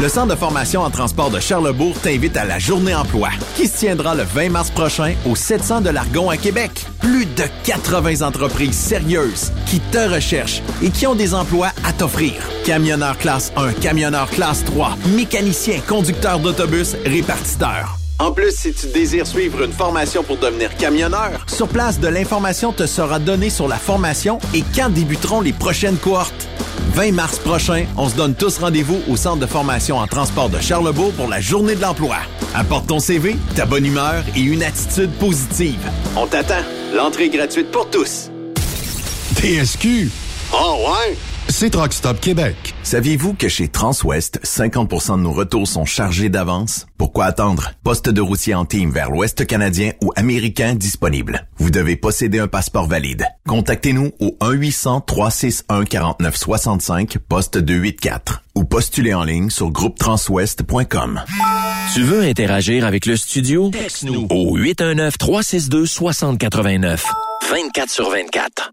Le Centre de formation en transport de Charlebourg t'invite à la Journée emploi, qui se tiendra le 20 mars prochain au 700 de l'Argon à Québec. Plus de 80 entreprises sérieuses qui te recherchent et qui ont des emplois à t'offrir. Camionneur classe 1, camionneur classe 3, mécanicien, conducteur d'autobus, répartiteur. En plus, si tu désires suivre une formation pour devenir camionneur, sur place, de l'information te sera donnée sur la formation et quand débuteront les prochaines cohortes. 20 mars prochain, on se donne tous rendez-vous au Centre de formation en transport de Charlebourg pour la Journée de l'emploi. Apporte ton CV, ta bonne humeur et une attitude positive. On t'attend. L'entrée est gratuite pour tous. TSQ. Oh ouais? C'est Truck Stop Québec. Saviez-vous que chez Transwest, 50% de nos retours sont chargés d'avance? Pourquoi attendre? Poste de routier en team vers l'Ouest canadien ou américain disponible. Vous devez posséder un passeport valide. Contactez-nous au 1-800-361-4965, poste 284 ou postulez en ligne sur groupetranswest.com. Tu veux interagir avec le studio? Texte-nous au 819-362-6089. 24 sur 24.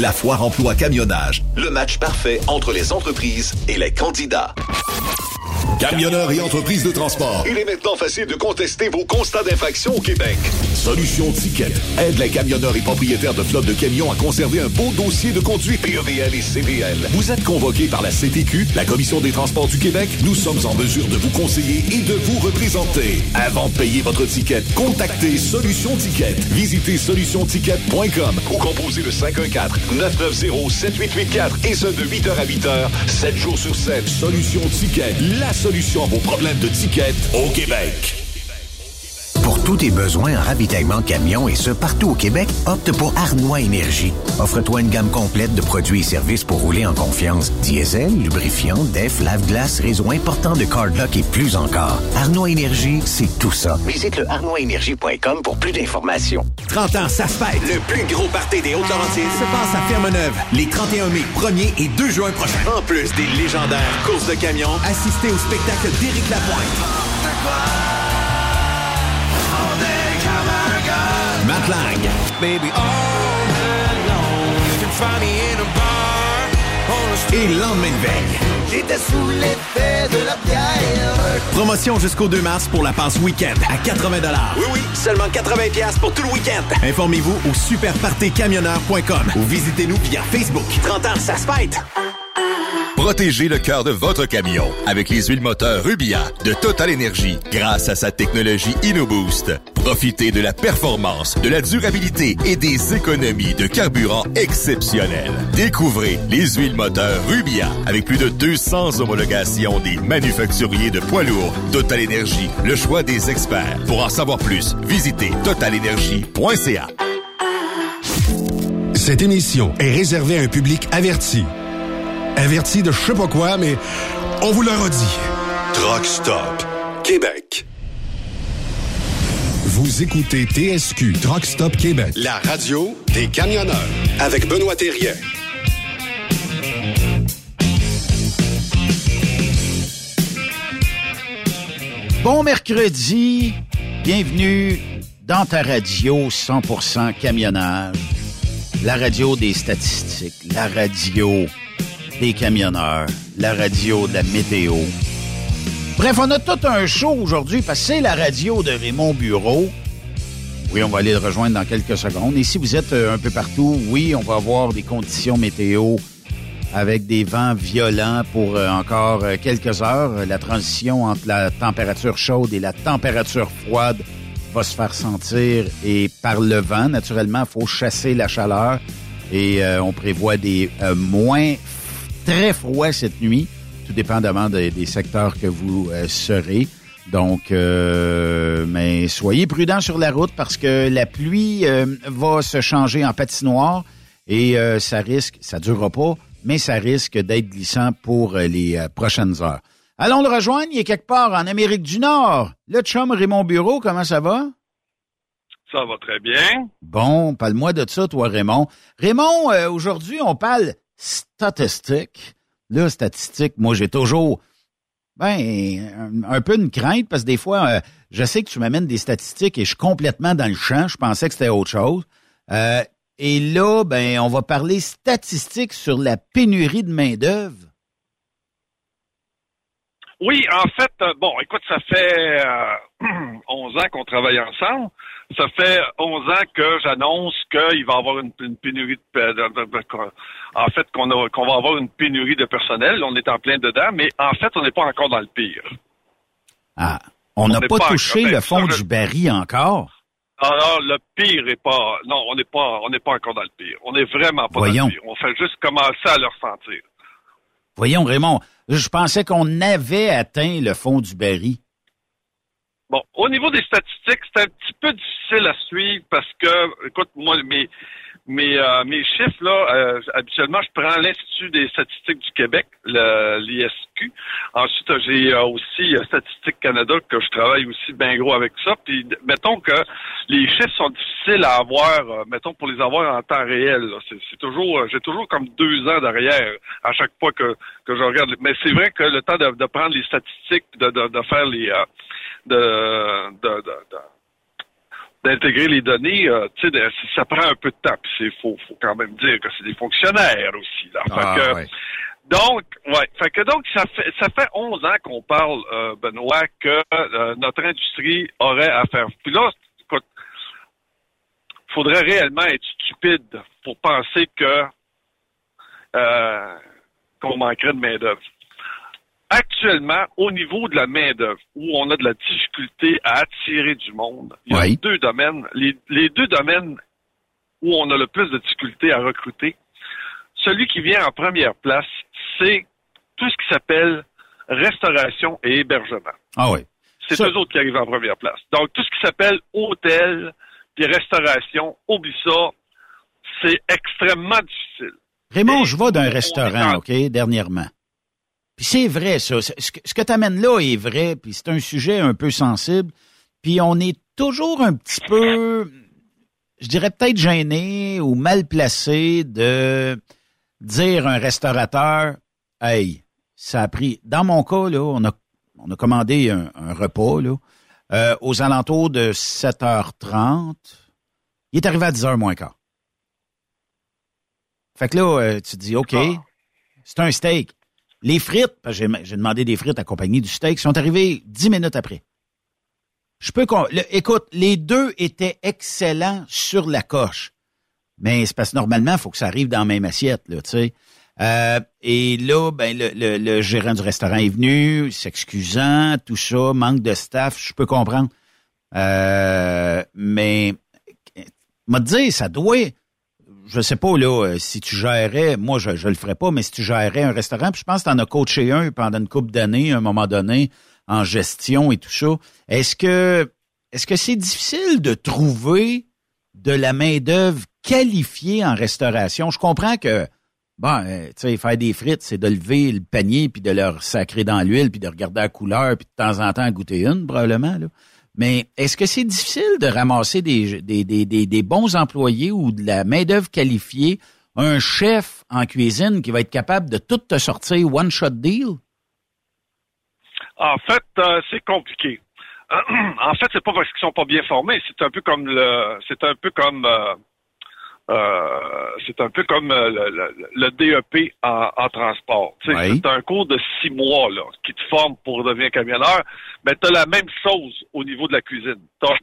La foire emploi camionnage, le match parfait entre les entreprises et les candidats. Camionneurs et entreprises de transport. Il est maintenant facile de contester vos constats d'infraction au Québec. Solution Ticket aide les camionneurs et propriétaires de flottes de camions à conserver un beau dossier de conduite PEVL et CVL. Vous êtes convoqué par la CTQ, la Commission des transports du Québec. Nous sommes en mesure de vous conseiller et de vous représenter. Avant de payer votre ticket, contactez Solution Ticket. Visitez solutionticket.com ou composez le 514-990-7884 et ce de 8h à 8h, 7 jours sur 7. Solution Ticket, la solution à vos problèmes de ticket au Québec. Pour tous tes besoins en ravitaillement camion et ce, partout au Québec, opte pour Arnois Énergie. Offre-toi une gamme complète de produits et services pour rouler en confiance. Diesel, lubrifiant, def, lave-glace, réseau important de cardlock et plus encore. Arnois Énergie, c'est tout ça. Visite le arnoisénergie.com pour plus d'informations. 30 ans, ça se fête. Le plus gros party des Hautes-Laurentides se passe à Ferme-Neuve les 31 mai, 1er et 2 juin prochains. En plus des légendaires courses de camions, assistez au spectacle d'Éric Lapointe. Street. Et lendemain de veille. J'étais sous l'effet de la bière. Promotion jusqu'au 2 mars pour la passe week-end à 80 Oui, oui, seulement 80 pour tout le week-end. Informez-vous au superpartycamionneur.com ou visitez-nous via Facebook. 30 ans, ça se fête. Protégez le cœur de votre camion avec les huiles moteurs Rubia de Total Energy grâce à sa technologie InnoBoost. Profitez de la performance, de la durabilité et des économies de carburant exceptionnelles. Découvrez les huiles moteurs Rubia avec plus de 200 homologations des manufacturiers de poids lourds. Total Energy, le choix des experts. Pour en savoir plus, visitez totalenergy.ca. Cette émission est réservée à un public averti. Averti de je sais pas quoi, mais on vous le redit. Truck Stop Québec. Vous écoutez TSQ Truck Stop Québec. La radio des camionneurs avec Benoît Thérien. Bon mercredi, bienvenue dans ta radio 100% camionnage, la radio des statistiques, la radio camionneurs, la radio de la météo. Bref, on a tout un show aujourd'hui parce que c'est la radio de Raymond Bureau. Oui, on va aller le rejoindre dans quelques secondes. Et si vous êtes euh, un peu partout, oui, on va avoir des conditions météo avec des vents violents pour euh, encore euh, quelques heures. La transition entre la température chaude et la température froide va se faire sentir et par le vent, naturellement, il faut chasser la chaleur et on prévoit des moins très froids cette nuit, tout dépendamment des, des secteurs que vous serez. Donc, euh, mais soyez prudents sur la route parce que la pluie euh, va se changer en patinoire et euh, ça risque, ça durera pas, mais ça risque d'être glissant pour les prochaines heures. Allons le rejoindre, il est quelque part en Amérique du Nord. Le chum Raymond Bureau, comment ça va? Ça va très bien. Bon, parle-moi de ça, toi, Raymond. Raymond, aujourd'hui, on parle statistique. Là, statistique, moi, j'ai toujours ben, un, peu une crainte parce que des fois, euh, je sais que tu m'amènes des statistiques et je suis complètement dans le champ. Je pensais que c'était autre chose. Euh, et là, ben, on va parler statistiques sur la pénurie de main-d'œuvre. Oui, en fait, euh, bon, écoute, ça fait 11 ans qu'on travaille ensemble. Ça fait 11 ans que j'annonce qu'il va y avoir une, pénurie de, en fait qu'on va avoir une pénurie de personnel. On est en plein dedans, mais en fait, on n'est pas encore dans le pire. Ah, on n'a pas, touché le fond du baril encore. Alors, le pire est pas. Non, on n'est pas. On n'est pas encore dans le pire. On n'est vraiment pas Voyons. dans le pire. On fait juste commencer à le ressentir. Voyons, Raymond. Je pensais qu'on avait atteint le fond du baril. Bon, au niveau des statistiques, c'est un petit peu difficile à suivre parce que, écoute, moi, mes, mes, euh, mes chiffres, là, euh, habituellement, je prends l'Institut des statistiques du Québec, l'ISQ. Ensuite, j'ai euh, aussi euh, Statistique Canada, que je travaille aussi bien gros avec ça. Puis, mettons que les chiffres sont difficiles à avoir, euh, mettons, pour les avoir en temps réel. C'est toujours, j'ai toujours comme deux ans derrière à chaque fois que, que je regarde. Mais c'est vrai que le temps de, de prendre les statistiques, de, de, de faire les... de, de, de, de- d'intégrer les données, euh, tu sais, ça prend un peu de temps. C'est faut, faut quand même dire que c'est des fonctionnaires aussi. Là. Fait Ah, que- ouais. Donc, ouais, fait que donc ça fait ça fait 11 ans qu'on parle, euh, Benoît, que euh, notre industrie aurait à faire. Puis là, écoute, faudrait réellement être stupide pour penser que qu'on manquerait de main d'œuvre. Actuellement, au niveau de la main-d'œuvre, où on a de la difficulté à attirer du monde, il y a Oui. deux domaines. Les, les deux domaines où on a le plus de difficulté à recruter, celui qui vient en première place, c'est tout ce qui s'appelle restauration et hébergement. Ah oui. C'est eux autres qui arrivent en première place. Donc, tout ce qui s'appelle hôtel puis restauration, oublie ça, c'est extrêmement difficile. Raymond, je vais d'un restaurant, OK, dernièrement. Puis c'est vrai, ça. Ce que, tu amènes là est vrai, puis c'est un sujet un peu sensible. Puis on est toujours un petit peu, je dirais peut-être gêné ou mal placé de dire à un restaurateur, hey, ça a pris. Dans mon cas, là, on a, on a commandé un, un repas, là, euh, aux alentours de 7h30. Il est arrivé à 10h moins quart. Fait que là, euh, tu te dis, OK, c'est un steak. Les frites, j'ai demandé des frites accompagnées du steak, sont arrivées dix minutes après. Je peux écoute, les deux étaient excellents sur la coche. Mais c'est parce que normalement, il faut que ça arrive dans la même assiette, là, tu sais. Euh, et là, ben, le, gérant du restaurant est venu, s'excusant, tout ça, manque de staff, je peux comprendre. Euh, mais, m'a dit, ça doit, je sais pas, là, euh, si tu gérais, moi, je, le ferais pas, mais si tu gérais un restaurant, puis je pense que tu en as coaché un pendant une couple d'années, à un moment donné, en gestion et tout ça. Est-ce que, est-ce que c'est difficile de trouver de la main-d'œuvre qualifiée en restauration? Je comprends que, bon, euh, tu sais, faire des frites, c'est de lever le panier puis de leur sacrer dans l'huile puis de regarder la couleur puis de temps en temps goûter une, probablement, là. Mais est-ce que c'est difficile de ramasser des, des, des, des, bons employés ou de la main-d'œuvre qualifiée, un chef en cuisine qui va être capable de tout te sortir one-shot deal? En fait, euh, c'est compliqué. en fait, c'est pas parce qu'ils sont pas bien formés. C'est un peu comme le, c'est un peu comme, euh, euh, c'est un peu comme euh, le, le- le DEP en, en transport. Oui. C'est un cours de six mois là qui te forme pour devenir camionneur. Mais tu as la même chose au niveau de la cuisine.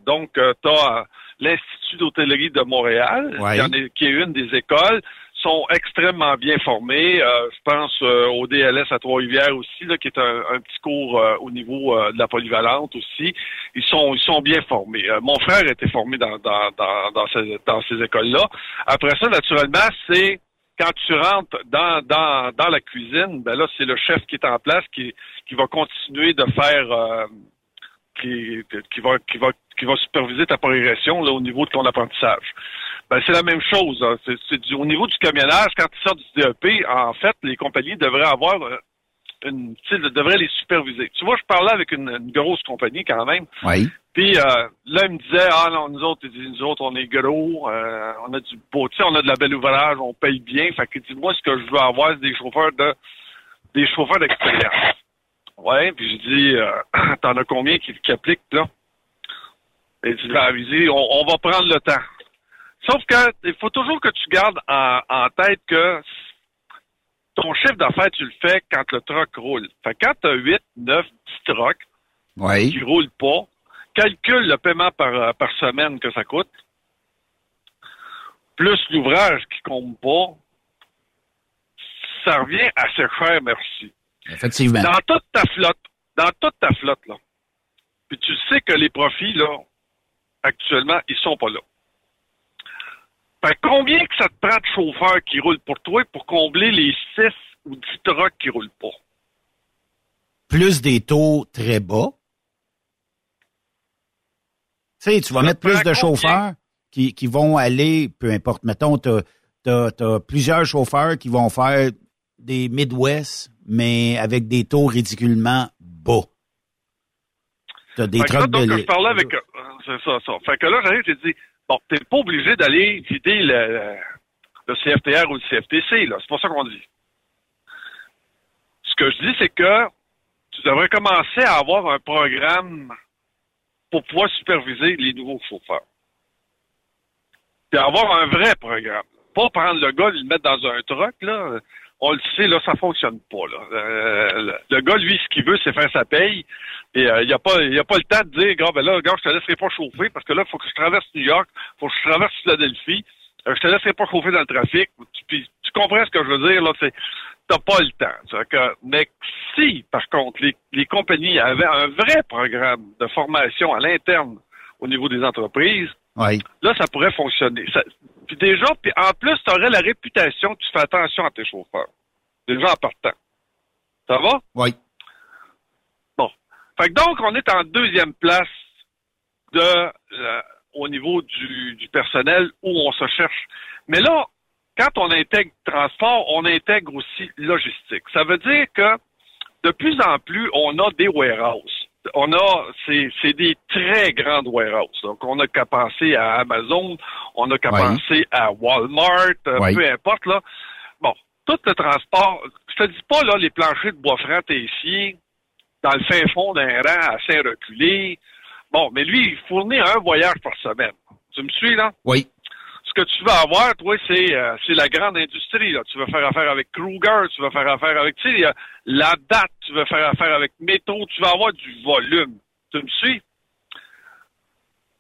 Donc, tu as l'Institut d'hôtellerie de Montréal, Oui. qui, en est, qui est une des écoles sont extrêmement bien formés. Euh, je pense euh, au DLS à Trois-Rivières aussi, qui est un, petit cours euh, au niveau de la polyvalente aussi. Ils sont ils sont bien formés. Mon frère était formé dans dans ces, écoles-là. Après ça, naturellement, c'est quand tu rentres dans, dans, dans la cuisine, ben là, c'est le chef qui est en place qui, qui va continuer de faire qui, qui va qui va qui va superviser ta progression là, au niveau de ton apprentissage. Ben, c'est la même chose. hein. Du- au niveau du camionnage, quand tu sors du DEP, en fait, les compagnies devraient avoir euh, une, tu devraient les superviser. Tu vois, je parlais avec une, une grosse compagnie quand même. Oui. Puis euh, là, il me disait, ah non, nous autres, nous autres, on est gros, euh, on a du beau, tu sais, on a de la belle ouvrage, on paye bien. Fait que dit, moi, ce que je veux avoir, c'est des chauffeurs de des chauffeurs d'expérience. Ouais, puis je dis, euh, t'en as combien qui, qui appliquent, là? Et ben, dit, on, on va prendre le temps. Sauf que il faut toujours que tu gardes en, en tête que ton chiffre d'affaires, tu le fais quand le truck roule. Fait que quand tu as 8, 9, 10 trucks Oui. qui roulent pas, calcule le paiement par, euh, par semaine que ça coûte, plus l'ouvrage qui compte pas, ça revient assez cher, merci. Effectivement. Dans toute ta flotte, dans toute ta flotte, là, puis tu sais que les profits, là, actuellement, ils sont pas là. Fait combien que ça te prend de chauffeurs qui roulent pour toi pour combler les 6 ou 10 trucks qui roulent pas? Plus des taux très bas. Tu sais, tu vas Ça mettre plus de chauffeurs. qui, qui vont aller, peu importe, mettons, tu as, plusieurs chauffeurs qui vont faire des Midwest, mais avec des taux ridiculement bas. T'as des trucs donc, je parlais avec... Euh, c'est ça, ça. Fait que là, j'ai dit, bon, t'es pas obligé d'aller vider le, le CFTR ou le CFTC, là. C'est pas ça qu'on dit. Ce que je dis, c'est que tu devrais commencer à avoir un programme pour pouvoir superviser les nouveaux chauffeurs. Puis avoir un vrai programme. Pas prendre le gars, le mettre dans un truck, là. On le sait, là, ça fonctionne pas, là. Euh, le gars, lui, ce qu'il veut, c'est faire sa paye. Et euh, il n'y a, pas, a pas le temps de dire, gars, ben là, gars, je te laisserai pas chauffer parce que là, il faut que je traverse New York, il faut que je traverse Philadelphie. Euh, je te laisserai pas chauffer dans le trafic. Tu, tu comprends ce que je veux dire, là? C'est, t'as pas le temps. Mais si, par contre, les compagnies avaient un vrai programme de formation à l'interne au niveau des entreprises, là, ça pourrait fonctionner. puis déjà, puis en plus, tu aurais la réputation que tu fais attention à tes chauffeurs. Déjà en partant. Ça va? Oui. Bon. Fait que donc, on est en deuxième place de euh, au niveau du, du personnel où on se cherche. Mais là, quand on intègre transport, on intègre aussi logistique. Ça veut dire que de plus en plus, on a des warehouses. On a, c'est des très grandes warehouses. Donc, on n'a qu'à penser à Amazon, on n'a qu'à penser à Walmart, euh, peu importe, là. Bon, tout le transport, je te dis pas, là, les planchers de bois franc ici, dans le fin fond d'un rang assez reculé. Bon, mais lui, il fournit un voyage par semaine. Tu me suis, là? Oui ce que tu vas avoir, toi, c'est euh, c'est la grande industrie. Là. Tu vas faire affaire avec Kruger, tu vas faire affaire avec, tu sais, la date, tu vas faire affaire avec Métro, tu vas avoir du volume. Tu me suis?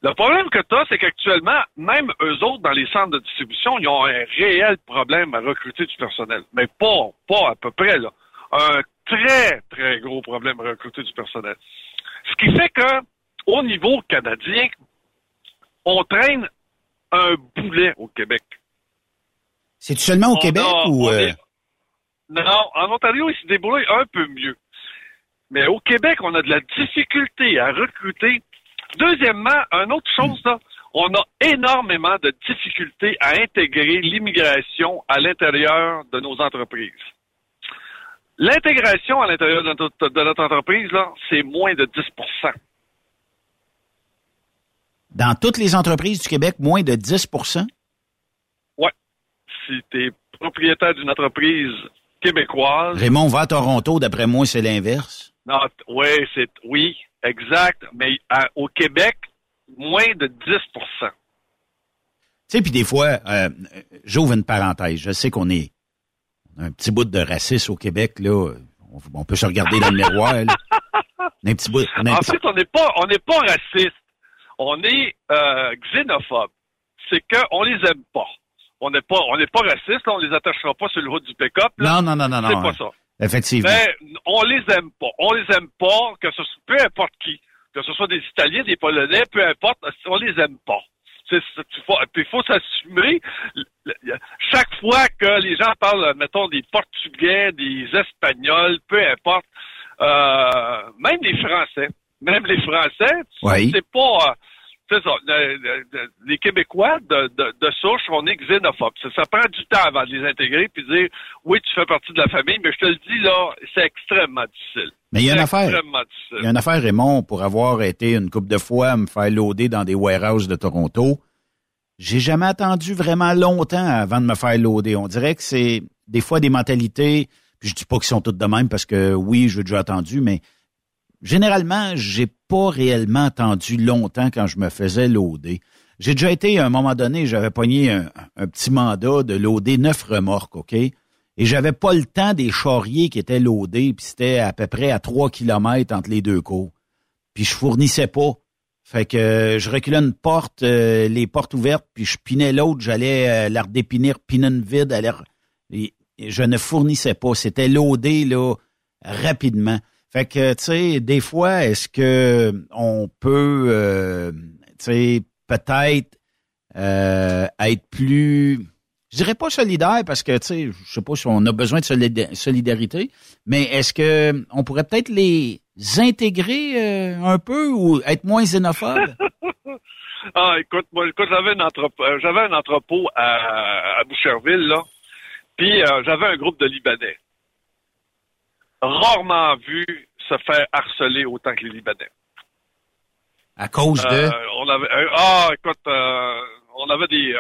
Le problème que tu as, c'est qu'actuellement, même eux autres, dans les centres de distribution, ils ont un réel problème à recruter du personnel. Mais pas, pas à peu près, là. Un très, très gros problème à recruter du personnel. Ce qui fait que, au niveau canadien, on traîne un boulet au Québec. C'est seulement au Québec ou... Euh? Non, en Ontario, ils se débrouillent un peu mieux. Mais au Québec, on a de la difficulté à recruter. Deuxièmement, une autre chose, là, on a énormément de difficultés à intégrer l'immigration à l'intérieur de nos entreprises. L'intégration à l'intérieur de notre, de notre entreprise, là, c'est moins de 10 dans toutes les entreprises du Québec, moins de 10% Oui. Si tu es propriétaire d'une entreprise québécoise. Raymond va à Toronto, d'après moi, c'est l'inverse. Non, oui, c'est oui, exact. Mais au Québec, moins de 10% Tu sais, puis des fois, euh, j'ouvre une parenthèse. Je sais qu'on est un petit bout de racisme au Québec, là. On, peut se regarder dans le miroir, là. Un petit bout. en fait, on n'est pas, on n'est pas raciste on est euh, xénophobe. C'est qu'on les aime pas. On n'est pas, on n'est pas raciste, on les attachera pas sur le route du pick-up. Non, non, non, non, C'est pas ça. Effectivement. Mais on les aime pas. On les aime pas, que ce soit, peu importe qui, que ce soit des Italiens, des Polonais, peu importe, on les aime pas. Il faut s'assumer. Chaque fois que les gens parlent, mettons, des Portugais, des Espagnols, peu importe, euh, même les Français, même les Français, c'est pas c'est ça. les Québécois de, de, de, souche, on est xénophobes. Ça, prend du temps avant de les intégrer puis dire oui, tu fais partie de la famille, mais je te le dis là, c'est extrêmement difficile. Mais il y a une affaire. Il y a une affaire, Raymond, pour avoir été une couple de fois à me faire loader dans des warehouses de Toronto. J'ai jamais attendu vraiment longtemps avant de me faire loader. On dirait que c'est des fois des mentalités. Puis je dis pas qu'ils sont toutes de même parce que oui, je l'ai déjà attendu, mais généralement, j'ai pas réellement attendu longtemps quand je me faisais loader. J'ai déjà été, à un moment donné, j'avais pogné un, petit mandat de loader neuf remorques, OK? Et j'avais pas le temps des charriers qui étaient loadés, puis c'était à peu près à trois kilomètres entre les deux cours. Puis je fournissais pas. Fait que je reculais une porte, euh, les portes ouvertes, puis je pinais l'autre, j'allais euh, la redépinir, piner une vide, aller... Je ne fournissais pas. C'était loadé, là, rapidement. Fait que, tu sais, des fois, est-ce que on peut, euh, tu sais, peut-être euh, être plus, je dirais pas solidaire parce que, tu sais, je sais pas si on a besoin de solidarité, mais est-ce que on pourrait peut-être les intégrer euh, un peu ou être moins xénophobe? Ah, écoute, moi, écoute, j'avais un entrepôt, j'avais un entrepôt à, à Boucherville, là. Puis euh, j'avais un groupe de Libanais. Rarement vu se faire harceler autant que les Libanais. À cause de... Euh, on avait, euh, ah, écoute, euh, on avait des,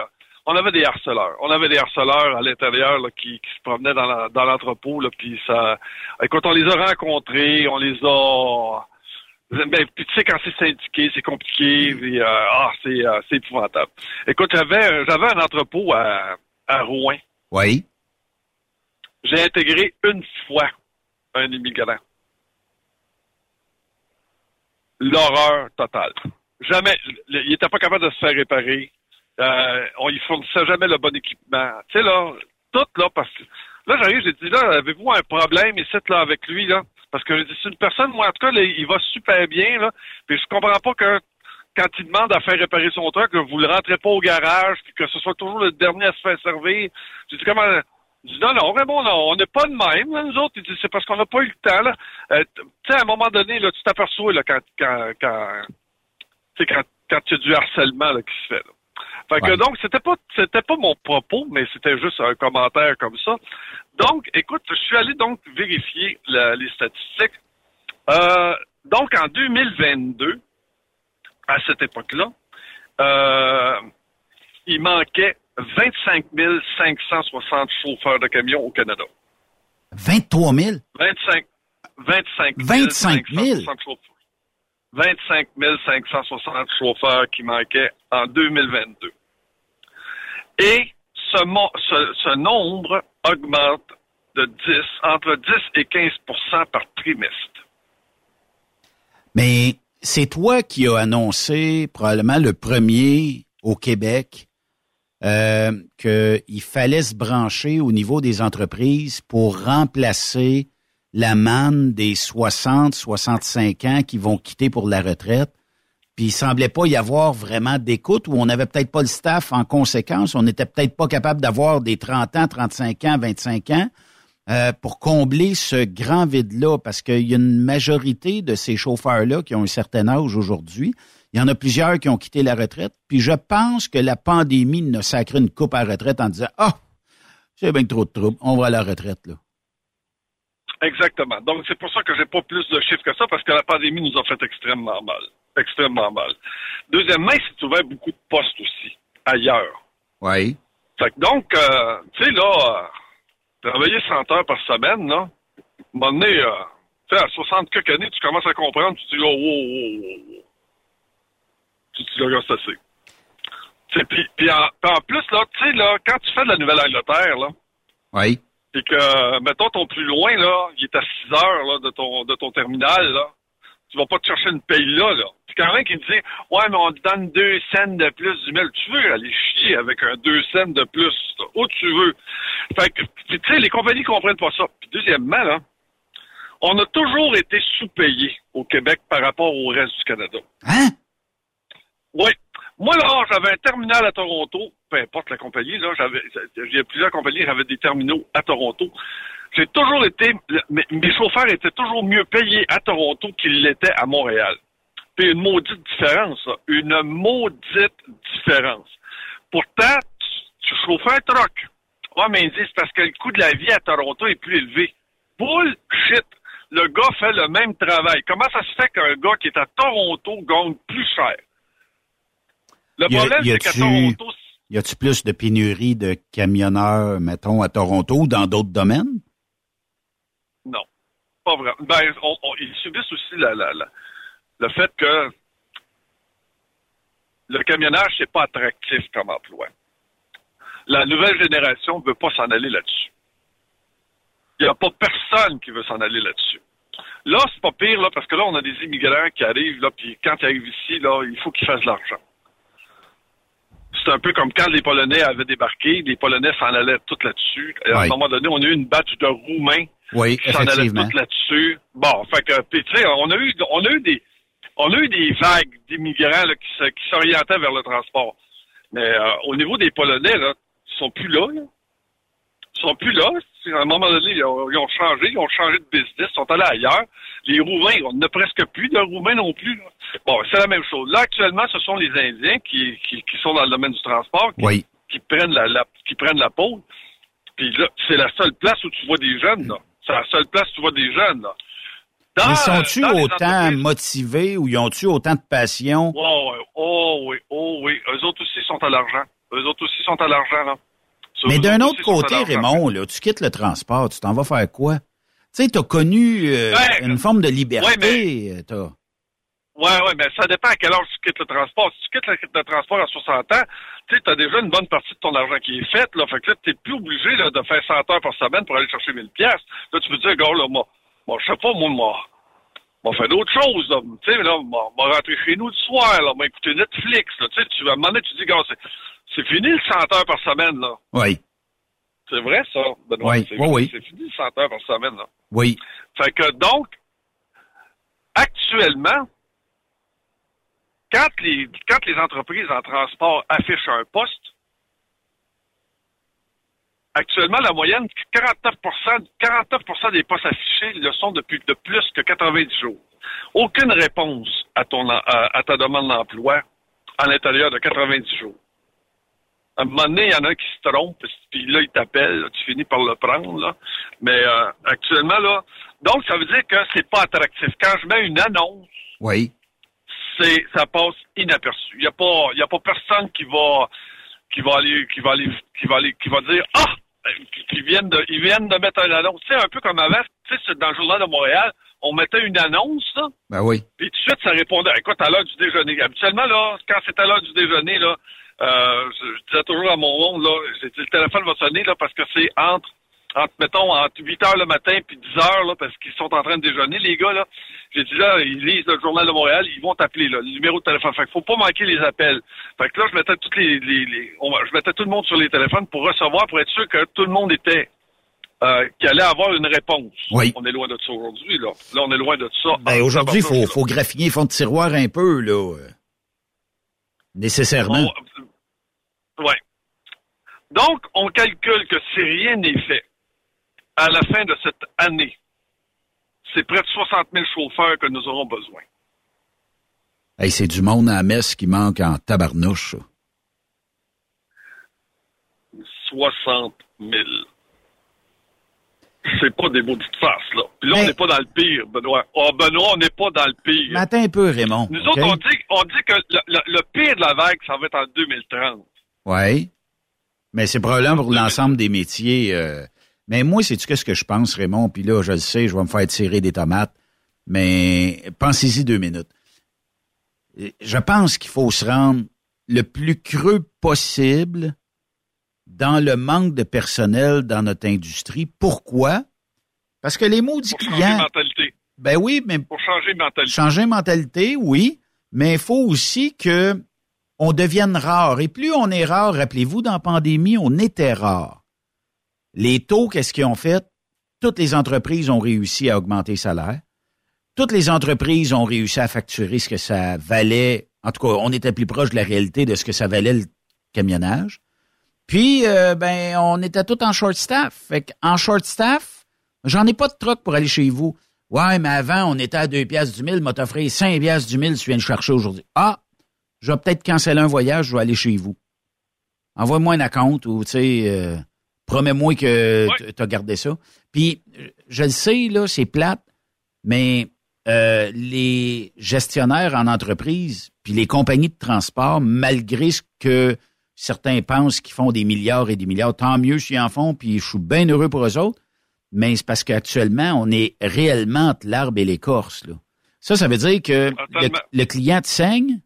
on avait des harceleurs. On avait des harceleurs à l'intérieur là, qui, qui se promenaient dans, l'entrepôt. Là, puis ça, écoute, on les a rencontrés, on les a. Ben, puis tu sais quand c'est syndiqué, c'est compliqué. puis, euh, ah, c'est, euh, c'est épouvantable. Écoute, j'avais, j'avais un entrepôt à, à Rouen. Oui. J'ai intégré une fois un immigrant. L'horreur totale. Jamais, il n'était pas capable de se faire réparer. Euh, on y fournissait jamais le bon équipement. Tu sais, là, tout, là, parce que, là, j'arrive, j'ai dit, là, avez-vous un problème ici, là, avec lui, là? Parce que j'ai dit, c'est une personne, moi, en tout cas, il va super bien, là. Puis je comprends pas que, quand il demande à faire réparer son truck, que vous le rentrez pas au garage, puis que ce soit toujours le dernier à se faire servir. J'ai dit, comment, non, non, vraiment, non, on n'est pas de même, là, nous autres. Il dit, c'est parce qu'on n'a pas eu le temps, là. Euh, tu sais, à un moment donné, là, tu t'aperçois, là, quand, quand, quand, tu quand, quand il y a du harcèlement, là, qui se fait, là. Fait que, Ouais. donc, c'était pas, c'était pas mon propos, mais c'était juste un commentaire comme ça. Donc, écoute, je suis allé donc vérifier la- les statistiques. Euh, donc, en 2022, à cette époque-là, euh, il manquait 25 560 chauffeurs de camions au Canada. 23 000? 25, 25 25 000? 560 chauffeurs. 25 560 chauffeurs qui manquaient en 2022. Et ce, mo- ce, ce nombre augmente de 10, entre 10 et 15% par trimestre. Mais c'est toi qui as annoncé, probablement le premier au Québec, euh, qu'il fallait se brancher au niveau des entreprises pour remplacer la manne des 60, 65 ans qui vont quitter pour la retraite. Puis il semblait pas y avoir vraiment d'écoute ou on n'avait peut-être pas le staff en conséquence. On n'était peut-être pas capable d'avoir des 30 ans, 35 ans, 25 ans euh, pour combler ce grand vide-là, parce qu'il y a une majorité de ces chauffeurs-là qui ont un certain âge aujourd'hui. Il y en a plusieurs qui ont quitté la retraite. Puis je pense que la pandémie nous a sacré une coupe à la retraite en disant Ah, c'est bien trop de troubles, on va à la retraite. là. Exactement. Donc, c'est pour ça que j'ai pas plus de chiffres que ça, parce que la pandémie nous a fait extrêmement mal. Extrêmement mal. Deuxièmement, il s'est ouvert beaucoup de postes aussi, ailleurs. Oui. Fait que donc, euh, tu sais, là, euh, travailler 100 heures par semaine, là, à un moment donné, euh, à 60 quelques années, tu commences à comprendre, tu te dis, oh, oh, Tu c'est. Tu sais, Puis, puis en, plus, là, tu sais, là, quand tu fais de la Nouvelle-Angleterre, là, Oui. puis que, mettons, ton plus loin, là, il est à 6 heures, là, de ton, de ton terminal, là, tu vas pas te chercher une paye là, là. Puis quand même qui te dit, ouais, mais on te donne deux cents de plus du mille. Tu veux aller chier avec un deux cents de plus, là, où tu veux. Fait que, tu sais, les compagnies comprennent pas ça. Puis deuxièmement, là, on a toujours été sous-payés au Québec par rapport au reste du Canada. Hein? Oui. Moi, là, j'avais un terminal à Toronto, peu importe la compagnie, là, j'avais, a plusieurs compagnies avaient des terminaux à Toronto. J'ai toujours été, mes, chauffeurs étaient toujours mieux payés à Toronto qu'ils l'étaient à Montréal. Puis une maudite différence, ça. Une maudite différence. Pourtant, tu, tu chauffais un truck. Ouais, mais ils disent parce que le coût de la vie à Toronto est plus élevé. Bullshit! Le gars fait le même travail. Comment ça se fait qu'un gars qui est à Toronto gagne plus cher? Le Y a- problème, c'est Toronto, Y a-tu plus de pénurie de camionneurs, mettons, à Toronto ou dans d'autres domaines? Non, pas vraiment. Ben, on- on- ils subissent aussi la, la- la- le fait que le camionnage, c'est pas attractif comme emploi. La nouvelle génération ne veut pas s'en aller là-dessus. Il n'y a pas personne qui veut s'en aller là-dessus. Là, c'est pas pire, là, parce que là, on a des immigrants qui arrivent, là, puis quand ils arrivent ici, là, il faut qu'ils fassent de l'argent. C'est un peu comme quand les Polonais avaient débarqué, les Polonais s'en allaient tout là-dessus. À un moment donné, on a eu une batch de Roumains Oui, qui s'en allaient tout là-dessus. Bon, fait que, tu sais, on a eu, on a eu des, on a eu des vagues d'immigrants là, qui se- qui s'orientaient vers le transport. Mais euh, au niveau des Polonais, là, ils sont plus là. là. Sont plus là. À un moment donné, ils ont, ils ont changé, ils ont changé de business, ils sont allés ailleurs. Les Roumains, on n'a presque plus de Roumains non plus. là. Bon, c'est la même chose. Là, actuellement, ce sont les Indiens qui, qui, qui sont dans le domaine du transport, qui, Oui. qui prennent la, la- qui prennent la pôle. Puis là, c'est la seule place où tu vois des jeunes, là. C'est la seule place où tu vois des jeunes, là. Dans- Mais sont-tu autant motivés ou ils ont-tu autant de passion? Oh, oui, oh oui, oh oui. Eux autres aussi sont à l'argent. Eux autres aussi sont à l'argent, là. Mais d'un autre côté. Raymond, là, tu quittes le transport, tu t'en vas faire quoi? Tu sais, t'as connu euh, Ouais. une forme de liberté. Ouais, mais- Ouais, ouais, mais ça dépend à quelle heure tu quittes le transport. Si tu quittes le, le transport à 60 ans, tu sais, t'as déjà une bonne partie de ton argent qui est faite, là. Fait que là, t'es plus obligé, là, de faire 100 heures par semaine pour aller chercher 1000 pièces. Là, tu peux dire, gars, là, moi, moi, je sais pas, moi, moi, moi, faire d'autres choses, là. Tu sais, là, moi, moi, rentrer chez nous le soir, là, moi, écouter Netflix, là. Tu sais, tu vas à un moment donné, tu dis, gars, c'est, fini le 100 heures par semaine, là. Oui, C'est vrai, ça, Benoît? Oui, c'est, oui, oui. c'est fini le 100 heures par semaine, là. oui. Fait que donc, actuellement, quand les, quand les entreprises en transport affichent un poste, actuellement, la moyenne, 49 49 des postes affichés le sont depuis de plus que 90 jours. Aucune réponse à, ton, à, à ta demande d'emploi à l'intérieur de 90 jours. À un moment donné, il y en a un qui se trompe, puis là, il t'appelle, tu finis par le prendre, là. Mais euh, actuellement, là, donc ça veut dire que c'est pas attractif. Quand je mets une annonce, Oui. c'est ça passe inaperçu. Il y a pas il y a pas personne qui va qui va aller qui va aller qui va aller qui va dire ah ils viennent de ils viennent de mettre une annonce. Tu sais un peu comme avant, tu sais c'est dans le journal de Montréal, on mettait une annonce là, Ben oui. puis tout de suite, ça répondait. Écoute, à l'heure du déjeuner. Habituellement, là, quand c'est à l'heure du déjeuner, là, euh, je, disais toujours à mon monde, là, j'ai dit, le téléphone va sonner, là, parce que c'est entre, entre, mettons, entre 8 heures le matin puis 10 heures, là, parce qu'ils sont en train de déjeuner, les gars, là. J'ai dit, là, ils lisent le journal de Montréal, ils vont t'appeler, là, le numéro de téléphone. Fait qu'il faut pas manquer les appels. Fait que là, je mettais toutes les, les, les- on- je mettais tout le monde sur les téléphones pour recevoir, pour être sûr que tout le monde était, euh, qu'il allait avoir une réponse. Oui. On est loin de ça aujourd'hui, là. Là, on est loin de ça. Ben, aujourd'hui, il faut, faut graffiner fond de tiroir un peu, là. euh, Nécessairement. On- ouais. Donc, on calcule que si rien n'est fait, à la fin de cette année, c'est près de 60 000 chauffeurs que nous aurons besoin. Hey, c'est du monde à la messe qui manque en tabarnouche, ça. 60 000. C'est pas des maudites faces, là. Puis là, on n'est pas dans le pire, Benoît. Oh, Benoît, on n'est pas dans le pire. Attends un peu, Raymond. Nous autres, on dit, on dit que le, le- le pire de la vague, ça va être en 2030. Oui. Mais c'est probablement pour l'ensemble des métiers. euh, Mais moi, sais-tu qu'est-ce que je pense, Raymond? Puis là, je le sais, je vais me faire tirer des tomates. Mais pensez-y deux minutes. Je pense qu'il faut se rendre le plus creux possible dans le manque de personnel dans notre industrie. Pourquoi? Parce que les maudits Pour changer de clients... mentalité. Ben oui, mais Pour changer de mentalité. Changer de mentalité, oui, mais il faut aussi que on devienne rare. Et plus on est rare, rappelez-vous, dans la pandémie, on était rare. Les taux, qu'est-ce qu'ils ont fait? Toutes les entreprises ont réussi à augmenter les salaires. Toutes les entreprises ont réussi à facturer ce que ça valait. En tout cas, on était plus proche de la réalité de ce que ça valait le camionnage. Puis, euh, ben, on était tout en short staff. Fait en short staff, j'en ai pas de truck pour aller chez vous. Ouais, mais avant, on était à 2 piastres du mille, m'a t'offert 5 piastres du mille tu viens le chercher aujourd'hui. Ah, je vais peut-être canceller un voyage, je vais aller chez vous. Envoie-moi un account ou, tu sais, euh, promets-moi que tu as gardé ça. Puis, je le sais, là, c'est plate, mais euh, les gestionnaires en entreprise, puis les compagnies de transport, malgré ce que certains pensent qu'ils font des milliards et des milliards, tant mieux s'ils en font, puis je suis bien heureux pour eux autres, mais c'est parce qu'actuellement, on est réellement entre l'arbre et l'écorce. Là. Ça, ça veut dire que le, le client te saigne,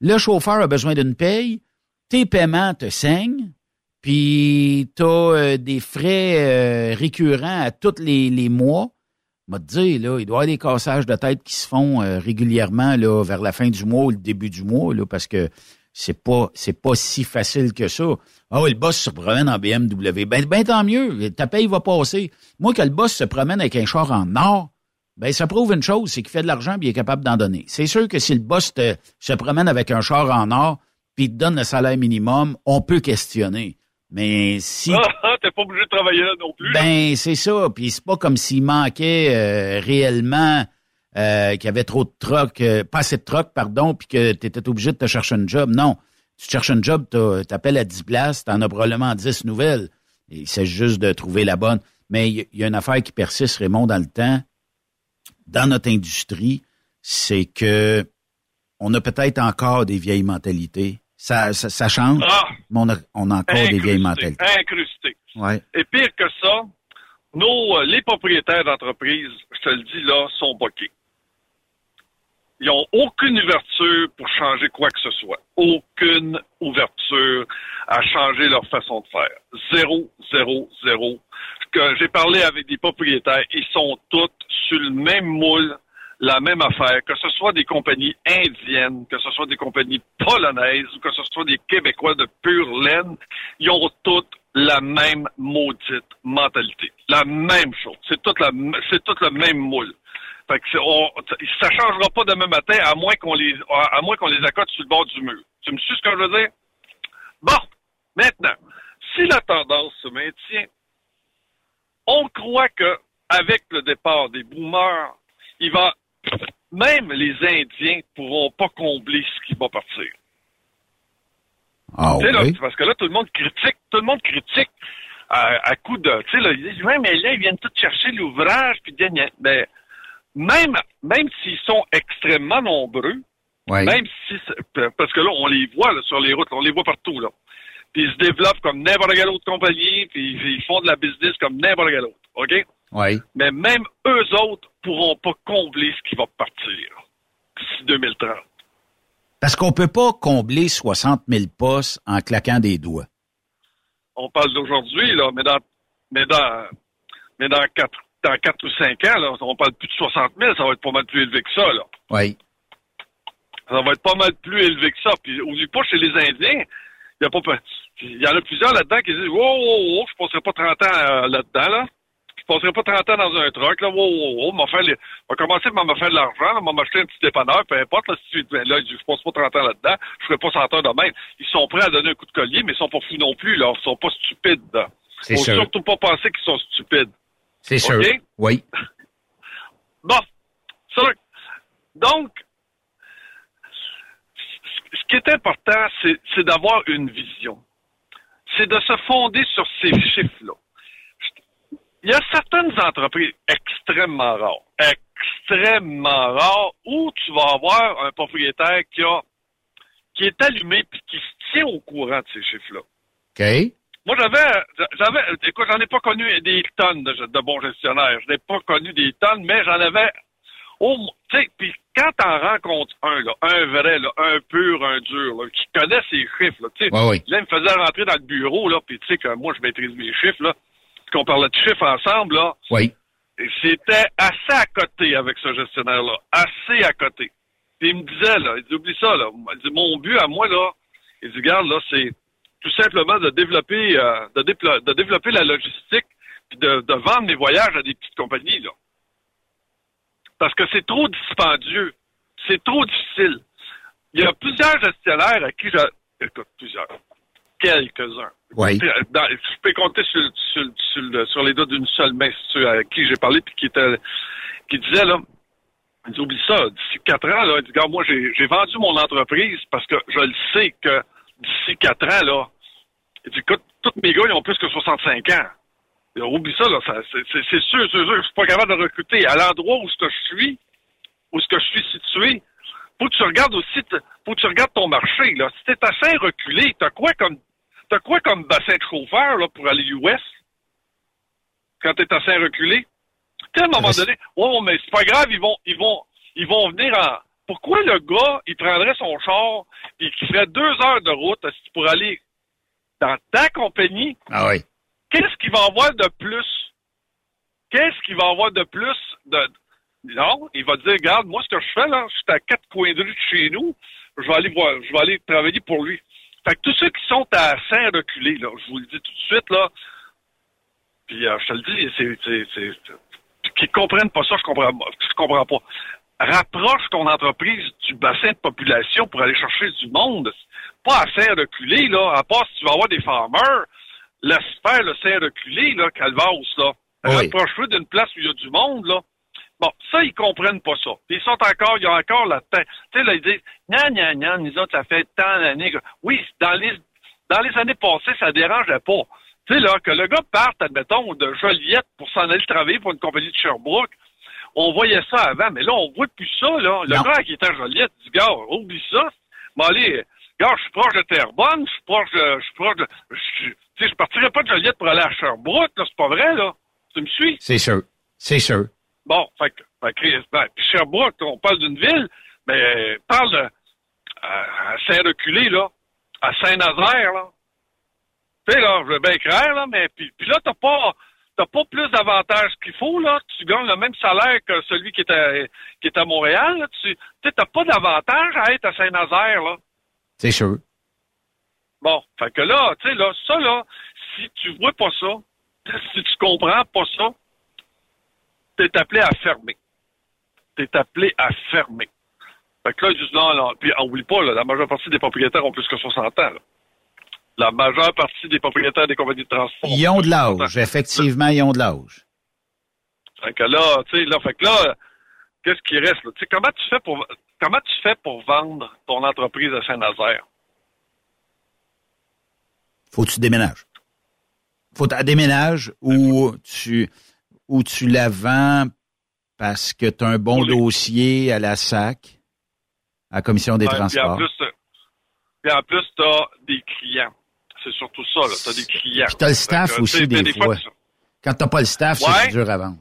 le chauffeur a besoin d'une paye, tes paiements te saignent, puis tu as des frais euh, récurrents à tous les, les mois. M'a dire, là, il doit y avoir des cassages de tête qui se font euh, régulièrement là, vers la fin du mois ou le début du mois, là, parce que c'est pas pas si facile que ça. Ah le boss se promène en BMW. Ben, ben tant mieux, ta paye va passer. Moi, que le boss se promène avec un char en or, ben ça prouve une chose, c'est qu'il fait de l'argent et il est capable d'en donner. C'est sûr que si le boss te- se promène avec un char en or puis il te donne le salaire minimum, on peut questionner. Mais si... Ah, ah, t'es pas obligé de travailler là non plus. Ben, c'est ça. Puis c'est pas comme s'il manquait euh, réellement euh, qu'il y avait trop de troc, euh, pas assez de troc, pardon, puis que tu étais obligé de te chercher un job. Non. Tu te cherches un job, t'appelles à 10 places, t'en as probablement 10 nouvelles. Et C'est juste de trouver la bonne. Mais il y, il y a une affaire qui persiste, Raymond, dans le temps, dans notre industrie, c'est que on a peut-être encore des vieilles mentalités. Ça, ça, ça change, Ah! mais on a, on a encore des vieilles mentalités. incrusté. Ouais. Et pire que ça, nos, euh, les propriétaires d'entreprises, je te le dis là, sont boqués. Ils n'ont aucune ouverture pour changer quoi que ce soit. Aucune ouverture à changer leur façon de faire. Zéro, zéro, zéro. Que j'ai parlé avec des propriétaires, ils sont tous sur le même moule, la même affaire, que ce soit des compagnies indiennes, que ce soit des compagnies polonaises ou que ce soit des Québécois de pure laine, ils ont toutes la même maudite mentalité. La même chose. C'est toute la, c'est tout le même moule. Fait que on, ça changera pas demain matin à moins qu'on les, à moins qu'on les accote sur le bord du mur. Tu me suis ce que je veux dire? Bon. Maintenant, si la tendance se maintient, on croit que avec le départ des boomers, il va, même les Indiens pourront pas combler ce qui va partir. Ah là, oui. parce que là, tout le monde critique, tout le monde critique à, à coup de, tu sais, là, ils disent, ouais, mais là, ils viennent tous chercher l'ouvrage, puis ben, même, même s'ils sont extrêmement nombreux, Ouais. même si, parce que là, on les voit là, sur les routes, on les voit partout, là. Puis ils se développent comme n'importe quelle autre compagnie, puis ils font de la business comme n'importe quelle autre, OK? Oui. Mais même eux autres pourront pas combler ce qui va partir d'ici 2030. Parce qu'on peut pas combler 60 000 postes en claquant des doigts. on parle d'aujourd'hui, là, mais dans, mais dans, mais dans quatre, dans quatre ou cinq ans, là, on parle plus de 60 000, ça va être pas mal plus élevé que ça, là. Oui. Ça va être pas mal plus élevé que ça. Puis, oublie pas, chez les Indiens, il y a pas, il y en a plusieurs là-dedans qui disent, wow, wow, wow, je passerai pas 30 ans euh, là-dedans, là. Je passerai pas 30 ans dans un truck, là, wow, wow, wow, les- on va commencer par me faire de l'argent, là, m'a m'acheter un petit dépanneur, peu importe, là, si tu, là, je passe pas 30 ans là-dedans, je ferai pas 100 heures de même. Ils sont prêts à donner un coup de collier, mais ils sont pas fous non plus, là. Ils sont pas stupides, là. Faut sûr. surtout pas penser qu'ils sont stupides. C'est sûr. Oui. Bon, ça, donc, ce qui est important, c'est d'avoir une vision. C'est de se fonder sur ces chiffres-là. Il y a certaines entreprises extrêmement rares, extrêmement rares, où tu vas avoir un propriétaire qui a qui est allumé puis qui se tient au courant de ces chiffres-là. OK. Moi, j'avais, j'avais, écoute, j'en ai pas connu des tonnes de, de bons gestionnaires. Je n'ai pas connu des tonnes, mais j'en avais, sais, puis quand t'en rencontres un, là, un vrai, là, un pur, un dur, là, qui connaît ses chiffres, là, tu sais, Ouais, ouais. là, il me faisait rentrer dans le bureau, là, puis tu sais que moi, je maîtrise mes chiffres, là, qu'on parlait de chiffres ensemble, là, Oui. et c'était assez à côté avec ce gestionnaire-là, assez à côté. Puis il me disait, là, il dit, oublie ça, là, il dit, mon but à moi, là, il dit, regarde, là, c'est tout simplement de développer, euh, de, de développer la logistique, puis de, de vendre mes voyages à des petites compagnies, là. Parce que c'est trop dispendieux. C'est trop difficile. Il y a plusieurs gestionnaires à qui je... Écoute, plusieurs. Quelques-uns. Oui. Dans- je peux compter sur, sur, sur, le- sur les doigts d'une seule main, ceux à qui j'ai parlé, puis qui était, qui disait, là, il dit, oublie ça, d'ici quatre ans, là, Regarde, moi, j'ai vendu mon entreprise parce que je le sais que d'ici quatre ans, là, il dit, écoute, tous mes gars, ils ont plus que 65 ans. Oublie ça, là, ça- c'est sûr, c'est sûr, je suis pas capable de recruter. À l'endroit où ce que je suis, où ce que je suis situé, faut que tu regardes aussi, faut que tu regardes ton marché, là. Si t'es assez reculé, t'as quoi comme, t'as quoi comme bassin de chauffeur, là, pour aller US? Quand t'es assez reculé? Tu à un moment donné, oh, mais c'est pas grave, ils vont, ils vont, ils vont venir en. Pourquoi le gars, il prendrait son char et qu'il ferait deux heures de route pour aller dans ta compagnie? Ah oui. Qu'est-ce qu'il va avoir de plus? Qu'est-ce qu'il va avoir de plus de. Non, il va dire, regarde, moi, ce que je fais, là, je suis à quatre coins de rue de chez nous, je vais aller voir, je vais aller travailler pour lui. Fait que tous ceux qui sont à saint reculé, là, je vous le dis tout de suite, là, puis euh, je te le dis, c'est, c'est, c'est, c'est- qui comprennent pas ça, je comprends, je comprends pas. Rapproche ton entreprise du bassin de population pour aller chercher du monde. Pas à faire reculer, là, à part si tu vas avoir des farmers, laisse faire le sein reculé, là, Calvas, là. Oui. D'une place où il y a du monde, là. Bon, ça, ils comprennent pas ça. Ils sont encore, ils ont encore la tête. Tu sais, là, ils disent, non, non, non, nous autres, ça fait tant d'années que... Oui, dans les, dans les années passées, ça dérangeait pas. Tu sais, là, que le gars parte, admettons, de Joliette pour s'en aller travailler pour une compagnie de Sherbrooke, on voyait ça avant, mais là, on voit plus ça, là. Le Non. gars qui était à Joliette dit, gars, oublie ça. Mais allez, gars, je suis proche de Terrebonne, je suis proche de, je suis proche de, tu sais, je partirais pas de Joliette pour aller à Sherbrooke, là, c'est pas vrai, là. Tu me suis? C'est sûr. C'est sûr. Bon, fait que, fait que, ben, puis Sherbrooke, on parle d'une ville, mais parle de, à, à Saint-Reculé, là, à Saint-Nazaire, là. Tu sais, là, je vais bien écrire, là, mais puis, puis là, t'as pas, t'as pas plus d'avantages qu'il faut, là. Tu gagnes le même salaire que celui qui est à, qui est à Montréal, là. Tu sais, t'as pas d'avantage à être à Saint-Nazaire, là. C'est sûr. Bon, fait que là, tu sais, là, ça, là, si tu vois pas ça, si tu comprends pas ça, t'es appelé à fermer. T'es appelé à fermer. Fait que là, ils disent non, non. Puis, on oublie pas, là, la majeure partie des propriétaires ont plus que 60 ans, là. La majeure partie des propriétaires des compagnies de transport. Ils ont de l'âge. Effectivement, ils ont de l'âge. Fait que là, tu sais, là, fait que là, qu'est-ce qui reste, là? Tu sais, comment tu fais pour, comment tu fais pour vendre ton entreprise à Saint-Nazaire? Faut que tu déménages. Faut que tu déménages ou tu, ou tu la vends parce que tu as un bon dossier à la SAC, à la Commission des Ouais, Puis en transports. plus, euh, puis en plus, t'as des clients. C'est surtout ça, là. T'as des clients. Puis t'as le staff aussi, tu des, fois. tu- Quand t'as pas le staff, Ouais. c'est dur à vendre.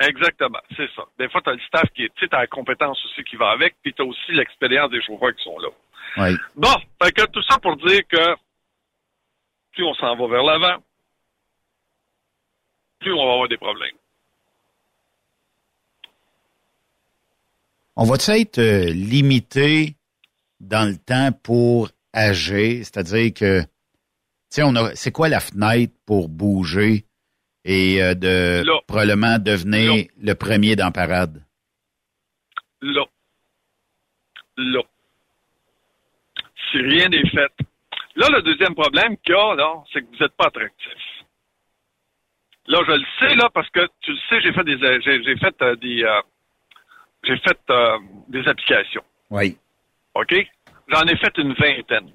Exactement, c'est ça. Des fois, t'as le staff qui est, tu sais, la compétence aussi qui va avec, puis t'as aussi l'expérience des chauffeurs qui sont là. Oui. Bon, fait que tout ça pour dire que plus on s'en va vers l'avant, plus on va avoir des problèmes. On va-tu être euh, limité dans le temps pour agir? C'est-à-dire que, tu sais, on a, c'est quoi la fenêtre pour bouger et euh, de Là. probablement devenir Là. le premier dans parade? Là. Là. Si rien n'est fait. Là, le deuxième problème qu'il y a, là, c'est que vous n'êtes pas attractif. Là, je le sais, là, parce que tu le sais, j'ai fait des euh, j'ai, j'ai fait euh, des euh, j'ai fait euh, des applications. Oui. OK? J'en ai fait une vingtaine.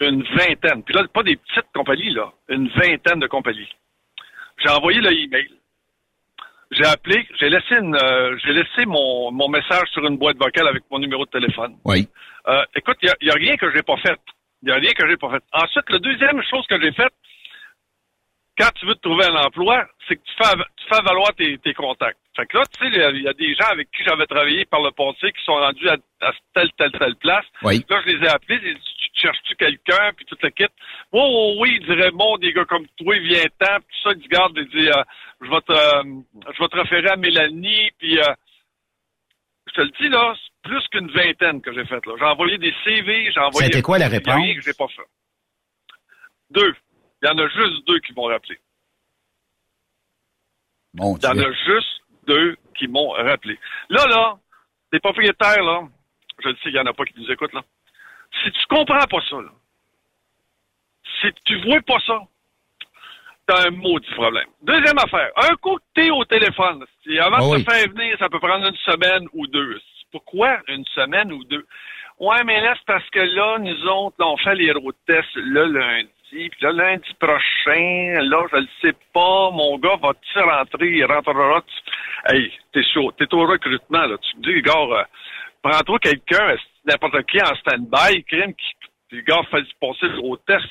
Une vingtaine. Puis là, pas des petites compagnies, là. Une vingtaine de compagnies. J'ai envoyé le email. J'ai appelé, j'ai laissé une, euh, j'ai laissé mon, mon message sur une boîte vocale avec mon numéro de téléphone. Oui. Euh, écoute, il n'y a, rien que j'ai pas fait. Il n'y a rien que j'ai pas fait. Ensuite, la deuxième chose que j'ai faite, quand tu veux te trouver un emploi, c'est que tu fais, av- tu fais valoir tes, tes contacts. Fait que là, tu sais, il y a- il y, a des gens avec qui j'avais travaillé par le passé qui sont rendus à, à telle, telle, telle place. Oui. Là, je les ai appelés, j'ai dit, cherches-tu quelqu'un, puis tout le kit? Oh, oh, oui, il dirait, bon, des gars comme toi, il vient temps, puis tout ça, il dit, garde, il dit, euh, je vais te, euh, je vais te référer à Mélanie, puis euh, je te le dis, là, c'est plus qu'une vingtaine que j'ai fait, là. J'ai envoyé des CV, j'ai envoyé... C'était quoi la y réponse? rien que j'ai pas fait. Deux. Il y en a juste deux qui m'ont rappelé. Mon Il y en a juste deux qui m'ont rappelé. Là, là, des propriétaires, là, je le sais, il n'y en a pas qui nous écoutent, là. Si tu comprends pas ça, là, si tu vois pas ça, t'as un maudit problème. Deuxième affaire, un coup que t'es au téléphone, si avant Ah de oui. te faire venir, ça peut prendre une semaine ou deux. Pourquoi une semaine ou deux? Ouais, mais là, c'est parce que là, nous autres, là, on fait les road tests le lundi. Puis là, lundi prochain, là, je le sais pas, mon gars va-tu rentrer, il rentrera. Tu... Hey, t'es chaud, t'es au recrutement, là. Tu me dis, gars, euh, prends-toi quelqu'un, n'importe qui en stand-by, crime, qui, le gars fait passer le road test,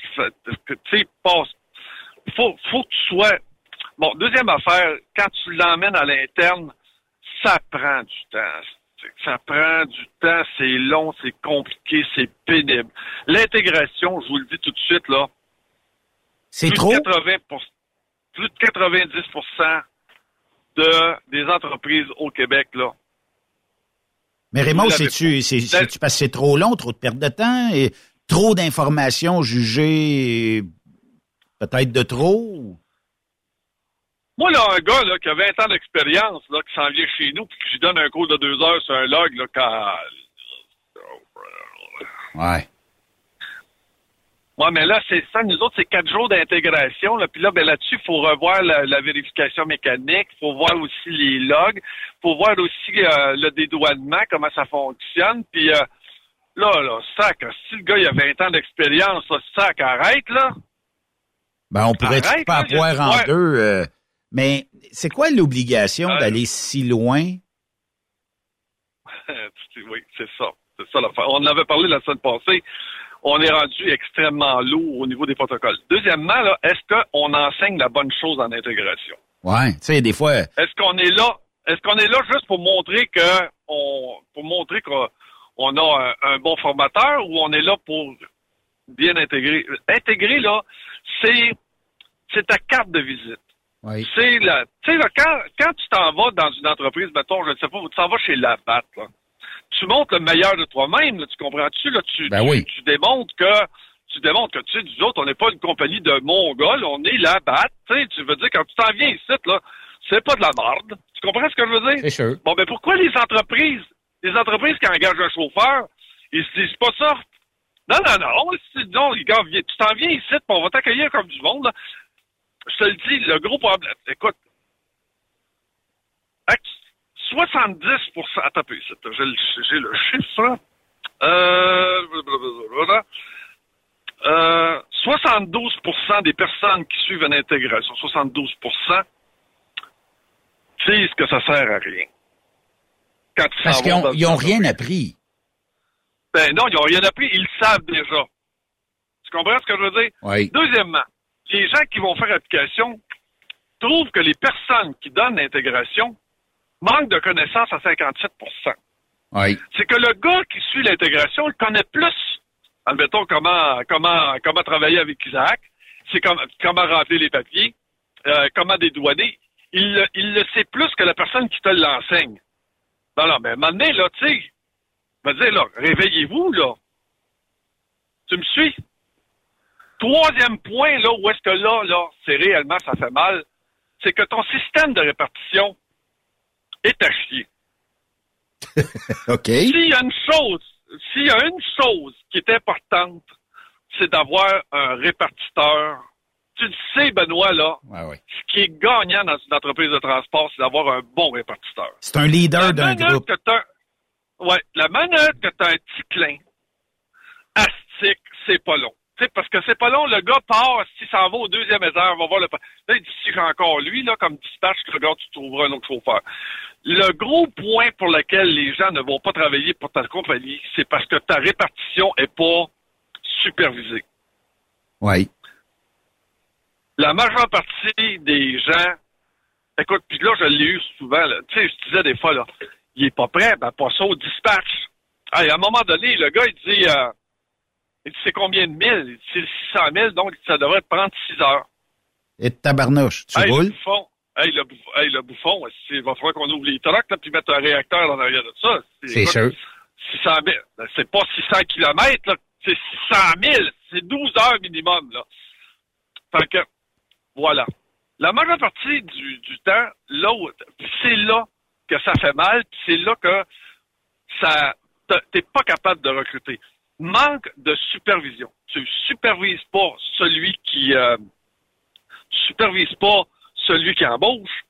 tu sais, passe. Faut, faut que tu sois. Bon, deuxième affaire, quand tu l'emmènes à l'interne, ça prend du temps. Ça prend du temps, c'est long, c'est compliqué, c'est pénible. L'intégration, je vous le dis tout de suite, là. C'est plus trop? De 80 plus de 90 de, des entreprises au Québec, là. Mais Raymond, l'avez c'est-tu, c'est, c'est-tu parce que c'est trop long, trop de perte de temps et trop d'informations jugées peut-être de trop? Moi, là, un gars là, qui a 20 ans d'expérience, là, qui s'en vient chez nous, puis que je lui donne un cours de deux heures sur un log, là, quand... Ouais. Ouais, mais là, c'est ça, nous autres, c'est quatre jours d'intégration. Là, puis là, ben là-dessus, il faut revoir la, la vérification mécanique, il faut voir aussi les logs, il faut voir aussi euh, le dédouanement, comment ça fonctionne. Puis euh, là, là, sac, si le gars il a 20 ans d'expérience, là, sac, arrête, là. Ben, on pourrait Arrête, pas là, il y a- poire en ouais. deux. euh, mais c'est quoi l'obligation d'aller si loin? oui, c'est ça. C'est ça l'affaire. On en avait parlé la semaine passée. On est rendu extrêmement lourd au niveau des protocoles. Deuxièmement, là, est-ce qu'on enseigne la bonne chose en intégration? Ouais, tu sais, des fois, Est-ce qu'on est là? Est-ce qu'on est là juste pour montrer que on pour montrer qu'on on a un, un bon formateur ou on est là pour bien intégrer? Intégrer, là, c'est c'est ta carte de visite. oui. C'est la. Tu sais, là, quand, quand tu t'en vas dans une entreprise, mettons, je ne sais pas, tu t'en vas chez Labatt, là. Tu montres le meilleur de toi-même, là, tu comprends-tu? Là, tu, Ben tu, oui. tu démontres que tu démontres que tu sais, nous autres, on n'est pas une compagnie de Mongols, on est Labatt. Tu sais, tu veux dire, quand tu t'en viens ici, là, c'est pas de la merde. Tu comprends ce que je veux dire? C'est sûr. Bon, ben pourquoi les entreprises, les entreprises qui engagent un chauffeur, ils se disent pas ça? Non, non, non. Non, tu t'en viens ici, on va t'accueillir comme du monde. là. Je te le dis, le gros problème. Écoute, 70 Attends J'ai le, chiffre. Euh. Euh, 72% des personnes qui suivent une intégration, 72% disent que ça sert à rien. Quand Parce qu'ils vont ont, dans ils ont une rien appris. Ben non, ils n'ont rien appris, ils le savent déjà. Tu comprends ce que je veux dire? Oui. Deuxièmement, les gens qui vont faire application trouvent que les personnes qui donnent l'intégration manquent de connaissances à 57 Oui. C'est que le gars qui suit l'intégration, il connaît plus, admettons, comment, comment, comment travailler avec Isaac, c'est comme, comment remplir les papiers, euh, comment dédouaner. Il, le- il le sait plus que la personne qui te l'enseigne. Non, non, mais à un moment donné, là, tu sais, je veux dire, là, réveillez-vous, là. Tu me suis? Troisième point, là, où est-ce que là, là, c'est réellement, ça fait mal, c'est que ton système de répartition est à chier. OK. S'il y a une chose, s'il y a une chose qui est importante, c'est d'avoir un répartiteur. Tu le sais, Benoît, là, ce qui est gagnant dans une entreprise de transport, c'est d'avoir un bon répartiteur. C'est un leader d'un groupe. ouais, la minute que tu as un petit clin, astique, c'est pas long. Tu sais, parce que c'est pas long, le gars part, s'il s'en va au deuxième étage, va voir le... Là, il dit, si j'ai encore lui, là, comme dispatch, regarde, tu trouveras un autre chauffeur. Le gros point pour lequel les gens ne vont pas travailler pour ta compagnie, c'est parce que ta répartition est pas supervisée. Oui. La majeure partie des gens, écoute, puis là, je l'ai eu souvent, là. tu sais, je disais des fois, là, il est pas prêt, ben, pas ça au dispatch. Ah, à un moment donné, le gars, il dit, euh, il dit, c'est combien de mille? Il dit, c'est 600 000, donc ça devrait prendre 6 heures. Et tabarnouche, tu hey, roules? le bouffon, hey, le, bouffon, hey, le bouffon, il va falloir qu'on ouvre les trucks, là, puis mettre un réacteur en arrière de ça? C'est sûr. 600 000. Ben, c'est pas 600 kilomètres, là. C'est 600 000. C'est 12 heures minimum, là. Fait que, voilà. La majeure partie du, du temps, puis c'est là que ça fait mal, puis c'est là que ça, t'es pas capable de recruter. Manque de supervision. Tu supervises pas celui qui, euh, tu supervises pas celui qui embauche,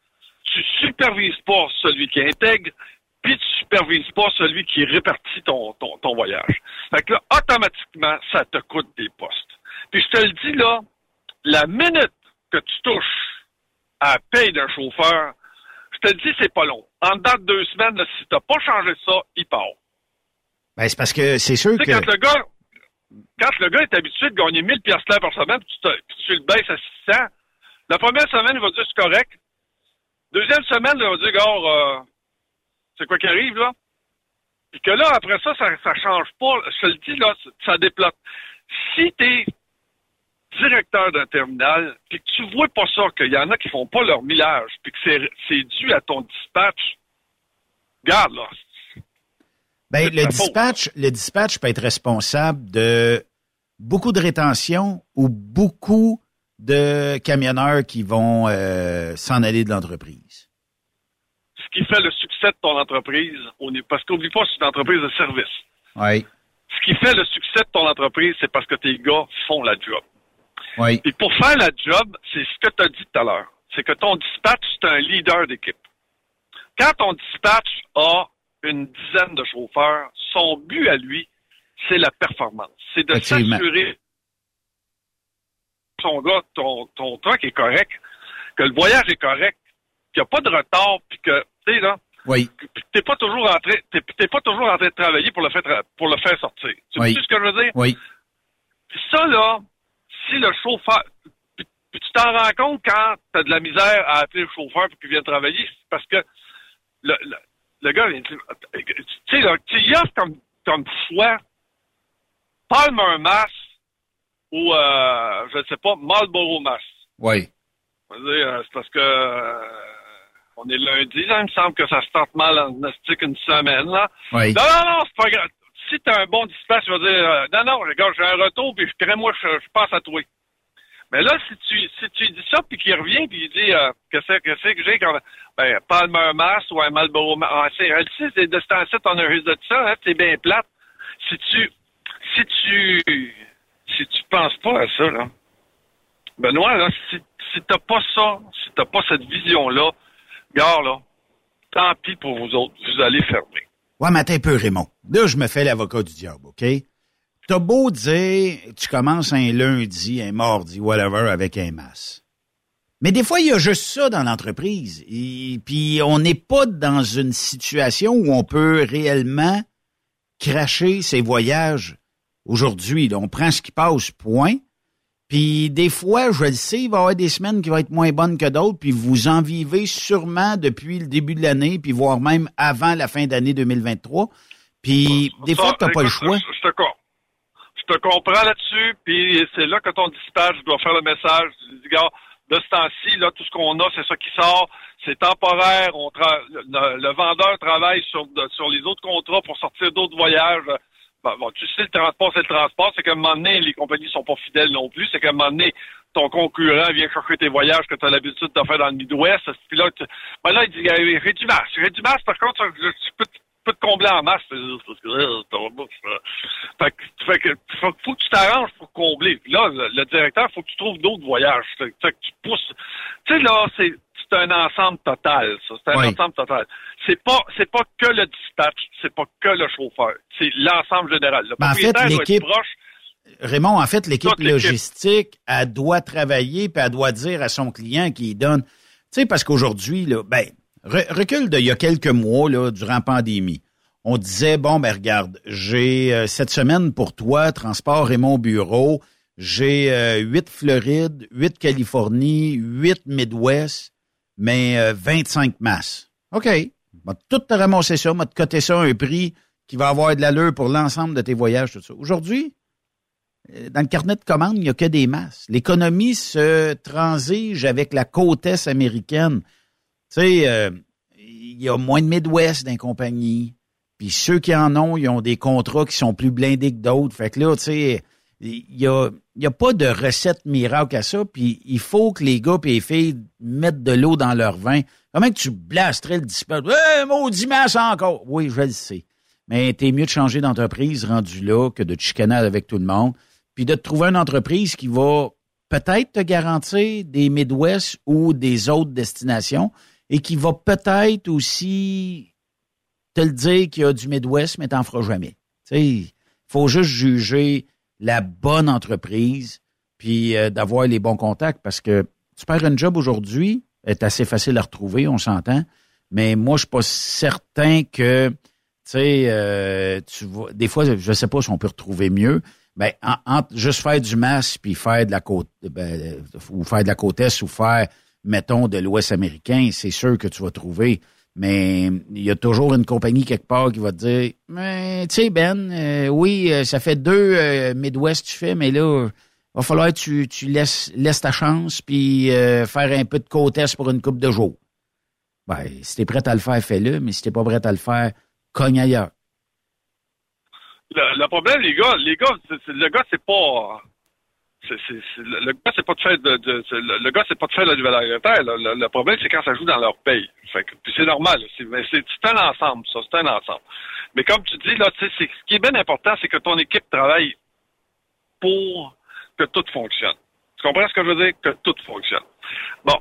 tu supervises pas celui qui intègre, puis tu supervises pas celui qui répartit ton, ton, voyage. Fait que là, automatiquement, ça te coûte des postes. Puis je te le dis là, la minute que tu touches à la paye d'un chauffeur, je te le dis, c'est pas long. En dedans de deux semaines, là, si t'as pas changé ça, il part. Ben, c'est parce que c'est sûr Tu que. quand le gars, quand le gars est habitué de gagner 1000 piastres clairs par semaine, puis tu, te- puis tu le baisses à 600, la première semaine, il va dire c'est correct. Deuxième semaine, il va dire, gars, euh, c'est quoi qui arrive, là? Puis que là, après ça, ça, ça change pas. Je te le dis, là, ça déplote. Si t'es directeur d'un terminal, puis que tu vois pas ça, qu'il y en a qui font pas leur millage, puis que c'est, c'est dû à ton dispatch, garde, là. Ben, le faute. dispatch, le dispatch peut être responsable de beaucoup de rétention ou beaucoup de camionneurs qui vont euh, s'en aller de l'entreprise. Ce qui fait le succès de ton entreprise, on est, parce qu'oublie pas, c'est une entreprise de service. Oui. ce qui fait le succès de ton entreprise, c'est parce que tes gars font la job. Oui. Et pour faire la job, c'est ce que tu as dit tout à l'heure. C'est que ton dispatch, c'est un leader d'équipe. Quand ton dispatch a une dizaine de chauffeurs, son but à lui, c'est la performance. C'est de s'assurer que ton gars, ton, ton truck est correct, que le voyage est correct, qu'il n'y a pas de retard, puis que, tu sais, là, Oui. t'es pas toujours en train, t'es, t'es pas toujours en train de travailler pour le faire, pour le faire sortir. Tu Oui. sais ce que je veux dire? Oui. Puis ça, là, si le chauffeur. Puis, puis tu t'en rends compte quand tu as de la misère à appeler le chauffeur pour qu'il vienne travailler, c'est parce que le, le, le gars, il dit, tu sais, là, tu y offres comme, comme choix Palmer Mass ou, euh, je ne sais pas, Marlboro Mass. Oui. Euh, C'est parce que euh, on est lundi, là, il me semble que ça se tente mal en gnostic une semaine, là. Oui. Non, non, non, c'est pas grave. Si t'as un bon dispatch, je vais dire, euh, non, non, regarde, j'ai un retour, puis je moi, je, je passe à toi. Mais là, si tu, si tu dis ça, puis qu'il revient, puis il dit, euh, qu'est-ce que c'est que j'ai quand ben, Palmer Mass ou un Marlboro Mass. Ah, c'est, de ce temps-ci, t'en as de ça, hein, c'est bien plate. Si tu, si tu, si tu penses pas à ça, là, Benoît, là, si, si t'as pas ça, si t'as pas cette vision-là, gars, là, tant pis pour vous autres, vous allez fermer. Ouais, mais un peu, Raymond. Là, je me fais l'avocat du diable, OK? T'as beau dire, tu commences un lundi, un mardi, whatever, avec un masque. Mais des fois, il y a juste ça dans l'entreprise. Puis, on n'est pas dans une situation où on peut réellement cracher ses voyages aujourd'hui. On prend ce qui passe, point. Puis des fois, je le sais, il va y avoir des semaines qui vont être moins bonnes que d'autres, puis vous en vivez sûrement depuis le début de l'année, puis voire même avant la fin d'année 2023. Puis des Ça, fois, tu n'as pas le choix. Je, je te com- je te comprends là-dessus, puis c'est là que ton dispatch doit faire le message. Je dis, gars, de ce temps-ci, là, tout ce qu'on a, c'est ça qui sort. C'est temporaire. On le, vendeur travaille sur, sur les autres contrats pour sortir d'autres voyages. Bon, bon, tu sais, le transport, c'est le transport. C'est qu'à un moment donné, les compagnies sont pas fidèles non plus. C'est qu'à un moment donné, ton concurrent vient chercher tes voyages que tu as l'habitude de faire dans le Midwest. Puis là, tu- ben là, il dit. J'ai du masque, par contre, je, je peux, peux te combler en masse. Parce que, euh, Fait que, fait que faut, que tu t'arranges pour combler. Puis là, le, le directeur, faut que tu trouves d'autres voyages. Fait que, tu pousses. Tu sais, là, c'est c'est un ensemble total, ça. C'est un Oui. ensemble total. C'est pas, c'est pas que le dispatch, c'est pas que le chauffeur. C'est l'ensemble général. Le Ben, en fait, l'équipe- proche. Raymond, en fait, l'équipe. logistique, elle doit travailler, puis elle doit dire à son client qu'il donne. Tu sais, parce qu'aujourd'hui, là, ben, re- recule d'il y a quelques mois, là, durant la pandémie. On disait, bon, ben, regarde, j'ai euh, cette semaine pour toi, transport et mon bureau, j'ai euh, 8 Floride, 8 Californie, 8 Midwest, mais euh, 25 masses. OK. Va tout te ramasser ça, va te coter ça à un prix qui va avoir de l'allure pour l'ensemble de tes voyages, tout ça. Aujourd'hui, euh, dans le carnet de commandes, il n'y a que des masses. L'économie se transige avec la côte est américaine. Tu sais, euh, il y a moins de Midwest dans les compagnies. Puis ceux qui en ont, ils ont des contrats qui sont plus blindés que d'autres. Fait que là, tu sais, il y a, y a pas de recette miracle à ça. Puis il faut que les gars et les filles mettent de l'eau dans leur vin. Comment tu blasterais le dispatch? Hey, maudit encore! Oui, je le sais. Mais t'es mieux de changer d'entreprise rendu là que de te chicaner avec tout le monde. Puis de te trouver une entreprise qui va peut-être te garantir des Midwest ou des autres destinations et qui va peut-être aussi te le dire qu'il y a du Midwest, mais t'en feras jamais. Il faut juste juger la bonne entreprise puis euh, d'avoir les bons contacts parce que tu perds un job aujourd'hui, est assez facile à retrouver, on s'entend, mais moi, je suis pas certain que, tu euh, vois, des fois, je sais pas si on peut retrouver mieux, ben, en- entre juste faire du masque puis faire de la côte, ben, ou faire de la côte est ou faire, mettons, de l'Ouest américain, c'est sûr que tu vas trouver. Mais il y a toujours une compagnie quelque part qui va te dire, mais tu sais Ben, euh, oui, euh, ça fait deux euh, Midwest que tu fais, mais là, va falloir que tu, tu laisses, laisses ta chance puis faire un peu de côte est pour une coupe de jours. Ben, si t'es prêt à le faire, fais-le, mais si t'es pas prêt à le faire, cogne ailleurs. Le, le problème, les gars, les gars, le gars, c'est pas. Le, gars, c'est pas de faire le, gars, c'est pas de faire la Nouvelle-Angleterre. Le, problème, c'est quand ça joue dans leur pays. C'est normal. C'est, mais c'est, un ensemble, ça. C'est un ensemble. Mais comme tu dis, là, tu sais, ce qui est bien important, c'est que ton équipe travaille pour que tout fonctionne. Tu comprends ce que je veux dire? Que tout fonctionne. Bon.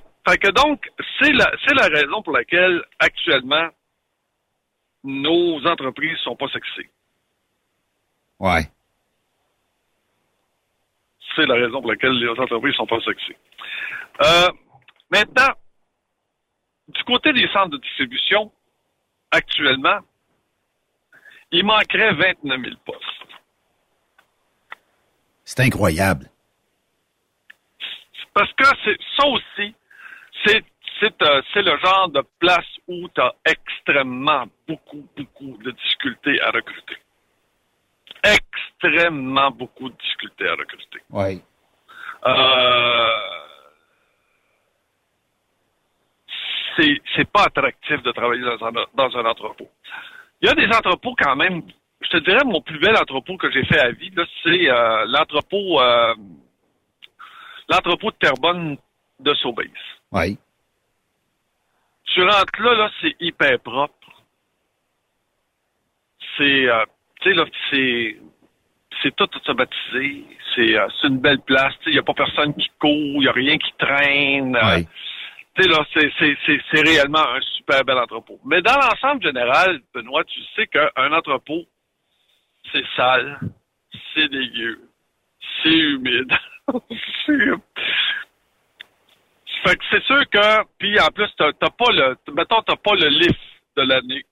Donc, c'est la, c'est la raison pour laquelle, actuellement, nos entreprises sont pas sexy. Ouais. C'est la raison pour laquelle les entreprises sont pas sexy. Euh, maintenant, du côté des centres de distribution, actuellement, il manquerait 29 000 postes. C'est incroyable. Parce que ça aussi, c'est c'est euh, c'est le genre de place où tu as extrêmement beaucoup, beaucoup de difficultés à recruter. Extrêmement beaucoup de difficultés à recruter. Oui. Euh, c'est c'est pas attractif de travailler dans un, dans un entrepôt. Il y a des entrepôts quand même. Je te dirais, mon plus bel entrepôt que j'ai fait à vie, là, c'est euh, l'entrepôt euh, l'entrepôt de Terrebonne de Sobeys. Oui. Tu rentres là, là, c'est hyper propre. C'est, euh, tu sais, là, c'est, c'est tout automatisé. C'est, euh, c'est une belle place. Tu sais, il n'y a pas personne qui court, il n'y a rien qui traîne. Euh, Oui. Tu sais, là, c'est, c'est, c'est, c'est réellement un super bel entrepôt. Mais dans l'ensemble général, Benoît, tu sais qu'un entrepôt, c'est sale, c'est dégueu, c'est humide. c'est... Fait que c'est sûr que, puis en plus, t'as, t'as pas le, mettons, t'as pas le lift de l'année.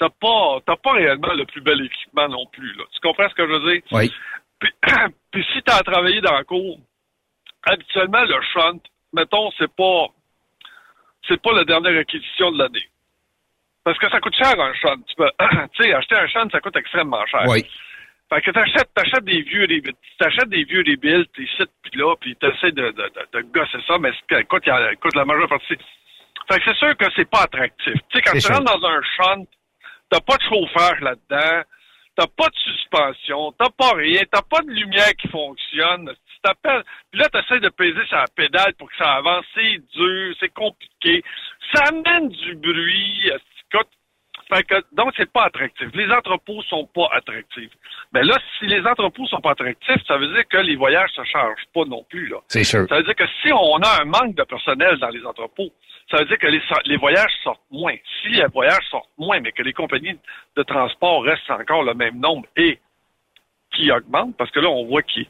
T'as pas, t'as pas réellement le plus bel équipement non plus, là. Tu comprends ce que je veux dire? Oui. Puis, puis si t'as travaillé dans la cour, habituellement, le shunt, mettons, c'est pas, c'est pas la dernière acquisition de l'année. Parce que ça coûte cher un shunt. Tu peux, sais, acheter un shunt, ça coûte extrêmement cher. Oui. Fait que t'achètes, t'achètes des vieux rebuilds, t'achètes des vieux t'es ici puis là, puis t'essaies de, de, de, de gosser ça, mais c'est- écoute, écoute, la majeure partie. Fait que c'est sûr que c'est pas attractif. Tu sais, quand tu rentres dans un shunt, t'as pas de chauffeur là-dedans, t'as pas de suspension, t'as pas rien, t'as pas de lumière qui fonctionne. Tu t'appelles, puis là, t'essaies de peser sur la pédale pour que ça avance, c'est dur, c'est compliqué, ça amène du bruit, écoute, fait que, donc, c'est pas attractif. Les entrepôts sont pas attractifs. Mais là, si les entrepôts sont pas attractifs, ça veut dire que les voyages se chargent pas non plus, là. C'est sûr. Ça veut dire que si on a un manque de personnel dans les entrepôts, ça veut dire que les, les voyages sortent moins. Si les voyages sortent moins, mais que les compagnies de transport restent encore le même nombre et qui augmentent, parce que là, on voit qu'il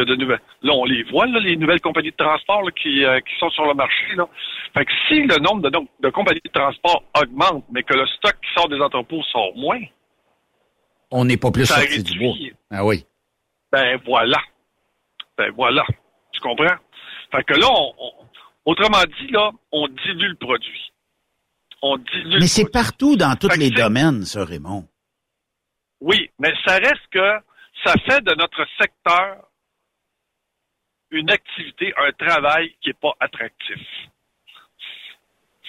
a de nouvelles. Là, on les voit, là, les nouvelles compagnies de transport là, qui, euh, qui sont sur le marché. Là. Fait que si le nombre de, donc, de compagnies de transport augmente, mais que le stock qui sort des entrepôts sort moins, On n'est pas plus sorti du bois. Ah oui. ben voilà. Ben voilà. Tu comprends? Fait que là, on, on- autrement dit, là, on dilue le produit. On dilue Mais c'est partout dans tous que les domaines, ça, Raymond. Oui, mais ça reste que ça fait de notre secteur une activité, un travail qui est pas attractif.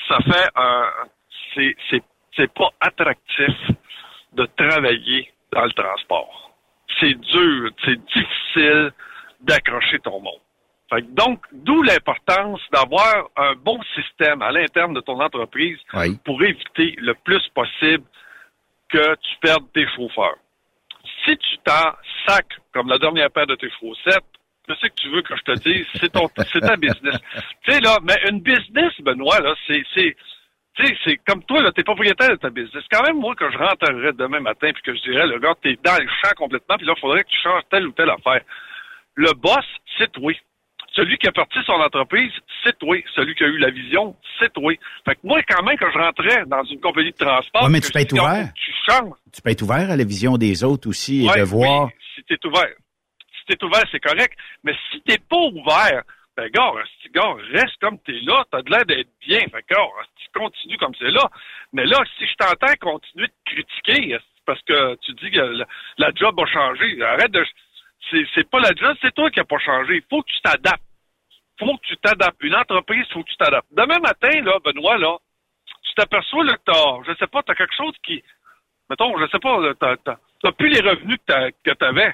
Ça fait un, c'est, c'est, c'est pas attractif de travailler dans le transport. C'est dur, c'est difficile d'accrocher ton monde. Fait que donc, d'où l'importance d'avoir un bon système à l'interne de ton entreprise Oui. pour éviter le plus possible que tu perdes tes chauffeurs. Si tu t'en sacs comme la dernière paire de tes chaussettes, sais que tu veux que je te dise, c'est ton, c'est ta business. tu sais, là, mais une business, Benoît, là, c'est, c'est, tu sais, c'est comme toi, là, t'es propriétaire de ta business. Quand même, moi, que je rentrerais demain matin puis que je dirais, le gars, t'es dans le champ complètement puis là, il faudrait que tu changes telle ou telle affaire. Le boss, c'est toi. Celui qui a parti son entreprise, c'est toi. Celui qui a eu la vision, c'est toi. Fait que moi, quand même, que je rentrais dans une compagnie de transport... Ouais, mais tu peux être ouvert. Tu changes. Tu peux être ouvert à la vision des autres aussi et Ouais, de voir. oui, si t'es ouvert. Si t'es ouvert, c'est correct. Mais si t'es pas ouvert, ben, gars, gars, reste comme t'es là. T'as de l'air d'être bien. Fait que, gars, continue comme c'est là. Mais là, si je t'entends continuer de critiquer, parce que tu dis que la, job a changé, arrête de, c'est, pas la job, c'est toi qui a pas changé. Faut que tu t'adaptes. Faut que tu t'adaptes. Une entreprise, faut que tu t'adaptes. Demain matin, là, Benoît, là, tu t'aperçois, là, que t'as, je sais pas, t'as quelque chose qui, mettons, je sais pas, t'as, plus les revenus que t'avais.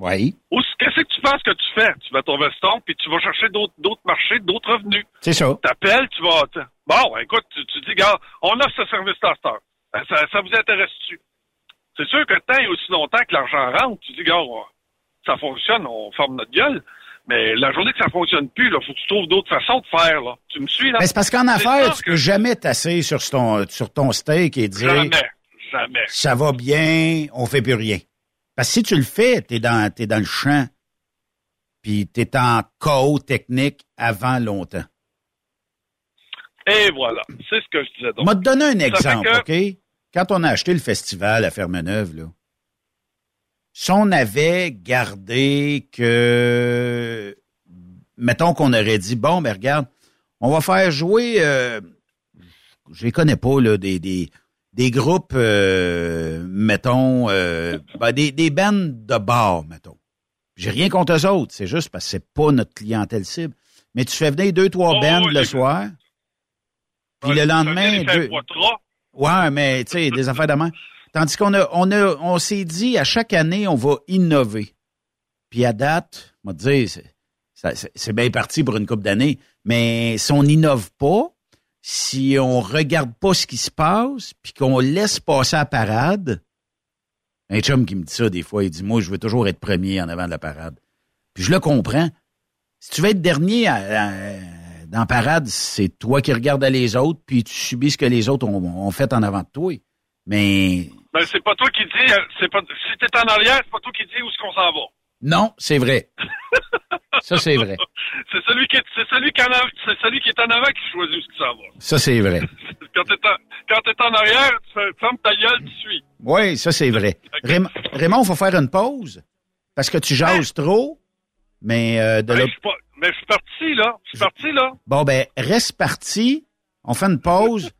Oui. Ou qu'est-ce que tu penses que tu fais? Tu vas ton veston, puis tu vas chercher d'autres, marchés, d'autres revenus. C'est ça. T'appelles, tu vas... Bon, écoute, tu, tu dis, gars, on offre ce cette heure. Ben, Ça, ça vous intéresse-tu? C'est sûr que tant et aussi longtemps que l'argent rentre, tu dis, gars, ça fonctionne, on forme notre gueule. Mais la journée que ça fonctionne plus, là, faut que tu trouves d'autres façons de faire, là. Tu me suis, là? Ben, c'est parce qu'en affaires, tu que- peux jamais tasser sur ton, sur ton steak et dire Jamais. Jamais. ça va bien, on fait plus rien. Parce que si tu le fais, t'es dans, t'es dans le champ, puis t'es en chaos technique avant longtemps. Et voilà. C'est ce que je disais donc. On va te donner un exemple, que- OK? Quand on a acheté le festival à Fermeneuve, là, si on avait gardé que, mettons qu'on aurait dit, bon, ben regarde, on va faire jouer, euh, je les connais pas, là, des, des, des groupes, euh, mettons, euh, ben, des, des bandes de bar, mettons. J'ai rien contre eux autres, c'est juste parce que c'est pas notre clientèle cible. Mais tu fais venir deux, trois Oh, bandes oui, le soir, puis Ouais, le lendemain... deux-. Ouais, mais tu sais, des affaires de main. Tandis qu'on a, on a, on s'est dit à chaque année, on va innover. Puis à date, on va te dire, c'est, bien parti pour une couple d'années. Mais si on n'innove pas, si on regarde pas ce qui se passe, puis qu'on laisse passer la parade, un chum qui me dit ça des fois, il dit, moi, je veux toujours être premier en avant de la parade. Puis je le comprends. Si tu veux être dernier dans la parade, c'est toi qui regardes les autres, puis tu subis ce que les autres ont, ont fait en avant de toi. Mais Ben, c'est pas toi qui dis, euh, c'est pas, si t'es en arrière, c'est pas toi qui dis où est-ce qu'on s'en va. Non, c'est vrai. Ça, c'est vrai. C'est celui qui est, c'est celui qui en a- c'est celui qui est en avant qui choisit est-ce qu'il s'en va. Ça, c'est vrai. Quand t'es en, quand t'es en arrière, tu fais, ferme ta gueule, tu suis. Oui, ça, c'est vrai. Raym- Raymond, il faut faire une pause parce que tu jases trop, mais euh, de Hey, pas- mais je suis parti, là. Je suis parti, là. Bon, ben, reste parti. On fait une pause.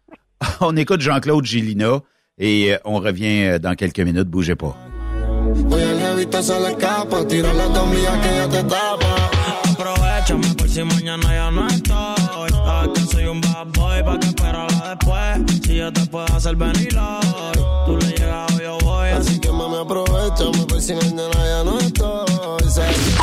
on écoute Jean-Claude Gélina et euh, on revient euh, dans quelques minutes. Bougez pas. Se le escapa, tira la comida que ya te tapa. Aprovechame por si mañana ya no estoy. Sabes que soy un bad boy, pa' que esperarla después. Si yo te puedo hacer venir hoy, tú le llegas yo voy. Así que mami aprovechame por si mañana ya no estoy.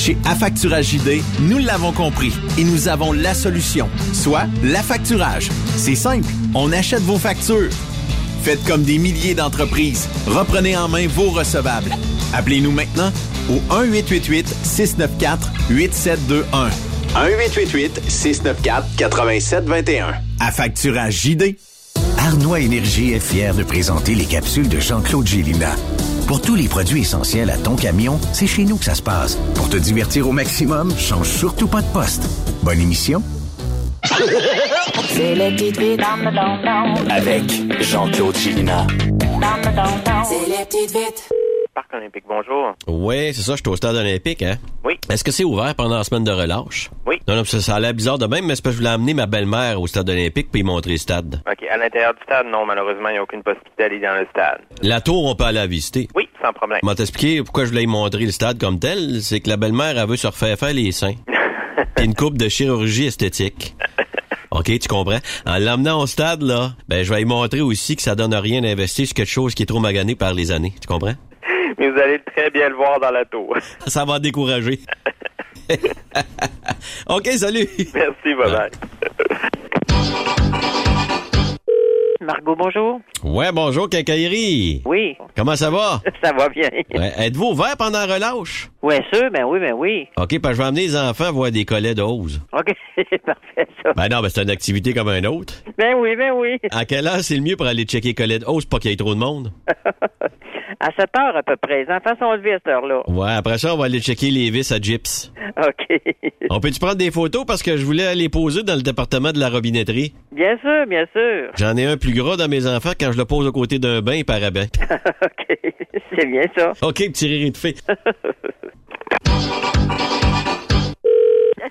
Chez Affacturage JD, nous l'avons compris et nous avons la solution, soit l'affacturage. C'est simple, on achète vos factures. Faites comme des milliers d'entreprises. Reprenez en main vos recevables. Appelez-nous maintenant au 1-888-694-8721. 1-888-694-8721. À facturage JD. Arnois Énergie est fier de présenter les capsules de Jean-Claude Gélina. Pour tous les produits essentiels à ton camion, c'est chez nous que ça se passe. Pour te divertir au maximum, change surtout pas de poste. Bonne émission. C'est les petites vites dans le don Avec Jean-Claude Chilina. Dans le don C'est les petites vites. Parc olympique, bonjour. Oui, c'est ça, je suis au stade olympique, hein? Oui. Est-ce que c'est ouvert pendant la semaine de relâche? Oui. Non, non, ça, ça a l'air bizarre de même, mais c'est parce que je voulais amener ma belle-mère au stade olympique puis montrer le stade. OK. À l'intérieur du stade, non, malheureusement, il n'y a aucune possibilité d'aller dans le stade. La tour, on peut aller la visiter. Oui, sans problème. Vais t'expliquer pourquoi je voulais y montrer le stade comme tel? C'est que la belle-mère, elle veut se refaire faire les seins. Puis une coupe de chirurgie esthétique. OK, tu comprends? En l'emmenant au stade, là, ben, je vais y montrer aussi que ça donne rien d'investir sur quelque chose qui est trop magané par les années. Tu comprends? Mais vous allez très bien le voir dans la tour. Ça va décourager. OK, salut. Merci, bye bye. Margot, bonjour. Ouais, bonjour, Quincaillerie. Oui. Comment ça va? Ça va bien. Ouais, Êtes-vous ouvert pendant la relâche? Oui, sûr, ben oui, ben oui. OK, parce que je vais amener les enfants voir des collets d'ose. OK, c'est parfait, ça. Ben non, ben c'est une activité comme un autre. Ben oui, ben oui. À quelle heure c'est le mieux pour aller checker collets d'ose, pas qu'il y ait trop de monde? À 7 heures à peu près. Les enfants sont levés à cette heure-là. Ouais, après ça, on va aller checker les vis à Gyps. OK. On peut-tu prendre des photos parce que je voulais les poser dans le département de la robinetterie? Bien sûr, bien sûr. J'en ai un plus gros dans mes enfants quand je le pose aux côtés d'un bain, il paraît bien. OK. C'est bien ça. OK, petit rire de fée.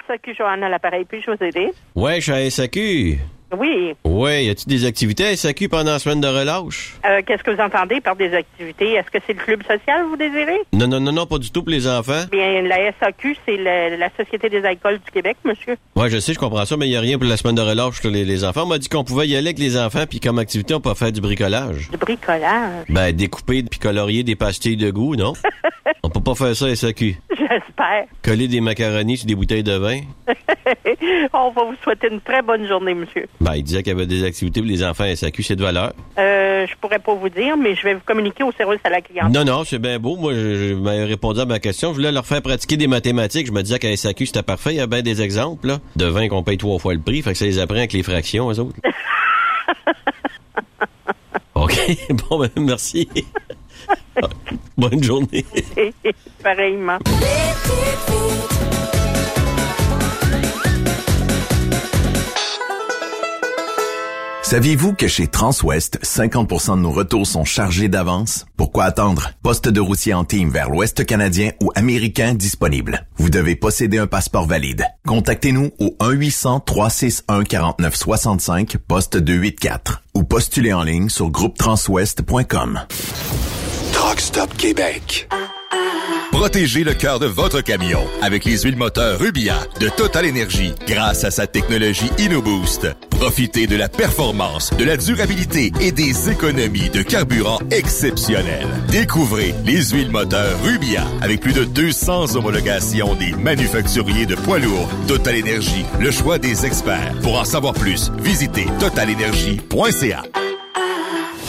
SAQ Johanna l'appareil, puis-je vous aider? Ouais, je suis à SAQ. Oui. Ouais, y a-tu des activités à SAQ pendant la semaine de relâche? Euh, Qu'est-ce que vous entendez par des activités? Est-ce que c'est le club social que vous désirez? Non, non, non, non, pas du tout pour les enfants. Bien, la SAQ, c'est la, la Société des alcools du Québec, monsieur. Ouais, je sais, je comprends ça, mais il y a rien pour la semaine de relâche pour les, les enfants. On m'a dit qu'on pouvait y aller avec les enfants, puis comme activité, on peut faire du bricolage. Du bricolage. Ben, découper puis colorier des pastilles de goût, non? on peut pas faire ça à SAQ. J'espère. Coller des macaronis sur des bouteilles de vin. On va vous souhaiter une très bonne journée, monsieur. Ben, il disait qu'il y avait des activités pour les enfants à SAQ, c'est de valeur. Euh, je pourrais pas vous dire, mais je vais vous communiquer au service à la clientèle. Non, non, c'est bien beau. Moi, je, je m'avais répondu à ma question. Je voulais leur faire pratiquer des mathématiques. Je me disais qu'à SAQ, c'était parfait. Il y a bien des exemples, là, de vin qu'on paye trois fois le prix. Fait que ça les apprend avec les fractions, eux autres. OK. Bon, ben, merci. Bonne journée. Pareillement. Saviez-vous que chez Transwest, 50% de nos retours sont chargés d'avance? Pourquoi attendre? Poste de routier en team vers l'Ouest canadien ou américain disponible. Vous devez posséder un passeport valide. Contactez-nous au 1-800-361-4965, poste 284 ou postulez en ligne sur groupetranswest.com. Truck Stop Québec. Protégez le cœur de votre camion avec les huiles moteurs Rubia de Total Energy grâce à sa technologie InnoBoost. Profitez de la performance, de la durabilité et des économies de carburant exceptionnelles. Découvrez les huiles moteurs Rubia avec plus de 200 homologations des manufacturiers de poids lourds. Total Energy, le choix des experts. Pour en savoir plus, visitez totalenergy.ca.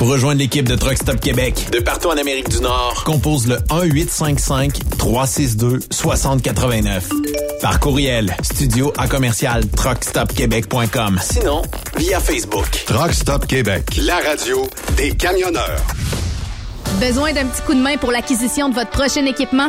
Pour rejoindre l'équipe de Truck Stop Québec, de partout en Amérique du Nord, compose le 1-855-362-6089. Par courriel, studio à commercial truckstopquebec.com. Sinon, via Facebook. Truck Stop Québec, la radio des camionneurs. Besoin d'un petit coup de main pour l'acquisition de votre prochain équipement?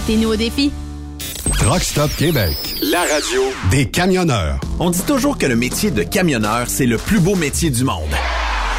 mettez-nous au défi. Truck Stop Québec, la radio des camionneurs. On dit toujours que le métier de camionneur, c'est le plus beau métier du monde.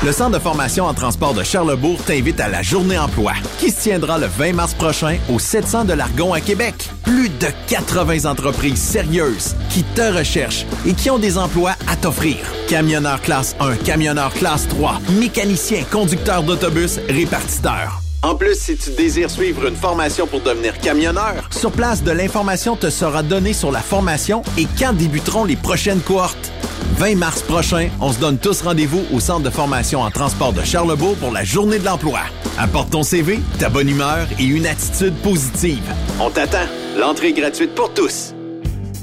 Le Centre de formation en transport de Charlebourg t'invite à la Journée emploi, qui se tiendra le 20 mars prochain au 700 de l'Argon à Québec. Plus de 80 entreprises sérieuses qui te recherchent et qui ont des emplois à t'offrir. Camionneur classe 1, camionneur classe 3, mécanicien, conducteur d'autobus, répartiteur. En plus, si tu désires suivre une formation pour devenir camionneur, sur place, de l'information te sera donnée sur la formation et quand débuteront les prochaines cohortes. 20 mars prochain, on se donne tous rendez-vous au Centre de formation en transport de Charlebourg pour la Journée de l'emploi. Apporte ton CV, ta bonne humeur et une attitude positive. On t'attend. L'entrée est gratuite pour tous.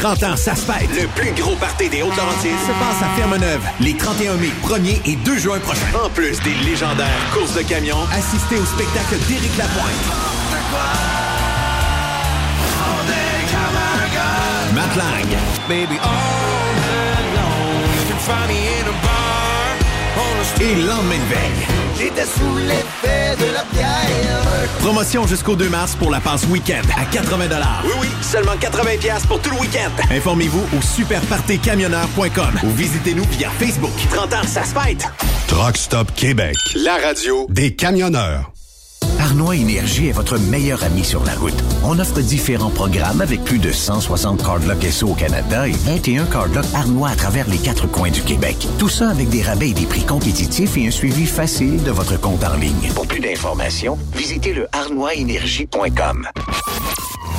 30 ans, ça se fête. Le plus gros party des Hautes-Laurentides se passe à Ferme-Neuve les 31 mai, 1er et 2 juin prochains. En plus des légendaires courses de camions, assistez au spectacle d'Éric Lapointe. Matt Lang. Baby, Et lendemain de veille. J'étais sous l'effet de la bière. Promotion jusqu'au 2 mars pour la passe week-end à 80 Oui, oui, seulement 80 pièces pour tout le week-end. Informez-vous au superpartycamionneur.com ou visitez-nous via Facebook. 30 ans, ça se fête. Truck Stop Québec, la radio des camionneurs. Arnois Énergie est votre meilleur ami sur la route. On offre différents programmes avec plus de 160 cardlocks SO au Canada et 21 cardlocks Arnois à travers les quatre coins du Québec. Tout ça avec des rabais et des prix compétitifs et un suivi facile de votre compte en ligne. Pour plus d'informations, visitez le arnoisénergie.com.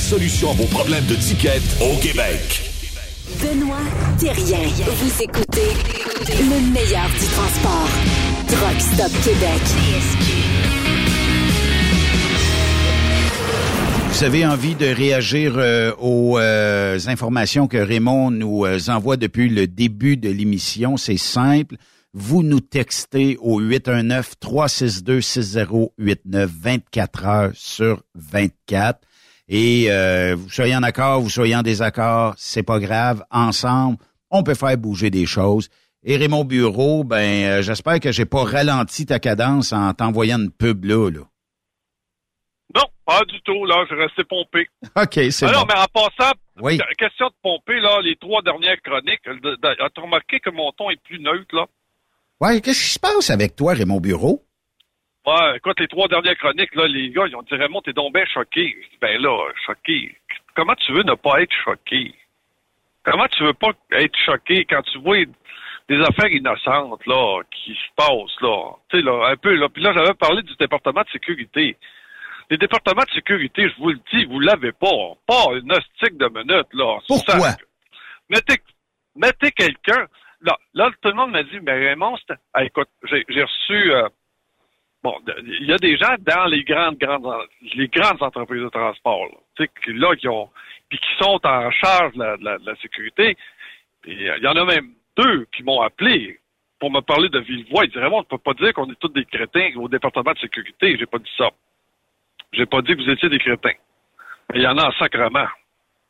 solution à vos problèmes de ticket au Québec. Benoît Thérien. Vous écoutez le meilleur du transport. Truck Stop Québec. Vous avez envie de réagir euh, aux euh, informations que Raymond nous euh, envoie depuis le début de l'émission? C'est simple. Vous nous textez au 819-362-6089 24 heures sur 24. Et euh, vous soyez en accord, vous soyez en désaccord, c'est pas grave. Ensemble, on peut faire bouger des choses. Et Raymond Bureau, ben euh, j'espère que j'ai pas ralenti ta cadence en t'envoyant une pub là. là. Non, pas du tout. Là, je restais pompé. OK, c'est Alors, bon. mais en passant, Oui. question de pomper, là, les trois dernières chroniques, as-tu remarqué que mon ton est plus neutre, là? Ouais, qu'est-ce qui se passe avec toi, Raymond Bureau? Ouais, écoute, les trois dernières chroniques, là, les gars, ils ont dit Raymond, t'es donc bien choqué. Ben là, choqué. Comment tu veux ne pas être choqué? Comment tu veux pas être choqué quand tu vois des affaires innocentes, là, qui se passent, là? Tu sais, là, un peu, là. Puis là, j'avais parlé du département de sécurité. Les départements de sécurité, je vous le dis, vous l'avez pas. Pas une hostique de minute, là. Pourquoi? Ça- mettez, mettez quelqu'un. Là, là, tout le monde m'a dit, mais Raymond, Ah, écoute, j'ai j'ai reçu, euh, bon, il y a des gens dans les grandes, grandes, les grandes entreprises de transport, là, qui, là, qui ont, puis qui sont en charge de la, de la- de la sécurité. Puis, euh, il y en a même deux qui m'ont appelé pour me parler de vive voix. Ils disaient, Raymond, on ne peut pas dire qu'on est tous des crétins au département de sécurité. J'ai pas dit ça. J'ai pas dit que vous étiez des crétins. Mais il y en a en sacrement.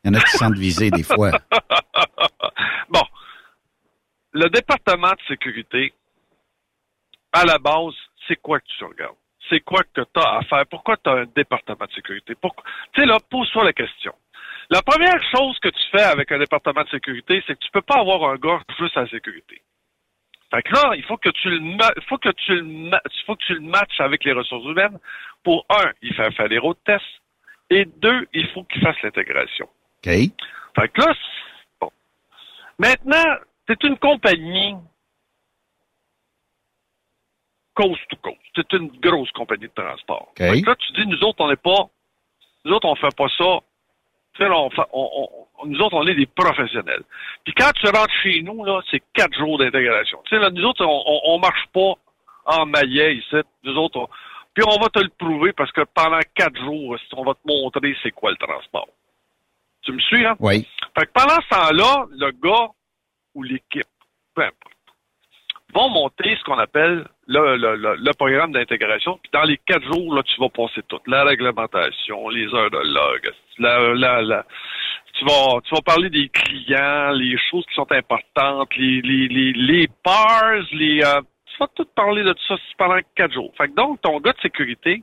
Il y en a qui se sentent visés des fois. bon. Le département de sécurité, à la base, c'est quoi que tu regardes? C'est quoi que tu as à faire? Pourquoi tu as un département de sécurité? Pourquoi? Tu sais, là, pose-toi la question. La première chose que tu fais avec un département de sécurité, c'est que tu peux pas avoir un gars juste à la sécurité. Fait que là, il faut que tu le, faut que tu le, faut que tu le matches avec les ressources humaines. Pour un, il fait faire les road tests. Et deux, il faut qu'il fasse l'intégration. OK? Fait que là, bon. Maintenant, c'est une compagnie coast to coast. C'est une grosse compagnie de transport. Là, tu dis, nous autres, on n'est pas, nous autres, on fait pas ça. Tu sais, là, on fait- on- on- nous autres, on est des professionnels. Puis quand tu rentres chez nous, là, c'est quatre jours d'intégration. Tu sais, là, nous autres, on, on marche pas en maillet ici. Nous autres, on- puis on va te le prouver parce que pendant quatre jours, on va te montrer c'est quoi le transport? Tu me suis, hein? Oui. Fait que pendant ce temps-là, le gars ou l'équipe, peu importe, vont monter ce qu'on appelle le, le, le, le programme d'intégration. Puis dans les quatre jours, là, tu vas passer tout. La réglementation, les heures de log, la, la, la, tu vas, tu vas parler des clients, les choses qui sont importantes, les, les, les, les bars, les, euh, tu vas tout parler de ça pendant quatre jours. Fait que donc, ton gars de sécurité,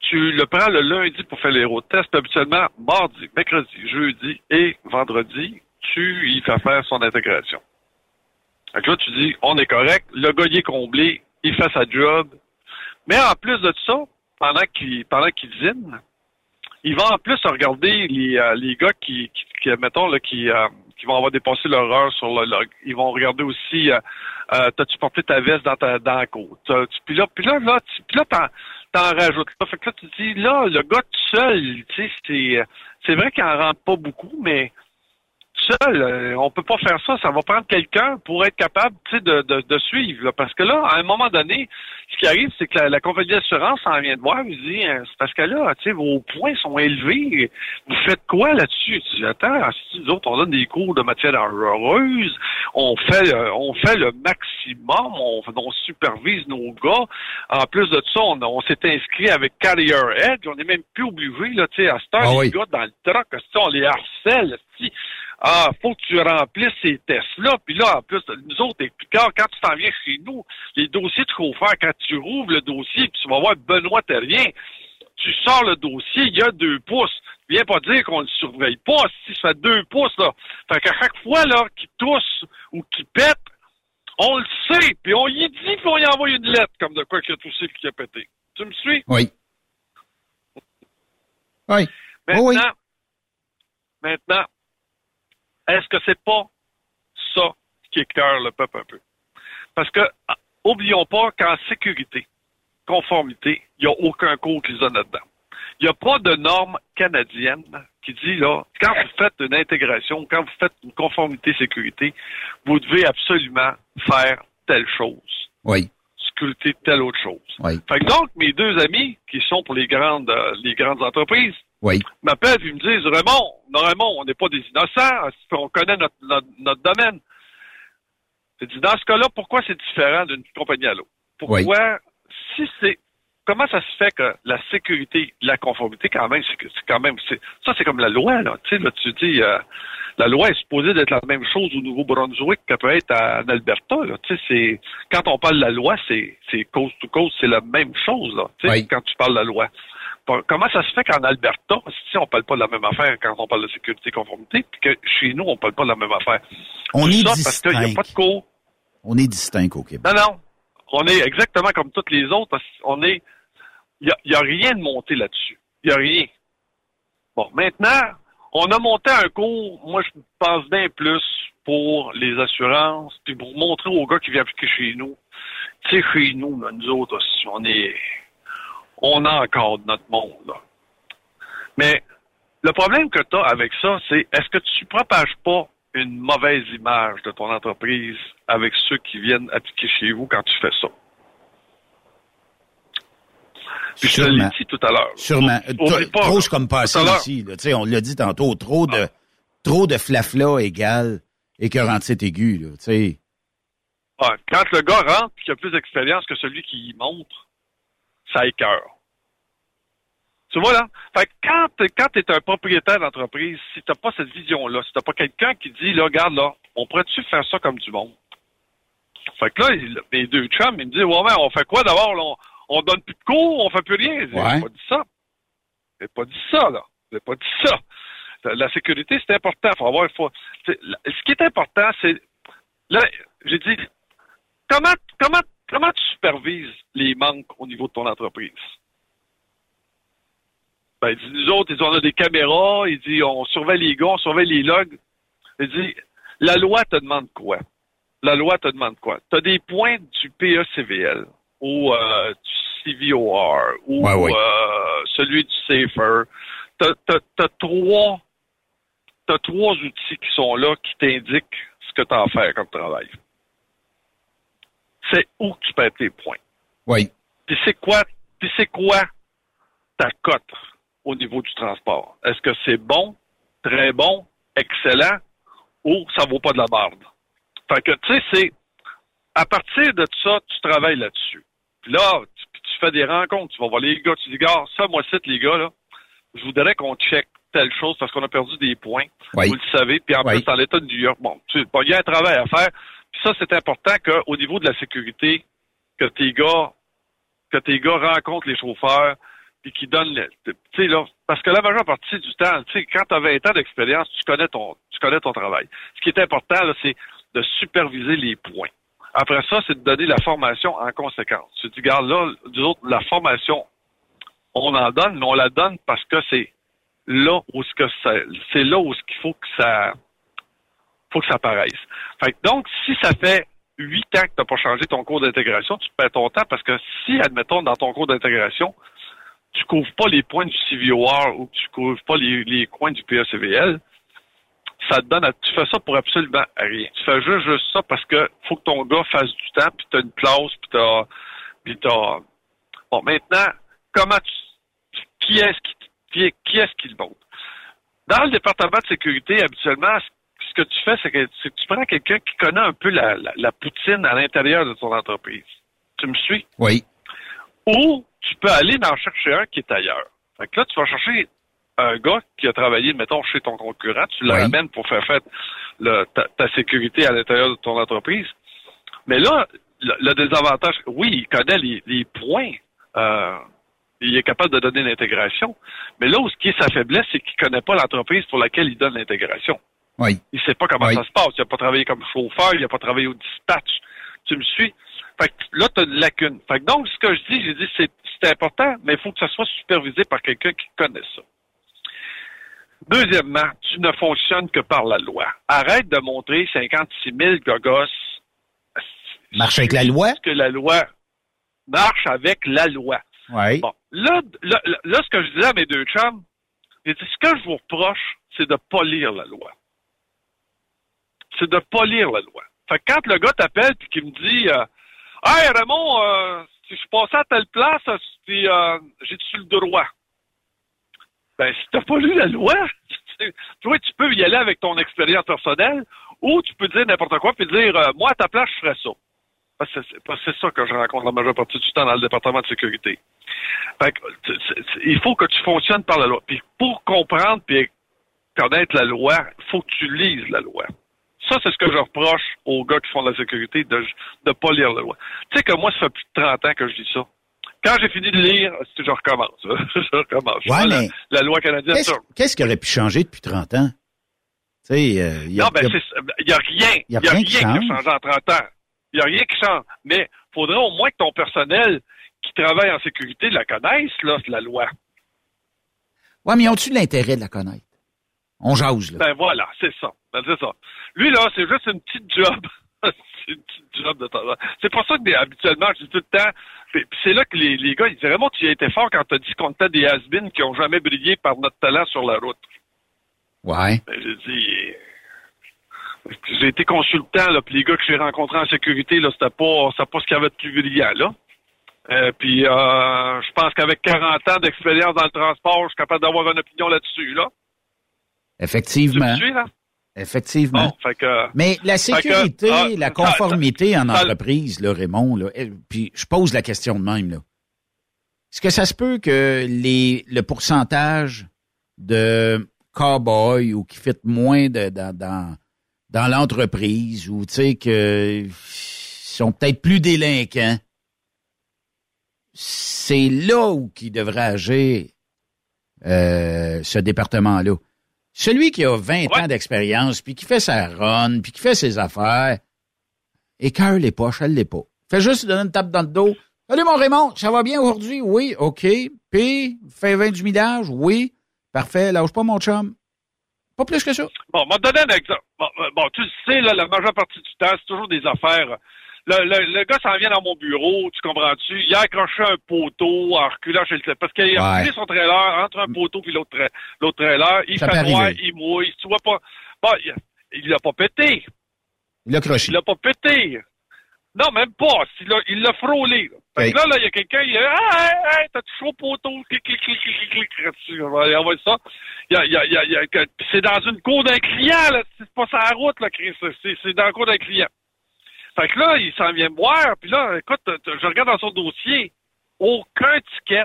tu le prends le lundi pour faire les road tests. Habituellement, mardi, mercredi, jeudi et vendredi, tu y fais faire son intégration. Que là, tu dis, on est correct, le gars il est comblé, il fait sa job. Mais en plus de ça, pendant qu'il pendant qu'il il va en plus regarder les, euh, les gars qui, qui, qui mettons, là, qui, euh, qui vont avoir dépassé leur heure sur le log. Ils vont regarder aussi, euh, euh, t'as-tu porté ta veste dans ta dans la côte? Puis là, puis là, là, tu- puis là, t'en, t'en rajoutes. Là. Fait que là, tu dis, là, le gars tout seul, tu sais, c'est, c'est vrai qu'il en rentre pas beaucoup, mais seul, euh, on peut pas faire ça. Ça va prendre quelqu'un pour être capable, tu sais, de, de, de suivre. là. Parce que là, à un moment donné, ce qui arrive, c'est que la, la compagnie d'assurance en vient de voir, il dit, euh, c'est parce que là, tu sais, vos points sont élevés. Vous faites quoi là-dessus? Attends, si nous autres, on donne des cours de matière heureuse, on fait, euh, on fait le maximum, on, on supervise nos gars. En plus de ça, on, on s'est inscrit avec Carrier Edge. On n'est même plus obligé, là, tu sais, à ce temps, Ah les oui. gars dans le truck, on les harcèle, si, ah, faut que tu remplisses ces tests-là. Puis là, en plus, nous autres, et puis quand, quand tu t'en viens chez nous, les dossiers de chauffeur, quand tu rouvres le dossier, puis tu vas voir Benoît Terrien, tu sors le dossier, il y a deux pouces. Viens pas dire qu'on le surveille pas si ça fait deux pouces, là. Fait qu'à chaque fois, là, qu'il tousse ou qu'il pète, on le sait, puis on y dit, puis on y envoie une lettre, comme de quoi qu'il a toussé puis qu'il a pété. Tu me suis? Oui. Oui. Maintenant, oui. maintenant, est-ce que c'est pas ça qui écœure le peuple un peu? Parce que, ah, oublions pas qu'en sécurité, conformité, il n'y a aucun cours qui se donne là-dedans. Il n'y a pas de norme canadienne qui dit, là, quand vous faites une intégration, quand vous faites une conformité sécurité, vous devez absolument faire telle chose Oui. sculpter telle autre chose. Oui. Fait que donc, mes deux amis, qui sont pour les grandes, euh, les grandes entreprises, Oui. m'appellent et me disent, Raymond, non, Raymond, on n'est pas des innocents, on connaît notre, notre, notre domaine. J'ai dit, dans ce cas-là, pourquoi c'est différent d'une compagnie à l'autre? Pourquoi, si c'est, comment ça se fait que la sécurité, la conformité, quand même, c'est quand même, ça c'est comme la loi, là. Tu sais, là, tu dis, euh, la loi est supposée d'être la même chose au Nouveau-Brunswick qu'elle peut être à- en Alberta, là. Tu sais, c'est, quand on parle de la loi, c'est, c'est cause to cause, c'est la même chose, là. Tu sais, quand tu parles de la loi. Comment ça se fait qu'en Alberta, si on parle pas de la même affaire quand on parle de sécurité et conformité, puis que chez nous, on parle pas de la même affaire? On Tout est ça parce qu'il n'y a distinct. pas de cours. On est distinct au Québec. Non, non. On est exactement comme toutes les autres. parce qu'on est. Il n'y a, y a rien de monté là-dessus. Il n'y a rien. Bon, maintenant, on a monté un cours, moi, je pense bien plus pour les assurances, puis pour montrer aux gars qui viennent appliquer chez nous. Tu sais, chez nous, là, nous autres, aussi, on est. On a encore de notre monde, là. Mais le problème que tu as avec ça, c'est est-ce que tu propages pas une mauvaise image de ton entreprise avec ceux qui viennent appliquer chez vous quand tu fais ça? Puis je te l'ai dit tout à l'heure. Sûrement. Je comme passé ici. Là. On l'a dit tantôt, trop de trop de flafla égale écœurantite aiguë. Là, tu sais. Ouais, quand le gars rentre et qu'il a plus d'expérience que celui qui y montre, ça écœure. Tu vois là? Fait que quand quand t'es un propriétaire d'entreprise, si t'as pas cette vision-là, si t'as pas quelqu'un qui dit, là, regarde là, on pourrait-tu faire ça comme du monde? Fait que là, il- mes deux chums, ils me disent, ouais, mais on fait quoi d'abord? On, on donne plus de cours, on fait plus rien. J'ai Ouais. pas dit ça. J'ai pas dit ça, là. J'ai pas dit ça. La, sécurité, c'est important. Faut avoir, faut, la- ce qui est important, c'est, là, j'ai dit, comment, comment, comment tu supervises les manques au niveau de ton entreprise? Ben, il dit, nous autres, ils disent, on a des caméras, il dit, on surveille les gars, on surveille les logs. Il dit, la loi te demande quoi? La loi te demande quoi? Tu as des points du PECVL ou euh, du CVOR ou Ouais, ouais. euh, celui du SAFER. Tu as, trois t'as trois outils qui sont là qui t'indiquent ce que tu as à faire comme travail. C'est où tu perds tes points. Oui. Puis c'est quoi, puis c'est quoi ta cote au niveau du transport? Est-ce que c'est bon, très bon, excellent, ou ça vaut pas de la barbe? Fait que, tu sais, c'est, à partir de ça, tu travailles là-dessus. Puis là, tu, tu fais des rencontres, tu vas voir les gars, tu dis, gars, ça, moi, c'est les gars, là, je voudrais qu'on check telle chose parce qu'on a perdu des points. Oui. Vous le savez. Puis en Oui. plus, dans l'État de New York, bon, tu, il y a un travail à faire. Puis ça, c'est important qu'au niveau de la sécurité, que tes gars, que tes gars rencontrent les chauffeurs, puis qu'ils donnent, le- là, parce que la majeure partie du temps, tu sais, quand tu as 20 ans d'expérience, tu connais ton, tu connais ton travail. Ce qui est important c'est de superviser les points. Après ça, c'est de donner la formation en conséquence. Tu dis, là, nous autres, la formation, on en donne, mais on la donne parce que c'est là où ce que c'est là où ce qu'il faut que ça, faut que ça apparaisse. Fait donc, si ça fait huit ans que tu n'as pas changé ton cours d'intégration, tu perds ton temps parce que si, admettons, dans ton cours d'intégration, tu couvres pas les points du CVOR ou tu couvres pas les, les coins du PACVL, ça te donne, à- tu fais ça pour absolument rien. Tu fais juste, juste ça parce que faut que ton gars fasse du temps, puis t'as une classe, puis t'as, puis t'as, bon, maintenant, comment tu, qui est-ce qui, qui, qui est-ce qui le monte? Dans le département de sécurité, habituellement, ce que tu fais, c'est que, tu prends quelqu'un qui connaît un peu la, la, la poutine à l'intérieur de ton entreprise. Tu me suis? Oui. Ou tu peux aller en chercher un qui est ailleurs. Fait que là, tu vas chercher un gars qui a travaillé, mettons, chez ton concurrent, tu le Oui. ramènes pour faire faire le- ta, ta sécurité à l'intérieur de ton entreprise. Mais là, le, le désavantage, oui, il connaît les, les points. euh, il est capable de donner l'intégration. Mais là où ce qui est sa faiblesse, c'est qu'il connaît pas l'entreprise pour laquelle il donne l'intégration. Oui. Il sait pas comment Oui. ça se passe. Il n'a pas travaillé comme chauffeur, il n'a pas travaillé au dispatch. Tu me suis? Fait que là, tu as une lacune. Fait que donc, ce que je dis, j'ai dit, c'est, c'est important, mais il faut que ça soit supervisé par quelqu'un qui connaît ça. Deuxièmement, tu ne fonctionnes que par la loi. Arrête de montrer 56 000 gogos. Marche avec la loi? Que la loi marche avec la loi? Bon, là, là, là, ce que je disais à mes deux chums, j'ai dit, ce que je vous reproche, c'est de pas lire la loi. C'est de pas lire la loi. Fait que quand le gars t'appelle puis qu'il me dit, euh, hey Raymond, euh, si je passé à telle place, euh, euh, j'ai-tu le droit? Ben, si t'as pas lu la loi, tu vois, tu peux y aller avec ton expérience personnelle, ou tu peux dire n'importe quoi puis dire, euh, moi à ta place, je ferais ça. C'est- ça que je rencontre la majeure partie du temps dans le département de sécurité. Fait que, il faut que tu fonctionnes par la loi. Puis pour comprendre puis connaître la loi, il faut que tu lises la loi. Ça, c'est ce que je reproche aux gars qui font de la sécurité, de ne pas lire la loi. Tu sais que moi, ça fait plus de 30 ans que je dis ça. Quand j'ai fini de lire, je recommence. je recommence. Je Ouais, prends la- mais la, loi canadienne. Qu'est-ce qu'est-ce qui aurait pu changer depuis 30 ans? Tu sais, euh, il y a- Non, ben, il y a- n'y rien. Il n'y a rien rien qui qui a change. changé en 30 ans. Il n'y a rien qui change. Mais il faudrait au moins que ton personnel qui travaille en sécurité la connaisse, là, la loi. Ouais, mais ont-tu l'intérêt de la connaître? On jase, là. Ben voilà, c'est ça. Ben, c'est ça. Lui, là, c'est juste une petite job. c'est une petite job de temps. C'est pour ça que habituellement, je dis tout le temps, c'est là que les, les gars, ils disent vraiment, tu as été fort quand tu as dit qu'on était des has qui ont jamais brillé par notre talent sur la route. Ouais. Ben, j'ai dit, j'ai été consultant, là, puis les gars que j'ai rencontrés en sécurité, là, c'était pas, pas ce qu'il y avait de plus brillant, là. Euh, puis, euh, je pense qu'avec 40 ans d'expérience dans le transport, je suis capable d'avoir une opinion là-dessus, là. Tu Effectivement. me suis, là? Effectivement. Bon, fait que, Mais la fait que, sécurité, ah, la ça- conformité en entreprise, là, Raymond, là, puis je pose la question de même, là. Est-ce que ça se peut que les, le pourcentage de cow-boys ou qui fit moins de, dans, dans, dans l'entreprise ou, tu sais, que sont peut-être plus délinquants, c'est là où qui devrait agir euh, ce département-là. Celui qui a 20 ans d'expérience, puis qui fait sa run, puis qui fait ses affaires, écœure les poches, elle l'est pas. Fait juste donner une tape dans le dos. Salut mon Raymond, ça va bien aujourd'hui? Oui, OK. Puis, fais 20 du millage? Oui. Parfait, lâche pas mon chum. Pas plus que ça. Bon, m'a donné un exemple. Bon, euh, bon, tu le sais, là, la majeure partie du temps, c'est toujours des affaires. Le, le, le gars s'en vient dans mon bureau, tu comprends-tu? Il a accroché un poteau en reculant chez le Parce qu'il a Ouais. son trailer entre un poteau puis l'autre tra- l'autre trailer. Il Ça fait noir, arriver. il mouille. Tu vois pas. Bon, il, l'a pas pété. Il a croché. Il l'a pas pété. Non, même pas. Il l'a, l'a frôlé. là. Fait que là, il y a quelqu'un, il a, ah, hey, hey, t'as touché au poteau, clic, clic, clic, clic, clic, clic. On va ça. C'est dans une cour d'un client, là. C'est pas sa route, là, Chris. C'est, c'est dans la cour d'un client. Fait que là, il s'en vient me voir, puis là, écoute, je regarde dans son dossier, aucun ticket,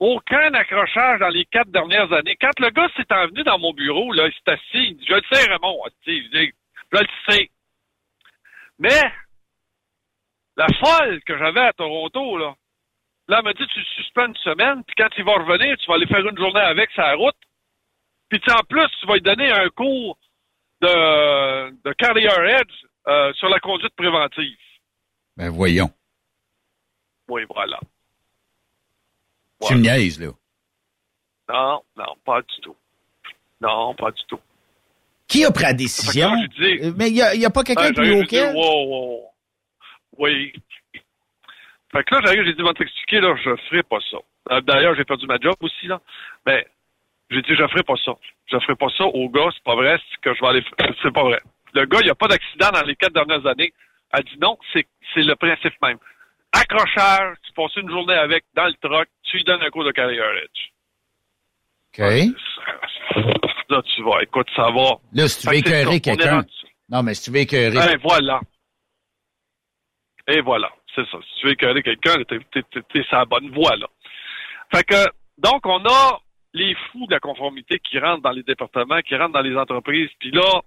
aucun accrochage dans les quatre dernières années. Quand le gars s'est envenu dans mon bureau, là, il s'est assis, il dit, je le sais, Raymond, sais, je le sais. Mais, la folle que j'avais à Toronto, là, là, m'a dit, tu suspends une semaine, puis quand il va revenir, tu vas aller faire une journée avec sa route, puis en plus, tu vas lui donner un cours de, de carrier edge euh, sur la conduite préventive. Ben voyons. Oui, voilà. Tu me niaises, là. Non, non, pas du tout. Non, pas du tout. Qui a pris la décision? Euh, Mais il n'y a, pas quelqu'un haut j'ai dit, qu'elle? wow, wow. Oui. Fait que là, j'arrive, j'ai dit, va t'expliquer, là, je ferai pas ça. Euh, D'ailleurs, j'ai perdu ma job aussi, là. Mais, j'ai dit, je ferai pas ça. Je ferai pas ça au gars, c'est pas vrai, c'est que je vais aller, c'est pas vrai. Le gars, il n'y a pas d'accident dans les quatre dernières années. Elle dit non, c'est, le principe même. Accrochage, tu passes une journée avec dans le truck, tu lui donnes un cours de carrière edge. OK. Là, tu vas, écoute, ça va. Là, si tu veux écœurer quelqu'un. Non, mais si tu veux écœurer. Et voilà. Et voilà, c'est ça. Si tu veux écœurer quelqu'un, t'es, t'es, t'es, t'es sur la bonne voie, là. Fait que, donc, on a les fous de la conformité qui rentrent dans les départements, qui rentrent dans les entreprises, puis là,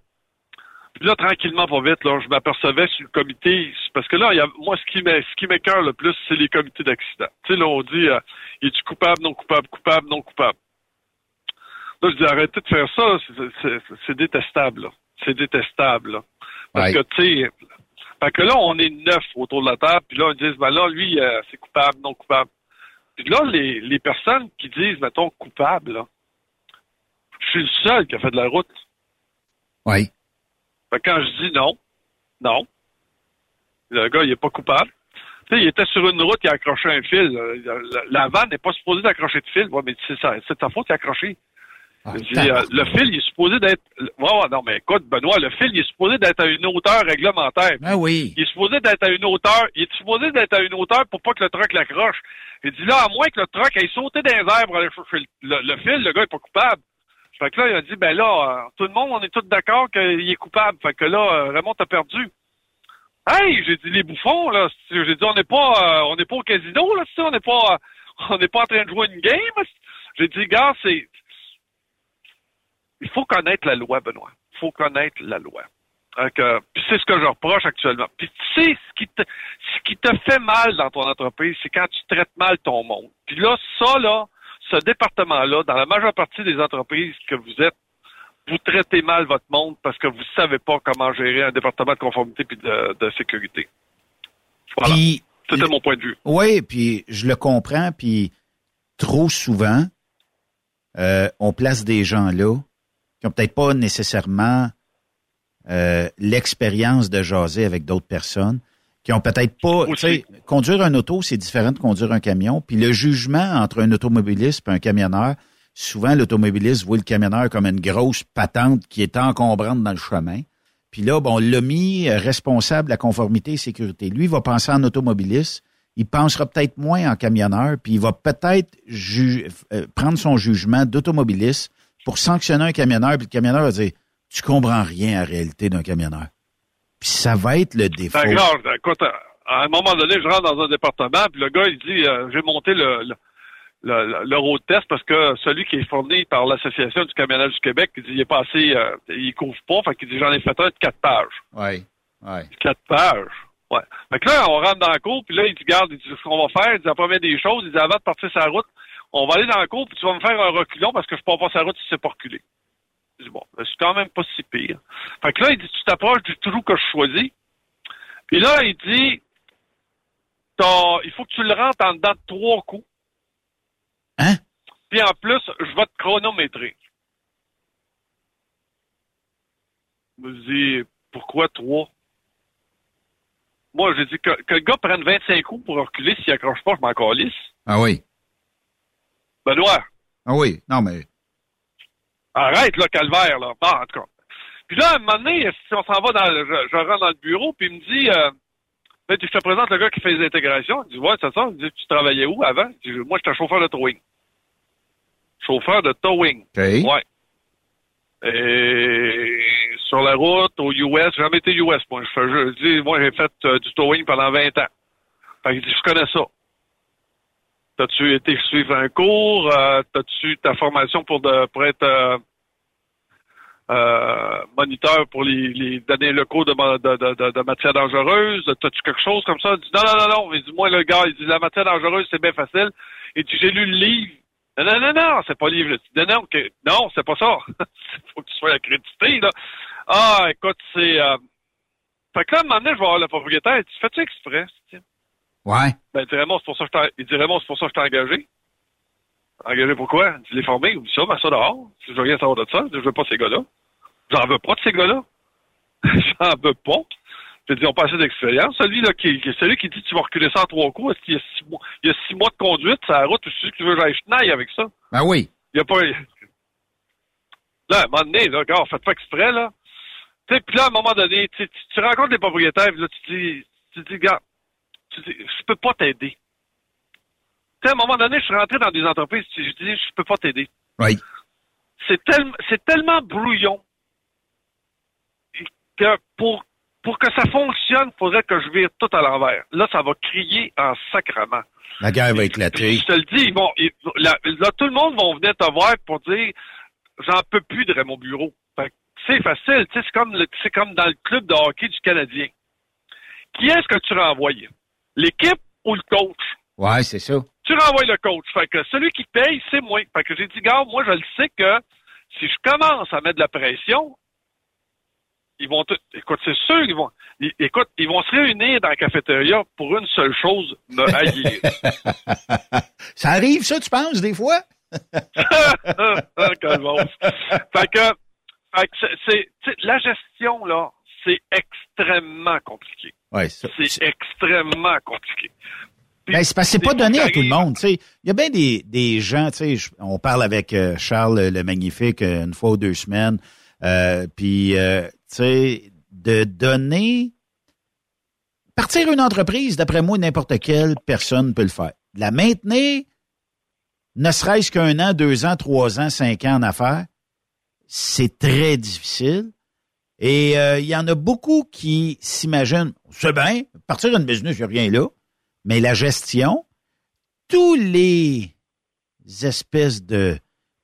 puis là, tranquillement, pas vite, là, je m'apercevais sur le comité, parce que là, il y a, moi, ce qui ce qui m'écœure le plus, c'est les comités d'accident. Tu sais, là, on dit, euh, es-tu coupable, non coupable, coupable, non coupable? Là, je dis, arrêtez de faire ça, c'est- détestable, là. C'est détestable, là. Parce Ouais. que, tu sais, fait que là, on est neuf autour de la table, puis là, on dit, ben là, lui, euh, c'est coupable, non coupable. Puis là, les, les personnes qui disent, mettons, coupable, là, je suis le seul qui a fait de la route. Oui. Fait que quand je dis non, non, le gars, il est pas coupable. Tu sais, il était sur une route, il a accroché un fil. Euh, La, la vanne n'est pas supposée d'accrocher de fil. Ouais, mais c'est ça, c'est ta faute, il a accroché. Ah, dis, euh, le fil, il est supposé d'être. Non, mais écoute, Benoît, le fil, il est supposé d'être à une hauteur réglementaire. Ah oui. Il est supposé d'être à une hauteur. Il est supposé d'être à une hauteur pour pas que le truck l'accroche. Il dit là, à moins que le truck sauter dans les airs pour aller chercher le, le- le fil, le gars est pas coupable. Fait que là, il a dit, ben là, euh, tout le monde, on est tous d'accord qu'il est coupable. Fait que là, euh, Raymond, t'as perdu. Hey, j'ai dit les bouffons, là. J'ai dit, on n'est pas, euh, on n'est pas au casino, là, on n'est pas, on n'est pas en train de jouer une game. J'ai dit, gars, c'est, il faut connaître la loi, Benoît. Il faut connaître la loi. Puis c'est ce que je reproche actuellement. Puis tu sais, ce qui te, ce qui te fait mal dans ton entreprise, c'est quand tu traites mal ton monde. Puis là, ça, là, ce département-là, dans la majeure partie des entreprises que vous êtes, vous traitez mal votre monde parce que vous savez pas comment gérer un département de conformité puis de, de sécurité. Voilà. C'était mon point de vue. Oui, puis je le comprends, puis trop souvent, euh, on place des gens là qui ont peut-être pas nécessairement euh, l'expérience de jaser avec d'autres personnes, qui ont peut-être pas, tu sais, conduire un auto, c'est différent de conduire un camion, puis le jugement entre un automobiliste et un camionneur, souvent l'automobiliste voit le camionneur comme une grosse patente qui est encombrante dans le chemin. Puis là, bon, on l'a mis euh, responsable de la conformité et sécurité. Lui, il va penser en automobiliste. Il pensera peut-être moins en camionneur, puis il va peut-être euh, prendre son jugement d'automobiliste pour sanctionner un camionneur, puis le camionneur va dire Tu comprends rien à la réalité d'un camionneur. Puis ça va être le défaut. Ben, regarde, écoute, à un moment donné, je rentre dans un département, puis le gars, il dit, euh, j'ai monté le, le, le, le road test parce que celui qui est fourni par l'Association du camionnage du Québec, il dit, il est passé, euh, il couvre pas, fait qu'il dit, j'en ai fait un de quatre pages. Oui, oui. Quatre pages. Ouais. Fait que là, on rentre dans la cour, puis là, il dit, garde, il dit, ce qu'on va faire, il dit, la première des choses, il dit, avant de partir la route, on va aller dans la cour, puis tu vas me faire un reculon parce que je peux pas passer la route si c'est pas reculé. Je dis, bon, ben, c'est quand même pas si pire. Fait que là, il dit, tu t'approches du trou que je choisis. Puis là, il dit, il faut que tu le rentres en dedans de trois coups. Hein? Puis en plus, je vais te chronométrer. Je me dis, pourquoi trois? Moi, j'ai dit que, que le gars prenne 25 coups pour reculer, s'il accroche pas, je m'en calisse. Ah oui. Benoît, Ah oui. Non, mais. Arrête, là, calvaire, là. Bon, en tout cas. Puis là, à un moment donné, si on s'en va dans le, je, je rentre dans le bureau, puis il me dit, euh, Ben, je te présente le gars qui fait les intégrations. Il dit, ouais, c'est ça. Il dit, tu travaillais où avant? Je dis, moi, j'étais chauffeur de towing. Chauffeur de towing. OK. Ouais. Et sur la route, au US. J'ai jamais été US, moi. Je, fais- je dis, moi, j'ai fait euh, du towing pendant 20 ans. Fait que je connais ça. T'as-tu été suivre un cours? Euh, T'as-tu ta formation pour, être euh, euh, moniteur pour les, les locaux de, ma- de, matières dangereuses? T'as-tu quelque chose comme ça? Non, non, non, non. Il dit, moi, le gars, il dit, la matière dangereuse, c'est bien facile. Et tu j'ai lu le livre. Non, non, non, non, c'est pas le livre. Non, non, que- non, c'est pas ça. faut que tu sois accrédité. Ah, écoute, c'est... Euh... Fait que là, à un moment donné, je vais voir le propriétaire. Il dit, fais-tu exprès? Je dis, Ouais. Ben, il dit, Raymond, c'est pour ça que je t'ai- Raymond, c'est pour ça que je t'ai engagé. Engagé pourquoi? Tu l'es formé, oublie ça, mais ça dehors. Je veux rien savoir de ça. Je veux pas ces gars-là. J'en veux pas de ces gars-là. J'en veux pas. Je dis, on pas assez d'expérience. Celui là qui, celui qui dit tu vas reculer ça en trois coups, est-ce qu'il y a six mois, il y a six mois de conduite sur la route, sais que tu veux que j'aille chenaille avec ça? Ben oui. Il y a pas. Là, à un moment donné, là, gars, faites pas exprès, là. Tu sais, puis là, à un moment donné, tu, tu, tu rencontres les propriétaires, puis là, tu dis, tu dis, gars, tu dis, je peux pas t'aider. Tu sais, à un moment donné, je suis rentré dans des entreprises, je dis, je peux pas t'aider. Oui. C'est tellement, c'est tellement brouillon que pour, pour que ça fonctionne, il faudrait que je vire tout à l'envers. Là, ça va crier en sacrement. La guerre va éclater. Je te le dis, ils- là, là, tout le monde va venir te voir pour dire j'en peux plus de mon bureau. C'est facile, tu sais, c'est comme le- c'est comme dans le club de hockey du Canadien. Qui est-ce que tu renvoies? L'équipe ou le coach? Ouais, c'est ça. Tu renvoies le coach. Fait que celui qui paye, c'est moi. Fait que j'ai dit, gars, moi, je le sais que si je commence à mettre de la pression, ils vont écoute, c'est sûr qu'ils vont, ils- écoute, ils vont se réunir dans la cafétéria pour une seule chose, me haïr. ça arrive, ça, tu penses, des fois? Fait que, fait que c'est, la gestion, là, c'est extrêmement compliqué. Ouais, C'est extrêmement compliqué. Ben, c'est parce que c'est pas donné à tout le monde. Il y a bien des, des gens, je- on parle avec euh, Charles le Magnifique euh, une fois ou deux semaines, euh, puis, de donner... Partir une entreprise, d'après moi, n'importe quelle personne peut le faire. La maintenir, ne serait-ce qu'un an, deux ans, trois ans, cinq ans en affaires, c'est très difficile. Et euh, il y en a beaucoup qui s'imaginent, c'est bien, partir une business, il n'y a rien là. Mais la gestion, tous les espèces de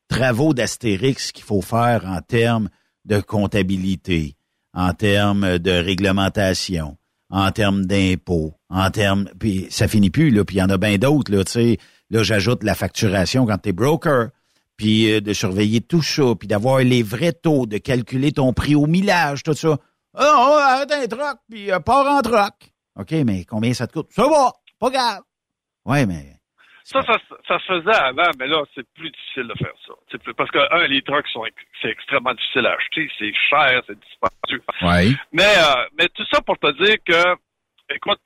travaux d'astérix qu'il faut faire en termes de comptabilité, en termes de réglementation, en termes d'impôts, en termes... Puis ça finit plus, là. Puis il y en a bien d'autres, là, tu sais. Là, j'ajoute la facturation quand tu es broker, puis euh, de surveiller tout ça, puis d'avoir les vrais taux, de calculer ton prix au millage, tout ça. Ah, oh, arrête un troc, puis euh, pars en troc. OK, mais combien ça te coûte? Ça va, pas grave. Ouais, mais Ça, ça, ça se faisait avant, mais là, c'est plus difficile de faire ça. Plus- parce que, un, les trucks sont, c'est extrêmement difficile à acheter, c'est cher, c'est dispendieux. Ouais. Mais, euh, mais tout ça pour te dire que, écoute,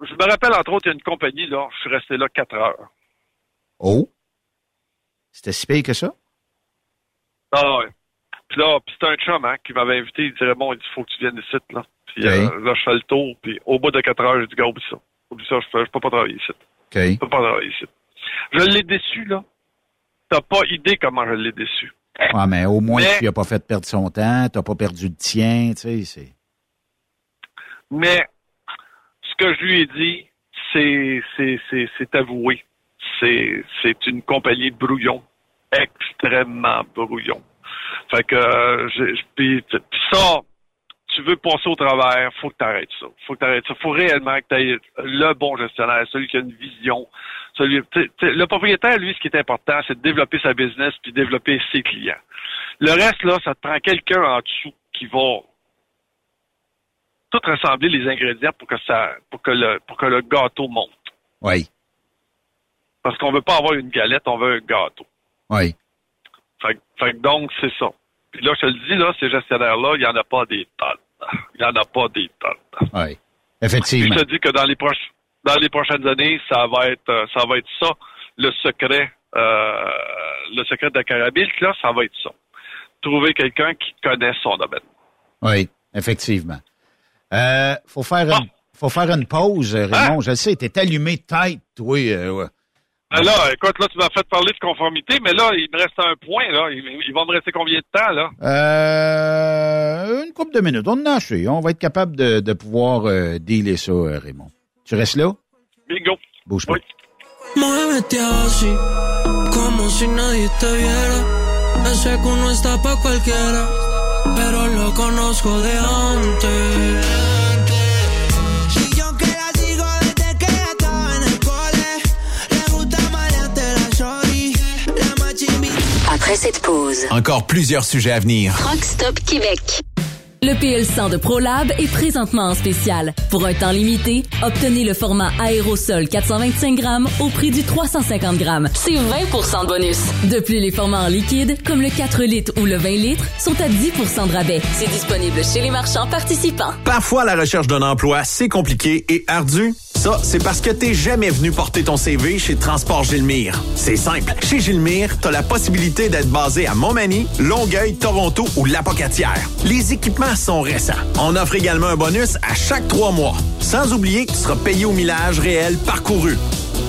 je me rappelle, entre autres, il y a une compagnie, là, je suis resté là quatre heures. Oh? C'était si pire que ça? Ah ouais. Puis là, puis c'était un chum, hein, qui m'avait invité, il dirait, bon, il faut que tu viennes ici, là. Puis euh, là, je fais le tour, puis au bout de quatre heures, j'ai dit, gars, oublie ça. Oublie ça, je je peux pas travailler ici. OK. Je peux pas travailler ici. Je l'ai déçu, là. T'as pas idée comment je l'ai déçu. Ouais, mais au moins, Mais- tu lui as pas fait perdre son temps, t'as pas perdu le tien, tu sais, c'est... Mais ce que je lui ai dit, c'est c'est c'est c'est avoué. C'est une compagnie brouillon, extrêmement brouillon. Fait que euh, puis ça, tu veux passer au travers, faut que tu arrêtes ça. Faut que ça. Faut réellement que tu aies le bon gestionnaire, celui qui a une vision. Le propriétaire, lui, ce qui est important, c'est de développer sa business puis développer ses clients. Le reste, là, ça te prend quelqu'un en dessous qui va tout rassembler les ingrédients pour que ça pour que le pour que le gâteau monte. Oui. Parce qu'on veut pas avoir une galette, on veut un gâteau. Oui. Fait, donc, c'est ça. Puis là, je te le dis, là, ces gestionnaires-là, il n'y en a pas des tonnes. Il n'y en a pas des tonnes. Oui. Puis Effectivement. je te dis que dans les proches dans les prochaines années, ça va être euh, ça va être ça, le secret euh, le secret de la carabine, là, ça va être ça. Trouver quelqu'un qui connaît son domaine. Oui, effectivement. Euh, faut faire une, faut faire une pause, Raymond. Je le sais, t'es allumé tête, toi. euh, là, écoute, là, tu m'as fait parler de conformité, mais là, il me reste un point, là. Il, il va me rester combien de temps, là? Euh, une couple de minutes. On en a assez. On va être capable de, de pouvoir euh, dealer ça, euh, Raymond. Tu restes là? Bingo. Bouge pas. Muévete así, como si nadie te viera. Ese que no está pa' cualquiera, pero lo conozco de antes. Après cette pause, Encore plusieurs sujets à venir. Truck Stop Québec. Le PL100 de ProLab est présentement en spécial. Pour un temps limité, obtenez le format aérosol 425 grammes au prix du 350 grammes. C'est 20% de bonus. De plus, les formats en liquide, comme le 4 litres ou le 20 litres, sont à 10% de rabais. C'est disponible chez les marchands participants. Parfois, la recherche d'un emploi, c'est compliqué et ardu. Ça, c'est parce que t'es jamais venu porter ton CV chez Transport Gilmire. C'est simple. Chez Gilmire, t'as la possibilité d'être basé à Montmagny, Longueuil, Toronto ou Lapocatière. Les équipements sont récents. On offre également un bonus à chaque trois mois. Sans oublier que tu seras payé au millage réel parcouru.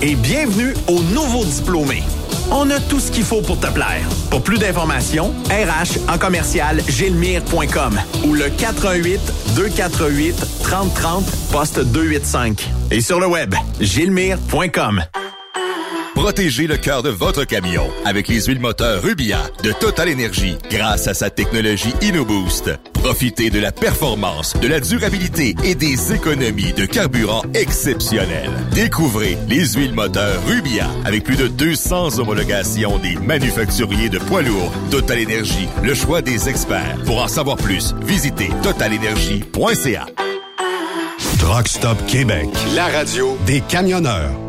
Et bienvenue aux nouveaux diplômés. On a tout ce qu'il faut pour te plaire. Pour plus d'informations, RH en commercial gilmire.com ou le 418 248 3030 poste 285. Et sur le web, gilmire.com. Protégez le cœur de votre camion avec les huiles moteurs Rubia de Total Energy grâce à sa technologie InnoBoost. Profitez de la performance, de la durabilité et des économies de carburant exceptionnelles. Découvrez les huiles moteurs Rubia avec plus de 200 homologations des manufacturiers de poids lourds. Total Energy, le choix des experts. Pour en savoir plus, visitez totalenergy.ca. Truck Stop Québec, la radio des camionneurs.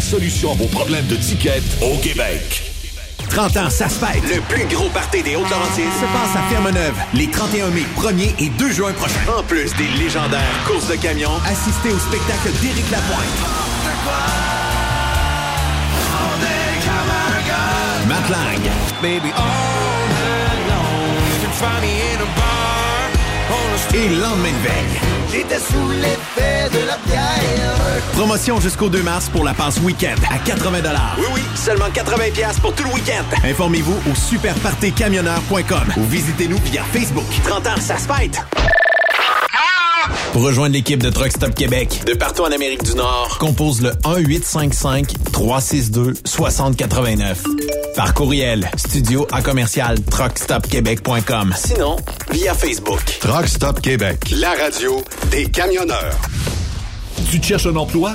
solution à vos problèmes de ticket au Québec. 30 ans, ça se fête. Le plus gros party des Hautes-Laurentides se passe à Ferme-Neuve les 31 mai, 1er et 2 juin prochains. En plus des légendaires courses de camions, assistez au spectacle d'Éric Lapointe. Matt Lang. Baby, all night long, you can find me in a bar. on the Et lendemain de veille. J'étais sous l'effet de la bière. Promotion jusqu'au 2 mars pour la passe week-end à 80 Oui, oui, seulement 80 pièces pour tout le week-end. Informez-vous au superpartycamionneur.com ou visitez-nous via Facebook. 30 ans, ça se fête. Pour rejoindre l'équipe de Truck Stop Québec, de partout en Amérique du Nord, compose le 1-855-362-6089. Par courriel, studio à commercial truckstopquebec.com. Sinon, via Facebook. Truck Stop Québec, la radio des camionneurs. Tu te cherches un emploi?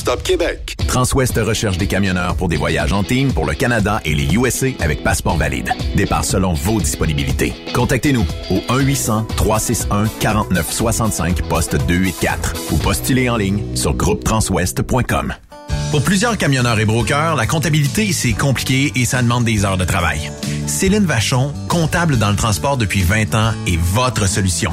Stop Québec. Transwest recherche des camionneurs pour des voyages en team pour le Canada et les USA avec passeport valide. Départ selon vos disponibilités. Contactez-nous au 1-800-361-4965 poste 284 ou postulez en ligne sur groupetranswest.com. Pour plusieurs camionneurs et brokers, la comptabilité, c'est compliqué et ça demande des heures de travail. Céline Vachon, comptable dans le transport depuis 20 ans, est votre solution.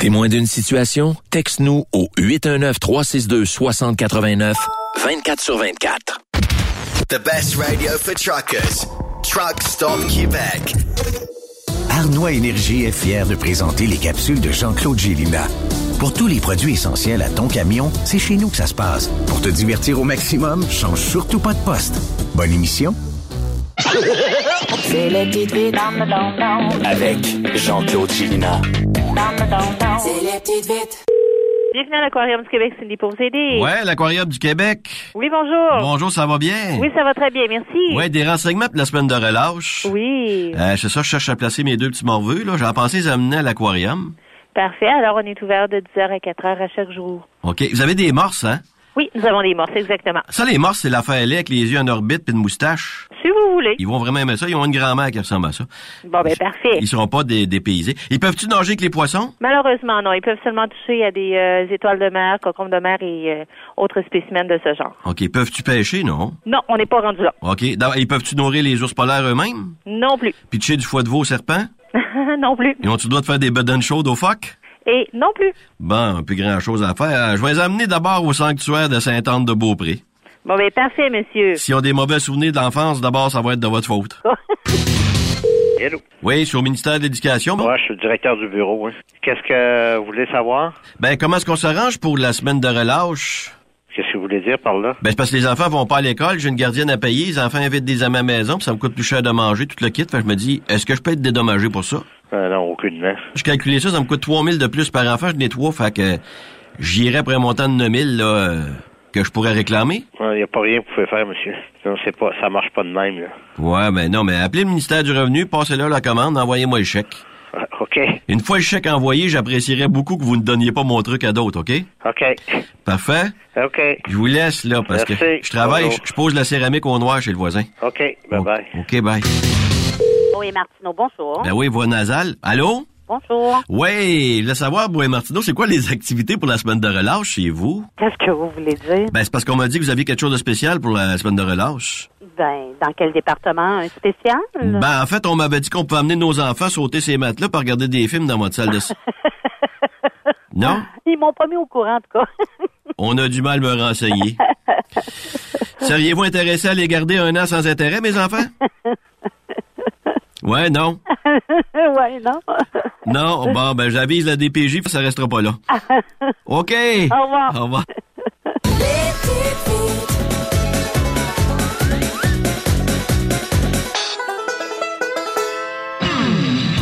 Témoin d'une situation? Texte-nous au 819-362-6089, 24 sur 24. The best radio for truckers. Truck Stop Québec. Arnois Énergie est fier de présenter les capsules de Jean-Claude Gélina. Pour tous les produits essentiels à ton camion, c'est chez nous que ça se passe. Pour te divertir au maximum, change surtout pas de poste. Bonne émission. C'est le don Avec Jean-Claude Gélina. C'est les petites vites. Bienvenue à l'Aquarium du Québec, Cindy, pour vous aider. Ouais, l'Aquarium du Québec. Oui, bonjour. Bonjour, ça va bien? Oui, ça va très bien, merci. Ouais, des renseignements pour la semaine de relâche. Oui. Euh, c'est ça, je cherche à placer mes deux petits morveux, là. J'en pensais les amener à l'Aquarium. Parfait. Alors, on est ouvert de 10h à 4h à chaque jour. OK. Vous avez des morses, hein? Oui, nous avons des morses, exactement. Ça, les morses, c'est l'affaire laid avec les yeux en orbite puis une moustache. Si vous voulez. Ils vont vraiment aimer ça. Ils ont une grand-mère qui ressemble à ça. Bon, ben, parfait. Ils seront pas dé- dépaysés. Ils peuvent-tu nager avec les poissons? Malheureusement, non. Ils peuvent seulement toucher à des euh, étoiles de mer, cocombes de mer et euh, autres spécimens de ce genre. OK. Peuvent-tu pêcher, non? Non, on n'est pas rendu là. OK. Ils peuvent-tu nourrir les ours polaires eux-mêmes? Non plus. Pitcher du foie de veau au serpent? non plus. Ils ont-tu le droit de faire des bedaines chaudes aux phoques? Et non plus. Bon, plus grand-chose à faire. Euh, Je vais les amener d'abord au sanctuaire de Sainte-Anne-de-Beaupré. Bon, ben, parfait, monsieur. S'ils ont des mauvais souvenirs d'enfance, d'abord, ça va être de votre faute. Hello. Oui, je suis au ministère de l'Éducation. bon? Moi, je suis le directeur du bureau. hein. Qu'est-ce que vous voulez savoir? Ben, comment est-ce qu'on s'arrange pour la semaine de relâche? Qu'est-ce que vous voulez dire par là? Ben, c'est parce que les enfants vont pas à l'école, j'ai une gardienne à payer, les enfants invitent des amis à la maison, puis ça me coûte plus cher de manger tout le kit. Fait que je me dis, est-ce que je peux être dédommagé pour ça? Euh, non, aucunement. Je calculais ça, ça me coûte 3000 de plus par enfant, je n'ai trois, fait que j'irai après un montant de 9000, là, euh, que je pourrais réclamer. Il n'y a pas rien que vous pouvez faire, monsieur. Non, c'est pas, ça marche pas de même, là. Ouais, ben non, mais appelez le ministère du Revenu, passez-leur la commande, envoyez-moi le chèque. OK. Une fois le chèque envoyé, j'apprécierais beaucoup que vous ne donniez pas mon truc à d'autres, OK? OK. Parfait? OK. Je vous laisse, là, parce Merci. que je travaille, je, je pose la céramique au noir chez le voisin. OK. Bye-bye. OK, bye. Oui, Martineau, bonjour. Ben oui, voix nasale. Allô? Bonjour. Oui, le savoir, Bois Martineau, c'est quoi les activités pour la semaine de relâche chez vous? Qu'est-ce que vous voulez dire? Ben, c'est parce qu'on m'a dit que vous aviez quelque chose de spécial pour la semaine de relâche. Ben, dans quel département? Un spécial? Ben, en fait, on m'avait dit qu'on pouvait amener nos enfants sauter ces matelas pour regarder des films dans votre salle de... non? Ils m'ont pas mis au courant, en tout cas. On a du mal à me renseigner. Seriez-vous intéressé à les garder un an sans intérêt, mes enfants? Ouais, non. ouais, non. Non, bon, ben, j'avise la DPJ, puis ça restera pas là. OK. Au revoir. Au revoir.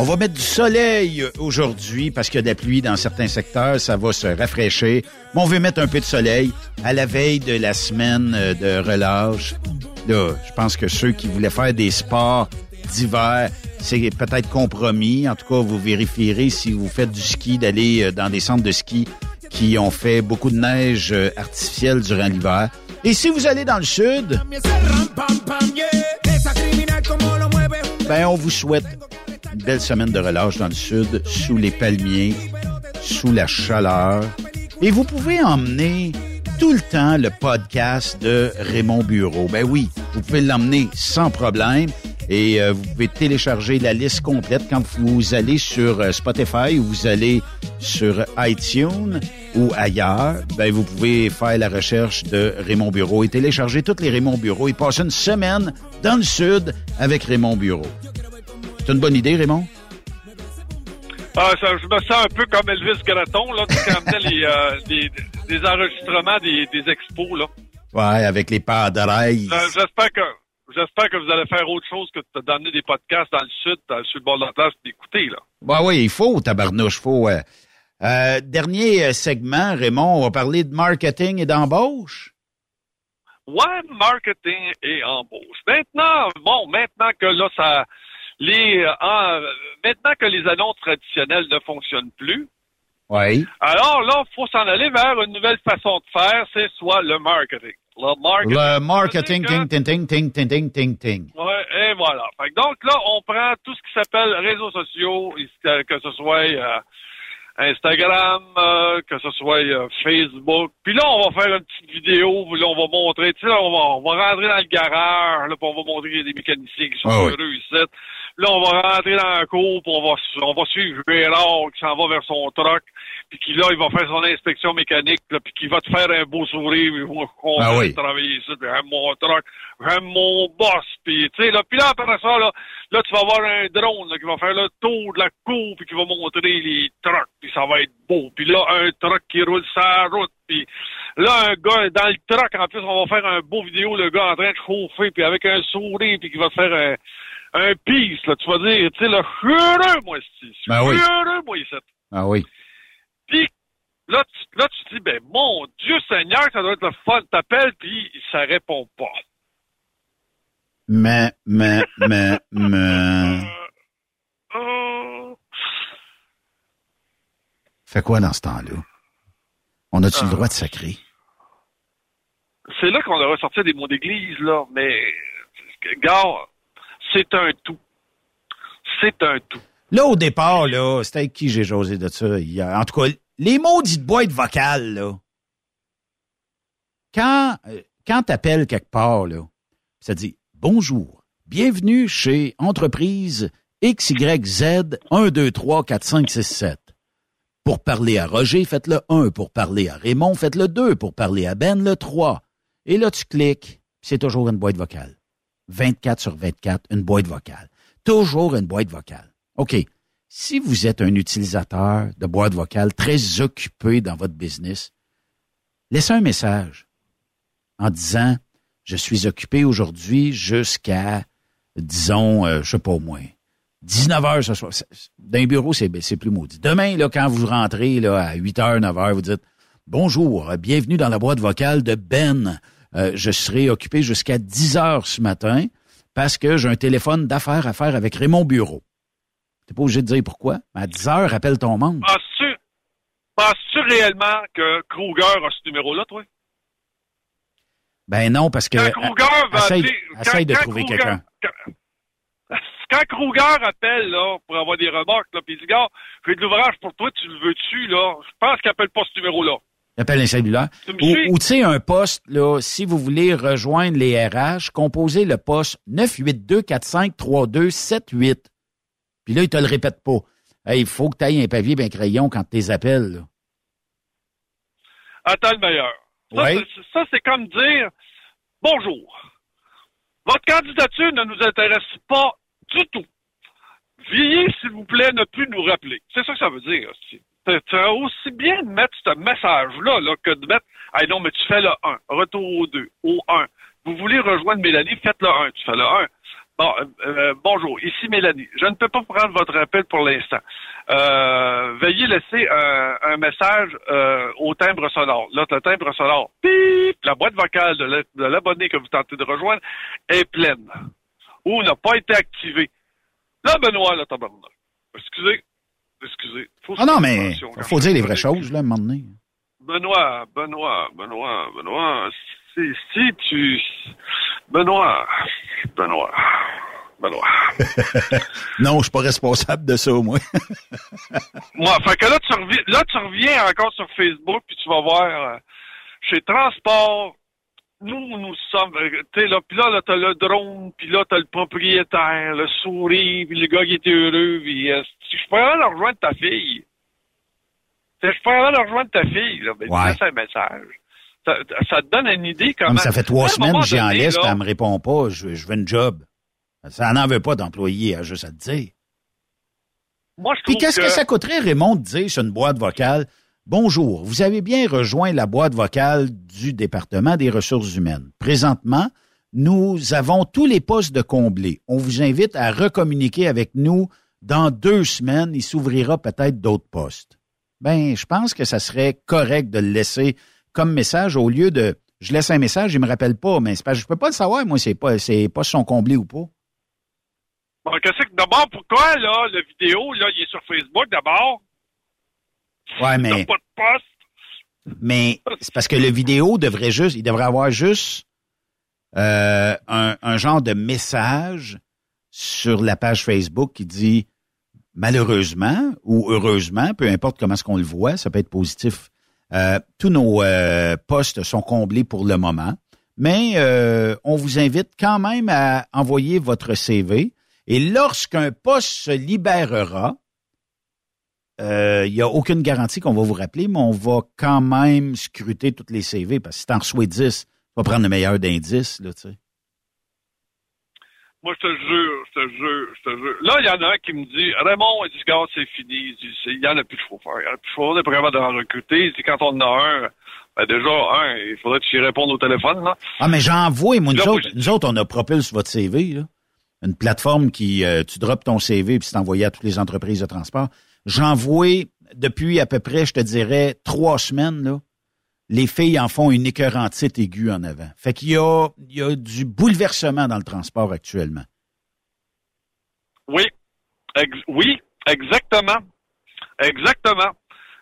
On va mettre du soleil aujourd'hui parce qu'il y a de la pluie dans certains secteurs. Ça va se rafraîchir. Mais on veut mettre un peu de soleil à la veille de la semaine euh, de relâche. Là, je pense que ceux qui voulaient faire des sports d'hiver, c'est peut-être compromis. En tout cas, vous vérifierez si vous faites du ski d'aller euh, dans des centres de ski qui ont fait beaucoup de neige euh, artificielle durant l'hiver. Et si vous allez dans le sud, ben on vous souhaite belle semaine de relâche dans le sud, sous les palmiers, sous la chaleur. Et vous pouvez emmener tout le temps le podcast de Raymond Bureau. Ben oui, vous pouvez l'emmener sans problème. Et euh, vous pouvez télécharger la liste complète quand vous allez sur euh, Spotify ou vous allez sur iTunes ou ailleurs. Ben, vous pouvez faire la recherche de Raymond Bureau et télécharger toutes les Raymond Bureau et passer une semaine dans le sud avec Raymond Bureau. C'est une bonne idée, Raymond? Ah, ça, je me sens un peu comme Elvis Graton, là, qui amenait les, euh, enregistrements des, des expos, là. Ouais, avec les padres. J'espère que j'espère que vous allez faire autre chose que de donner des podcasts dans le sud, dans, sur le bord de la place, d'écouter, là. Bah oui, il faut, tabarnouche, faut. Euh, euh, dernier euh, segment, Raymond, on va parler de marketing et d'embauche. Ouais, marketing et embauche. Maintenant, bon, maintenant que là, ça, les euh, maintenant que les annonces traditionnelles ne fonctionnent plus, oui. alors là, il faut s'en aller vers une nouvelle façon de faire, c'est soit le marketing. Le marketing, le marketing que, ting, ting, ting, ting, ting, ting, ting. Ouais, et voilà. Donc là, on prend tout ce qui s'appelle réseaux sociaux, euh, que ce soit euh, Instagram, euh, que ce soit Facebook. Puis là, on va faire une petite vidéo, là, on va montrer, tu sais, on va, on va rentrer dans le garage, là, puis on va montrer qu'il y a des mécaniciens qui sont ah heureux ici. Là, on va rentrer dans la cour, puis on va, on va suivre Gérard qui s'en va vers son truck, puis qui, là, il va faire son inspection mécanique, là, puis qui va te faire un beau sourire, puis moi, content Ah oui. de travailler ici, puis j'aime mon truck, j'aime mon boss, puis tu sais, là, puis là, après ça, là, là, tu vas avoir un drone, là, qui va faire le tour de la cour, puis qui va montrer les trucks, puis ça va être beau. Puis là, un truck qui roule sa route, puis là, un gars dans le truck, en plus, on va faire un beau vidéo, le gars en train de chauffer, puis avec un sourire, puis qui va te faire un, un peace, là, tu vas dire, tu sais, là, je suis heureux, moi, ici. Je suis Ben oui. heureux, moi, ici. Ah oui. Puis là, tu, là, tu dis, ben, mon Dieu Seigneur, ça doit être le fun. T'appelles, puis ça répond pas. Mais, mais, mais, mais. Euh, Fait quoi dans ce temps-là? On a-tu le droit de sacrer? c'est là qu'on devrait sortir des mots d'église, là, mais, gars, c'est un tout. C'est un tout. Là, au départ, là, c'était avec qui j'ai jasé de ça. En tout cas, les maudites boîtes vocales, là. Quand, euh, quand t'appelles quelque part, là, ça dit Bonjour, bienvenue chez Entreprise XYZ 1, 2, 3, 4, 5, 6, 7. Pour parler à Roger, faites le 1. Pour parler à Raymond, faites le 2. Pour parler à Ben, le 3. Et là, tu cliques, c'est toujours une boîte vocale. 24 sur 24, une boîte vocale. Toujours une boîte vocale. OK. Si vous êtes un utilisateur de boîte vocale très occupé dans votre business, laissez un message en disant Je suis occupé aujourd'hui jusqu'à, disons, euh, je sais pas au moins, 19 heures ce soir. C'est- Dans un bureau, c'est c'est plus maudit. Demain, là, quand vous rentrez là, à 8 heures, 9 heures, vous dites Bonjour, bienvenue dans la boîte vocale de Ben. Euh, je serai occupé jusqu'à 10 heures ce matin parce que j'ai un téléphone d'affaires à faire avec Raymond Bureau. T'es pas obligé de dire pourquoi. mais À 10 heures, appelle ton membre. Penses-tu, penses-tu réellement que Kruger a ce numéro-là, toi? Ben non, parce que Quand Kruger va essaye, de quand trouver Kruger- quelqu'un. Quand Kruger appelle, là, pour avoir des remarques, là, pis il dit, gars, j'ai de l'ouvrage pour toi, tu le veux-tu, là? Je pense qu'il appelle pas ce numéro-là. Appelle un cellulaire. Ou, tu sais, un poste, là, si vous voulez rejoindre les RH, composez le poste 982-4532-78. Puis là, il te le répète pas. Hey, il faut que tu ailles un papier et un crayon quand tu les appelles. là. Attends le meilleur. Ça, Oui. c'est- ça, c'est comme dire, bonjour. Votre candidature ne nous intéresse pas du tout. Veuillez, s'il vous plaît, ne plus nous rappeler. C'est ça que ça veut dire. aussi. Tu as aussi bien de mettre ce message-là là, que de mettre Ah non, mais tu fais le 1, retour au 2, au 1. Vous voulez rejoindre Mélanie, faites le 1, tu fais le 1. Bon, euh, bonjour, ici Mélanie. Je ne peux pas prendre votre appel pour l'instant. Euh, veuillez laisser un, message euh, au timbre sonore. Là, le timbre sonore, pip, la boîte vocale de l'abonné que vous tentez de rejoindre est pleine ou n'a pas été activée. Là, Benoît, là, tabarnak. Excusez, excusez. Faut Ah non, mais quand faut dire les vraies choses, là, à un moment donné. Benoît, Benoît, Benoît, Benoît, si, si tu... Benoît, Benoît, Benoît. non, je suis pas responsable de ça, moi. Moi, fait que là, tu reviens, là, tu reviens encore sur Facebook, puis tu vas voir, euh, chez Transport, nous, nous sommes, euh, tu sais, là, puis là, là t'as le drone, puis là, t'as le propriétaire, le sourire, puis le gars qui était heureux, puis euh, je pourrais aller rejoindre ta fille. Tu sais, Je pourrais aller rejoindre ta fille, là, ben, Ouais. laisse un message. Ça, ça te donne une idée comment... Comme ça fait trois semaines que j'y en là, puis elle me répond pas, je, je veux une job. Ça n'en veut pas d'employé, elle a juste à te dire. Moi, je Puis qu'est-ce que... que ça coûterait, Raymond, de dire sur une boîte vocale Bonjour, vous avez bien rejoint la boîte vocale du département des ressources humaines. Présentement, nous avons tous les postes de comblés. On vous invite à recommuniquer avec nous dans deux semaines. Il s'ouvrira peut-être d'autres postes. Ben, je pense que ça serait correct de le laisser comme message au lieu de je laisse un message, il me rappelle pas, mais c'est je peux pas le savoir, moi, c'est pas, c'est pas son comblé ou pas. Bon, qu'est-ce que d'abord, pourquoi, là, la vidéo, là, il est sur Facebook, d'abord? Ouais, mais. T'as pas de poste? Mais c'est parce que le vidéo devrait juste, il devrait avoir juste euh, un, un genre de message sur la page Facebook qui dit malheureusement ou heureusement, peu importe comment est-ce qu'on le voit, ça peut être positif. euh, tous nos euh, postes sont comblés pour le moment, mais euh, on vous invite quand même à envoyer votre CV. Et lorsqu'un poste se libérera, euh, il n'y a aucune garantie qu'on va vous rappeler, mais on va quand même scruter toutes les CV parce que si tu en reçois 10, tu vas prendre le meilleur d'indice, là, tu sais. Moi, je te jure, je te jure, je te jure. Là, il y en a un qui me dit, Raymond, il dit, gars, c'est fini. Il dit, c'est- il y en a plus de chauffeurs. Il y en a plus de chauffeurs, on est pas capable d'en recruter. Il dit, quand on en a un, ben déjà, un, il faudrait que tu y répondes au téléphone, là. Ah, mais j'en vois, moi, nous, Là, autres, nous autres, on a Propulse votre CV, là. Une plateforme qui, euh, tu drops ton CV puis c'est envoyé à toutes les entreprises de transport. J'envoie depuis à peu près, je te dirais, trois semaines, là. Les filles en font une écœurantite aiguë en avant. Fait qu'il y a, il y a du bouleversement dans le transport actuellement. Oui. Oui, exactement. Exactement.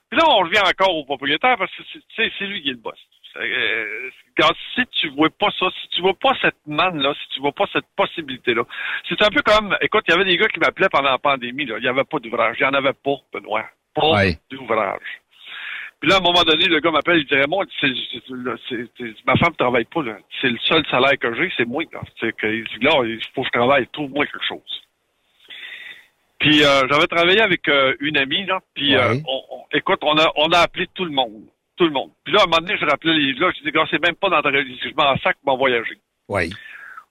Puis là, on revient encore au propriétaire parce que c'est lui qui est le boss. Euh, quand- si tu vois pas ça, si tu vois pas cette manne-là, si tu vois pas cette possibilité-là, c'est un peu comme, écoute, il y avait des gars qui m'appelaient pendant la pandémie. Il y avait pas d'ouvrage. Il y en avait pas, Benoît. Pas Ouais. d'ouvrage. Puis là, à un moment donné, le gars m'appelle, il dit Raymond, c'est, c'est- c'est- c'est- ma femme travaille pas, là. C'est le seul salaire que j'ai, c'est moi, là. C'est que, il dit, là, il faut que je travaille, trouve-moi quelque chose. Puis euh, j'avais travaillé avec euh, une amie, là, puis euh, Ouais. on, on- écoute, on a, on a appelé tout le monde. Tout le monde. Puis là, à un moment donné, je rappelais les gars, je dis, gars, c'est même pas dans ta réalité, je m'en sac pour voyager. Oui.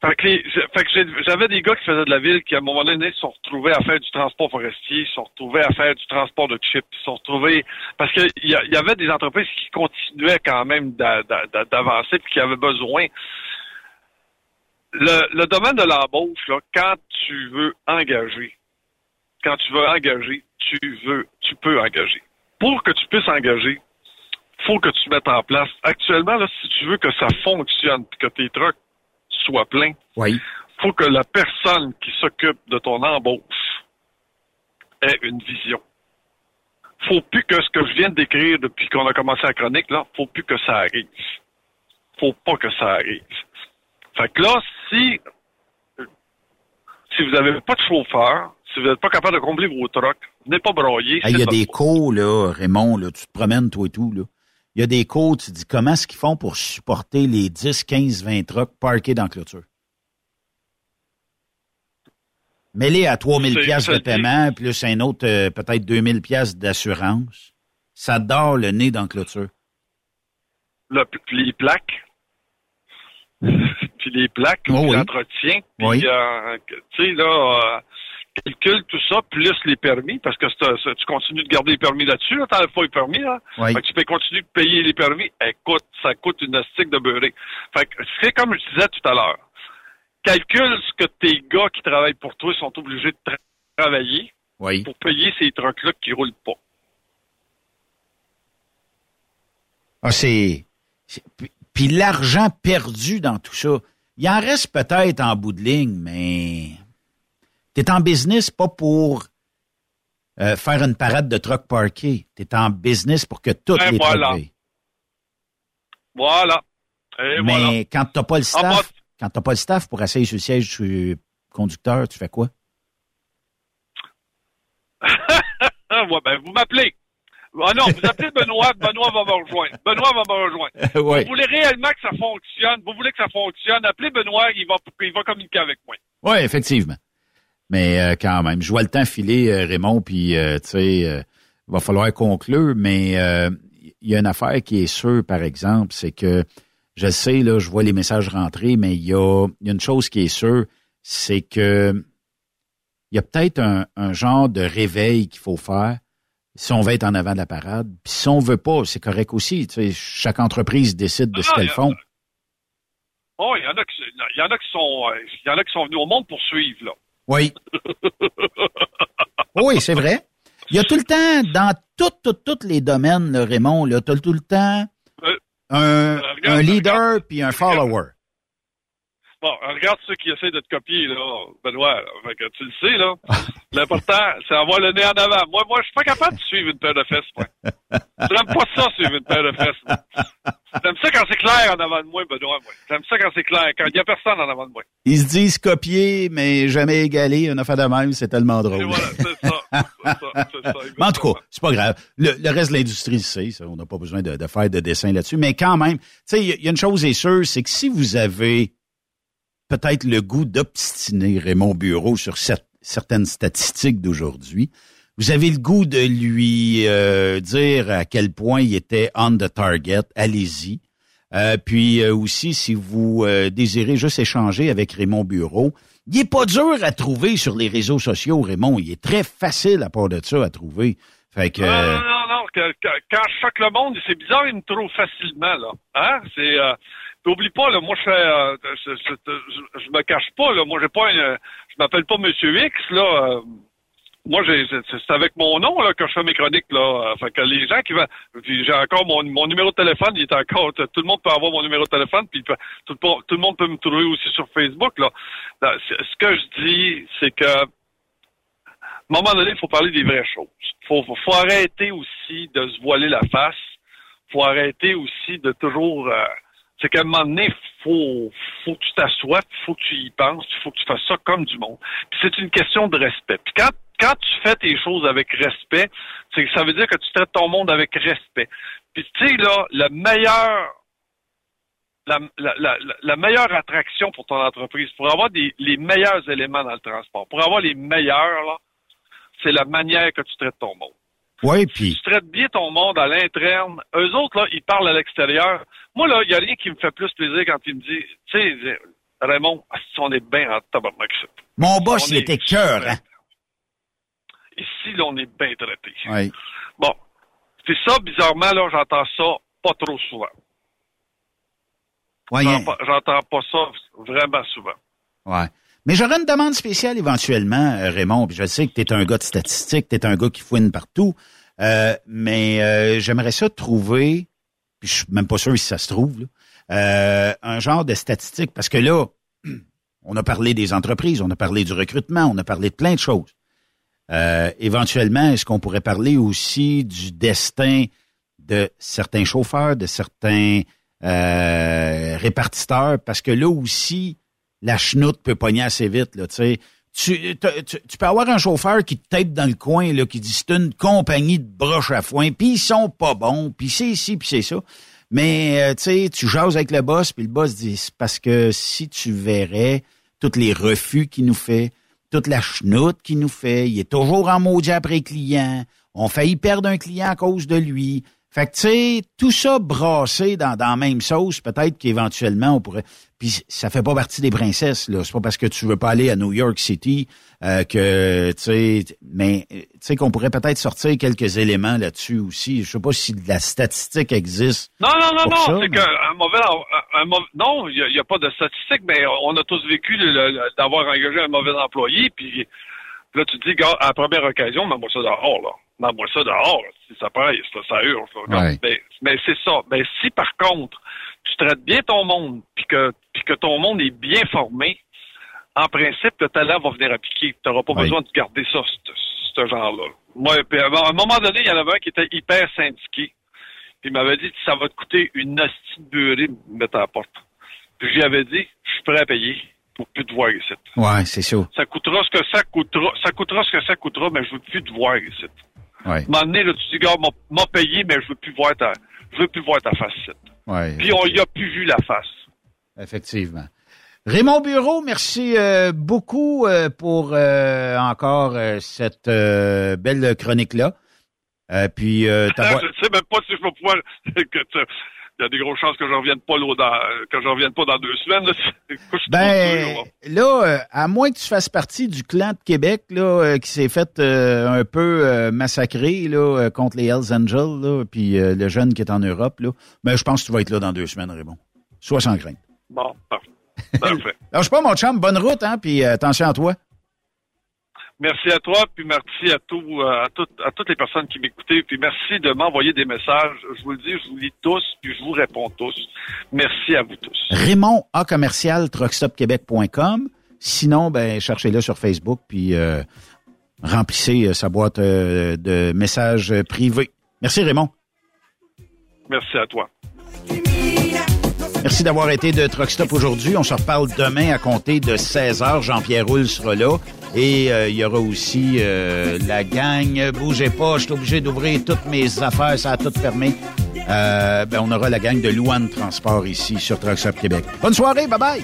Fait que, que j'avais des gars qui faisaient de la ville qui, à un moment donné, se sont retrouvés à faire du transport forestier, se sont retrouvés à faire du transport de chips, se sont retrouvés... Parce qu'il y, y avait des entreprises qui continuaient quand même d'a- d'a- d'a- d'avancer puis qui avaient besoin... Le, le domaine de l'embauche, là, quand tu veux engager, quand tu veux engager, tu veux, tu peux engager. Pour que tu puisses engager, faut que tu mettes en place. Actuellement, là, si tu veux que ça fonctionne, que tes trucks soient pleins, Oui. faut que la personne qui s'occupe de ton embauche ait une vision. Faut plus que ce que je viens de décrire depuis qu'on a commencé la chronique, là, faut plus que ça arrive. Faut pas que ça arrive. Fait que là, si, si vous n'avez pas de chauffeur, si vous n'êtes pas capable de combler vos trucks, venez pas broyer. Il y c'est a des cours, là, Raymond, là, tu te promènes, toi et tout, là. Il y a des cours, tu dis comment est-ce qu'ils font pour supporter les 10, 15, 20 trucks parqués dans la clôture? Mêlé à 3000 C'est- pièces de paiement, plus un autre, euh, peut-être 2000 pièces d'assurance. Ça dort le nez dans la clôture. le- les plaques, puis les plaques, Oh puis oui. l'entretien, puis Oui. euh, tu sais là, euh, calcule tout ça plus les permis, parce que c'est tu continues de garder les permis là-dessus, là, t'enlèves pas les permis là, Oui. Fait que tu peux continuer de payer les permis. Écoute, ça coûte une stick de beurré. Fait que c'est comme je disais tout à l'heure. calcule ce que tes gars qui travaillent pour toi sont obligés de tra- travailler Oui. pour payer ces trucks-là qui roulent pas. Ah, c'est. Puis l'argent perdu dans tout ça. Il en reste peut-être en bout de ligne, mais. T'es en business pas pour euh, faire une parade de truck parqués. T'es en business pour que toutes Ben les voilà. Voilà. Et Mais voilà. quand t'as pas le staff, quand t'as pas le staff pour essayer sur le siège du conducteur, tu fais quoi? Ouais, ben, vous m'appelez. Ah non, vous appelez Benoît, Benoît va me rejoindre. Benoît va me rejoindre. Vous voulez réellement que ça fonctionne, vous voulez que ça fonctionne, appelez Benoît, il va, il va communiquer avec moi. Oui, effectivement. Mais euh, quand même, je vois le temps filer, euh, Raymond, puis euh, tu sais, euh, il va falloir conclure, mais euh, il y a une affaire qui est sûre, par exemple, c'est que je sais, là, je vois les messages rentrer, mais il y a, y a une chose qui est sûre, c'est que il y a peut-être un, un genre de réveil qu'il faut faire si on veut être en avant de la parade. Puis si on veut pas, c'est correct aussi. Tu sais, chaque entreprise décide de ce Ah, qu'elle font. Oh, il y en a qui, il y en a qui sont, euh, il y en a qui sont venus au monde pour suivre, là. Oui. Oui, c'est vrai. Il y a tout le temps, dans tous tout, tous les domaines, là, Raymond, là, tu as tout le temps Euh, un, un leader puis un follower. Bon, regarde ceux qui essaient de te copier, là, Benoît. là. Fait que tu le sais, là. L'important, c'est avoir le nez en avant. Moi, moi, je suis pas capable de suivre une paire de fesses, moi. J'aime pas ça, suivre une paire de fesses. J'aime ça quand c'est clair en avant de moi, Benoît, moi. J'aime ça quand c'est clair, quand il y a personne en avant de moi. Ils se disent copier, mais jamais égaler. Une affaire de même, c'est tellement drôle. C'est ça, c'est ça. Mais en tout cas, c'est pas grave. Le, le reste de l'industrie sait, ça. On n'a pas besoin de, de faire de dessin là-dessus. Mais quand même, tu sais, il y, a- il y a une chose est sûre, c'est que si vous avez peut-être le goût d'obstiner Raymond Bureau sur cer- certaines statistiques d'aujourd'hui, vous avez le goût de lui euh, dire à quel point il était on the target, allez-y. Euh, puis euh, aussi, si vous euh, désirez juste échanger avec Raymond Bureau, il est pas dur à trouver sur les réseaux sociaux, Raymond. Il est très facile à part de ça à trouver. Fait que Non, euh, non, non, non. quand je choque le monde, c'est bizarre, il me trouve facilement, là. Hein? C'est, euh, N'oublie pas, là, moi, je euh, je, je, je- me cache pas, là. Moi, j'ai pas une, je m'appelle pas Monsieur X, là. euh, moi, j'ai, c'est avec mon nom, là, que je fais mes chroniques, là. Euh, Fait que les gens qui vont, j'ai encore mon, mon numéro de téléphone, il est encore, tout le monde peut avoir mon numéro de téléphone, puis tout, le monde- peut me trouver aussi sur Facebook, là. Ce que je dis, c'est que, à un moment donné, il faut parler des vraies choses. Faut, faut, faut arrêter aussi de se voiler la face. Faut arrêter aussi de toujours. euh, c'est qu'à un moment donné, faut, faut que tu t'assoies, faut que tu y penses, faut que tu fasses ça comme du monde. Puis c'est une question de respect. Puis quand, quand tu fais tes choses avec respect, c'est ça veut dire que tu traites ton monde avec respect. Puis tu sais là, le meilleur la, la, la, la meilleure attraction pour ton entreprise, pour avoir des, les meilleurs éléments dans le transport, pour avoir les meilleurs, là, c'est la manière que tu traites ton monde. Oui, puis Tu traites bien ton monde à l'interne. Eux autres, là, ils parlent à l'extérieur. Moi, là, il n'y a rien qui me fait plus plaisir quand ils me disent, tu sais, Raymond, si on est bien en tabarnak, mon boss, il était cœur, hein? Ici, là, on est bien traité. Oui. Bon. C'est ça, bizarrement, là, j'entends ça pas trop souvent. Ouais, a- pas- J'entends pas ça vraiment souvent. Ouais. Mais j'aurais une demande spéciale éventuellement, euh, Raymond. Puis je sais que tu es un gars de statistiques, tu es un gars qui fouine partout. Euh, mais euh, j'aimerais ça trouver, puis je suis même pas sûr si ça se trouve, là, euh, un genre de statistique. Parce que là, on a parlé des entreprises, on a parlé du recrutement, on a parlé de plein de choses. Euh, éventuellement, est-ce qu'on pourrait parler aussi du destin de certains chauffeurs, de certains euh, répartiteurs? Parce que là aussi, la chenoute peut pogner assez vite, là, tu sais. Tu, peux avoir un chauffeur qui te tape dans le coin, là, qui dit c'est une compagnie de broches à foin, puis ils sont pas bons, puis c'est ici, puis c'est ça. Mais, euh, tu sais, tu jases avec le boss, puis le boss dit, parce que si tu verrais tous les refus qu'il nous fait, toute la chenoute qu'il nous fait, il est toujours en maudit après client, on failli perdre un client à cause de lui. Fait que, tu sais, tout ça brassé dans, dans la même sauce, peut-être qu'éventuellement, on pourrait... Puis ça fait pas partie des princesses, là. C'est pas parce que tu veux pas aller à New York City euh, que, tu sais... Mais, tu sais, qu'on pourrait peut-être sortir quelques éléments là-dessus aussi. Je sais pas si la statistique existe. Non, non, non, non, c'est mais- qu'un mauvais, un, un mauvais- non, il n'y a, pas de statistiques, mais on a tous vécu d'avoir engagé un mauvais employé, puis là, tu te dis, à la première occasion, mets-moi ça dehors, là. Mets-moi ça dehors, si ça là, ça hurle, Ouais. Mais, mais c'est ça. Mais si, par contre, tu traites bien ton monde, puis que, puis que ton monde est bien formé, en principe, le talent va venir appliquer. Tu n'auras pas besoin de garder ça, ce, genre-là. Moi, à un moment donné, il y en avait un qui était hyper syndiqué. Puis il m'avait dit, ça va te coûter une hostie de beurrée de me mettre à la porte. Puis j'y avais dit, je suis prêt à payer pour plus te voir ici. Ouais, c'est ça. Ça coûtera ce que ça coûtera, ça coûtera ce que ça coûtera, mais je veux plus te voir ici. Ouais. Te dis, gars, m'a payé, mais je veux plus voir ta, je veux plus voir ta face. Ouais. Puis on y a plus vu la face. Effectivement. Raymond Bureau, merci euh, beaucoup euh, pour euh, encore euh, cette euh, belle chronique-là. Euh, puis, euh, ta voix- je sais même pas si je vais pouvoir, que tu- il y a des grosses chances que je revienne pas là, dans, que je revienne pas dans deux semaines, là. Je Ben, là. euh, à moins que tu fasses partie du clan de Québec là, euh, qui s'est fait euh, un peu euh, massacrer là, euh, contre les Hells Angels, là, puis euh, le jeune qui est en Europe, là, ben, je pense que tu vas être là dans deux semaines, Raymond. Sois sans crainte. Bon, parfait. Parfait. Lâche pas, mon chum, bonne route, hein, puis euh, attention à toi. Merci à toi, puis merci à, tout, euh, à, tout- à toutes les personnes qui m'écoutaient, puis merci de m'envoyer des messages. Je vous le dis, je vous lis tous, puis je vous réponds tous. Merci à vous tous. Raymond A commercial truckstopquebec.com. Sinon, ben cherchez-le sur Facebook puis euh, remplissez euh, sa boîte euh, de messages privés. Merci Raymond. Merci à toi. Merci d'avoir été de Truck Stop aujourd'hui. On se reparle demain à compter de 16h. Jean-Pierre Roule sera là. Et euh, il y aura aussi euh, la gang. Bougez pas, je suis obligé d'ouvrir toutes mes affaires, ça a tout fermé. Euh, ben, on aura la gang de Louane Transport ici sur Truck Stop Québec. Bonne soirée, bye bye!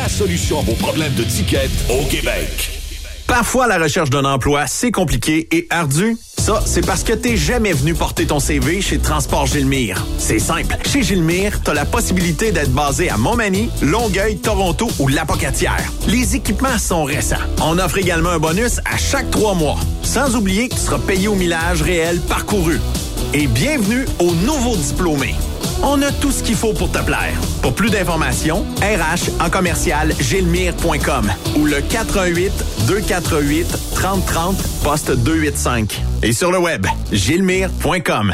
solution à vos problèmes de ticket au Québec. Parfois, la recherche d'un emploi, c'est compliqué et ardu. Ça, c'est parce que t'es jamais venu porter ton CV chez Transport Gilmire. C'est simple. Chez Gilmire, t'as la possibilité d'être basé à Montmagny, Longueuil, Toronto ou Lapocatière. Les équipements sont récents. On offre également un bonus à chaque trois mois. Sans oublier que tu seras payé au millage réel parcouru. Et bienvenue aux nouveaux diplômés. On a tout ce qu'il faut pour te plaire. Pour plus d'informations, RH en commercial gilmire.com ou le 418 248 3030 poste 285. Et sur le web, gilmire.com.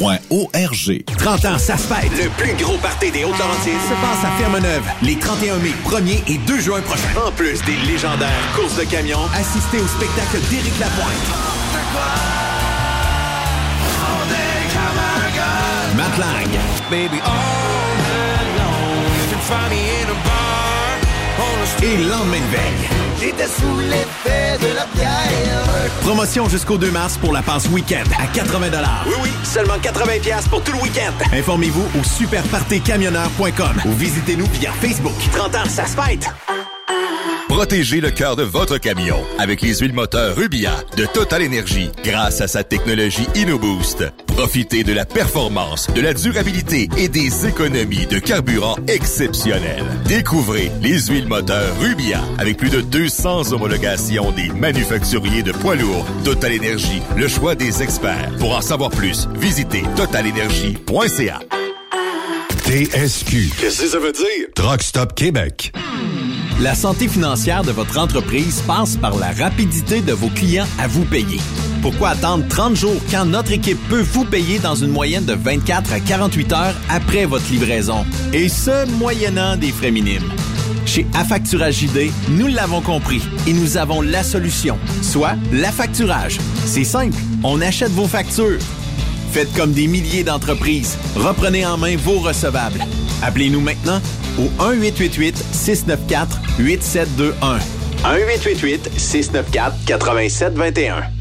Québec.org. 30 ans, ça se fête. Le plus gros party des Hautes-Laurentides se passe à Ferme-Neuve les 31 mai, 1er et 2 juin prochains. En plus des légendaires courses de camions, assistez au spectacle d'Éric Lapointe. Matt Lang. Baby, all night long, you can find me in a Et lendemain de veille. J'étais sous l'effet de la bière. Promotion jusqu'au 2 mars pour la passe week-end à 80 Oui, oui, seulement 80 pour tout le week-end. Informez-vous au superpartycamionneur.com ou visitez-nous via Facebook. 30 ans, ça se fête. Protégez le cœur de votre camion avec les huiles moteurs Rubia de Total Energy grâce à sa technologie InnoBoost. Profitez de la performance, de la durabilité et des économies de carburant exceptionnelles. Découvrez les huiles moteurs Rubia avec plus de 200 homologations des manufacturiers de poids lourds. Total Energy, le choix des experts. Pour en savoir plus, visitez totalenergy.ca. TSQ. Qu'est-ce que ça veut dire? Truck Stop Québec. La santé financière de votre entreprise passe par la rapidité de vos clients à vous payer. Pourquoi attendre 30 jours quand notre équipe peut vous payer dans une moyenne de 24 à 48 heures après votre livraison? Et ce, moyennant des frais minimes. Chez Affacturage JD, nous l'avons compris et nous avons la solution, soit l'affacturage. C'est simple, on achète vos factures. Faites comme des milliers d'entreprises. Reprenez en main vos recevables. Appelez-nous maintenant au 1-888-694-8721. 1-888-694-8721.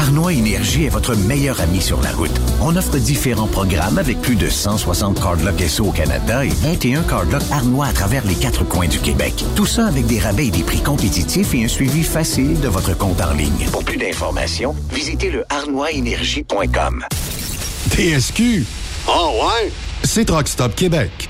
Arnois Énergie est votre meilleur ami sur la route. On offre différents programmes avec plus de 160 cardlocks SO au Canada et 21 cardlocks Arnois à travers les quatre coins du Québec. Tout ça avec des rabais et des prix compétitifs et un suivi facile de votre compte en ligne. Pour plus d'informations, visitez le arnoisénergie.com. TSQ. Oh ouais? C'est Truck Stop Québec.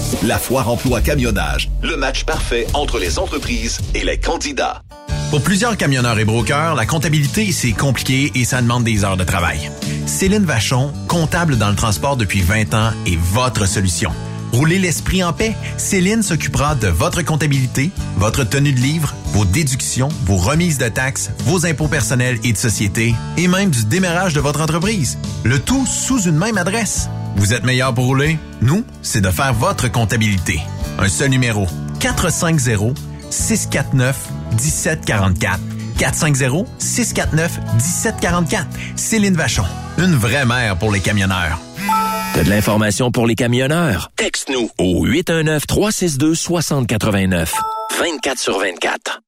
La foire Emploi Camionnage, le match parfait entre les entreprises et les candidats. Pour plusieurs camionneurs et brokers, la comptabilité, c'est compliqué et ça demande des heures de travail. Céline Vachon, comptable dans le transport depuis 20 ans, est votre solution. Roulez l'esprit en paix. Céline s'occupera de votre comptabilité, votre tenue de livre, vos déductions, vos remises de taxes, vos impôts personnels et de société, et même du démarrage de votre entreprise. Le tout sous une même adresse. Vous êtes meilleur pour rouler? Nous, c'est de faire votre comptabilité. Un seul numéro. 450 649 1744. 450-649-1744. Céline Vachon. Une vraie mère pour les camionneurs. T'as de l'information pour les camionneurs? Texte-nous au 819-362-6089. 24 sur 24.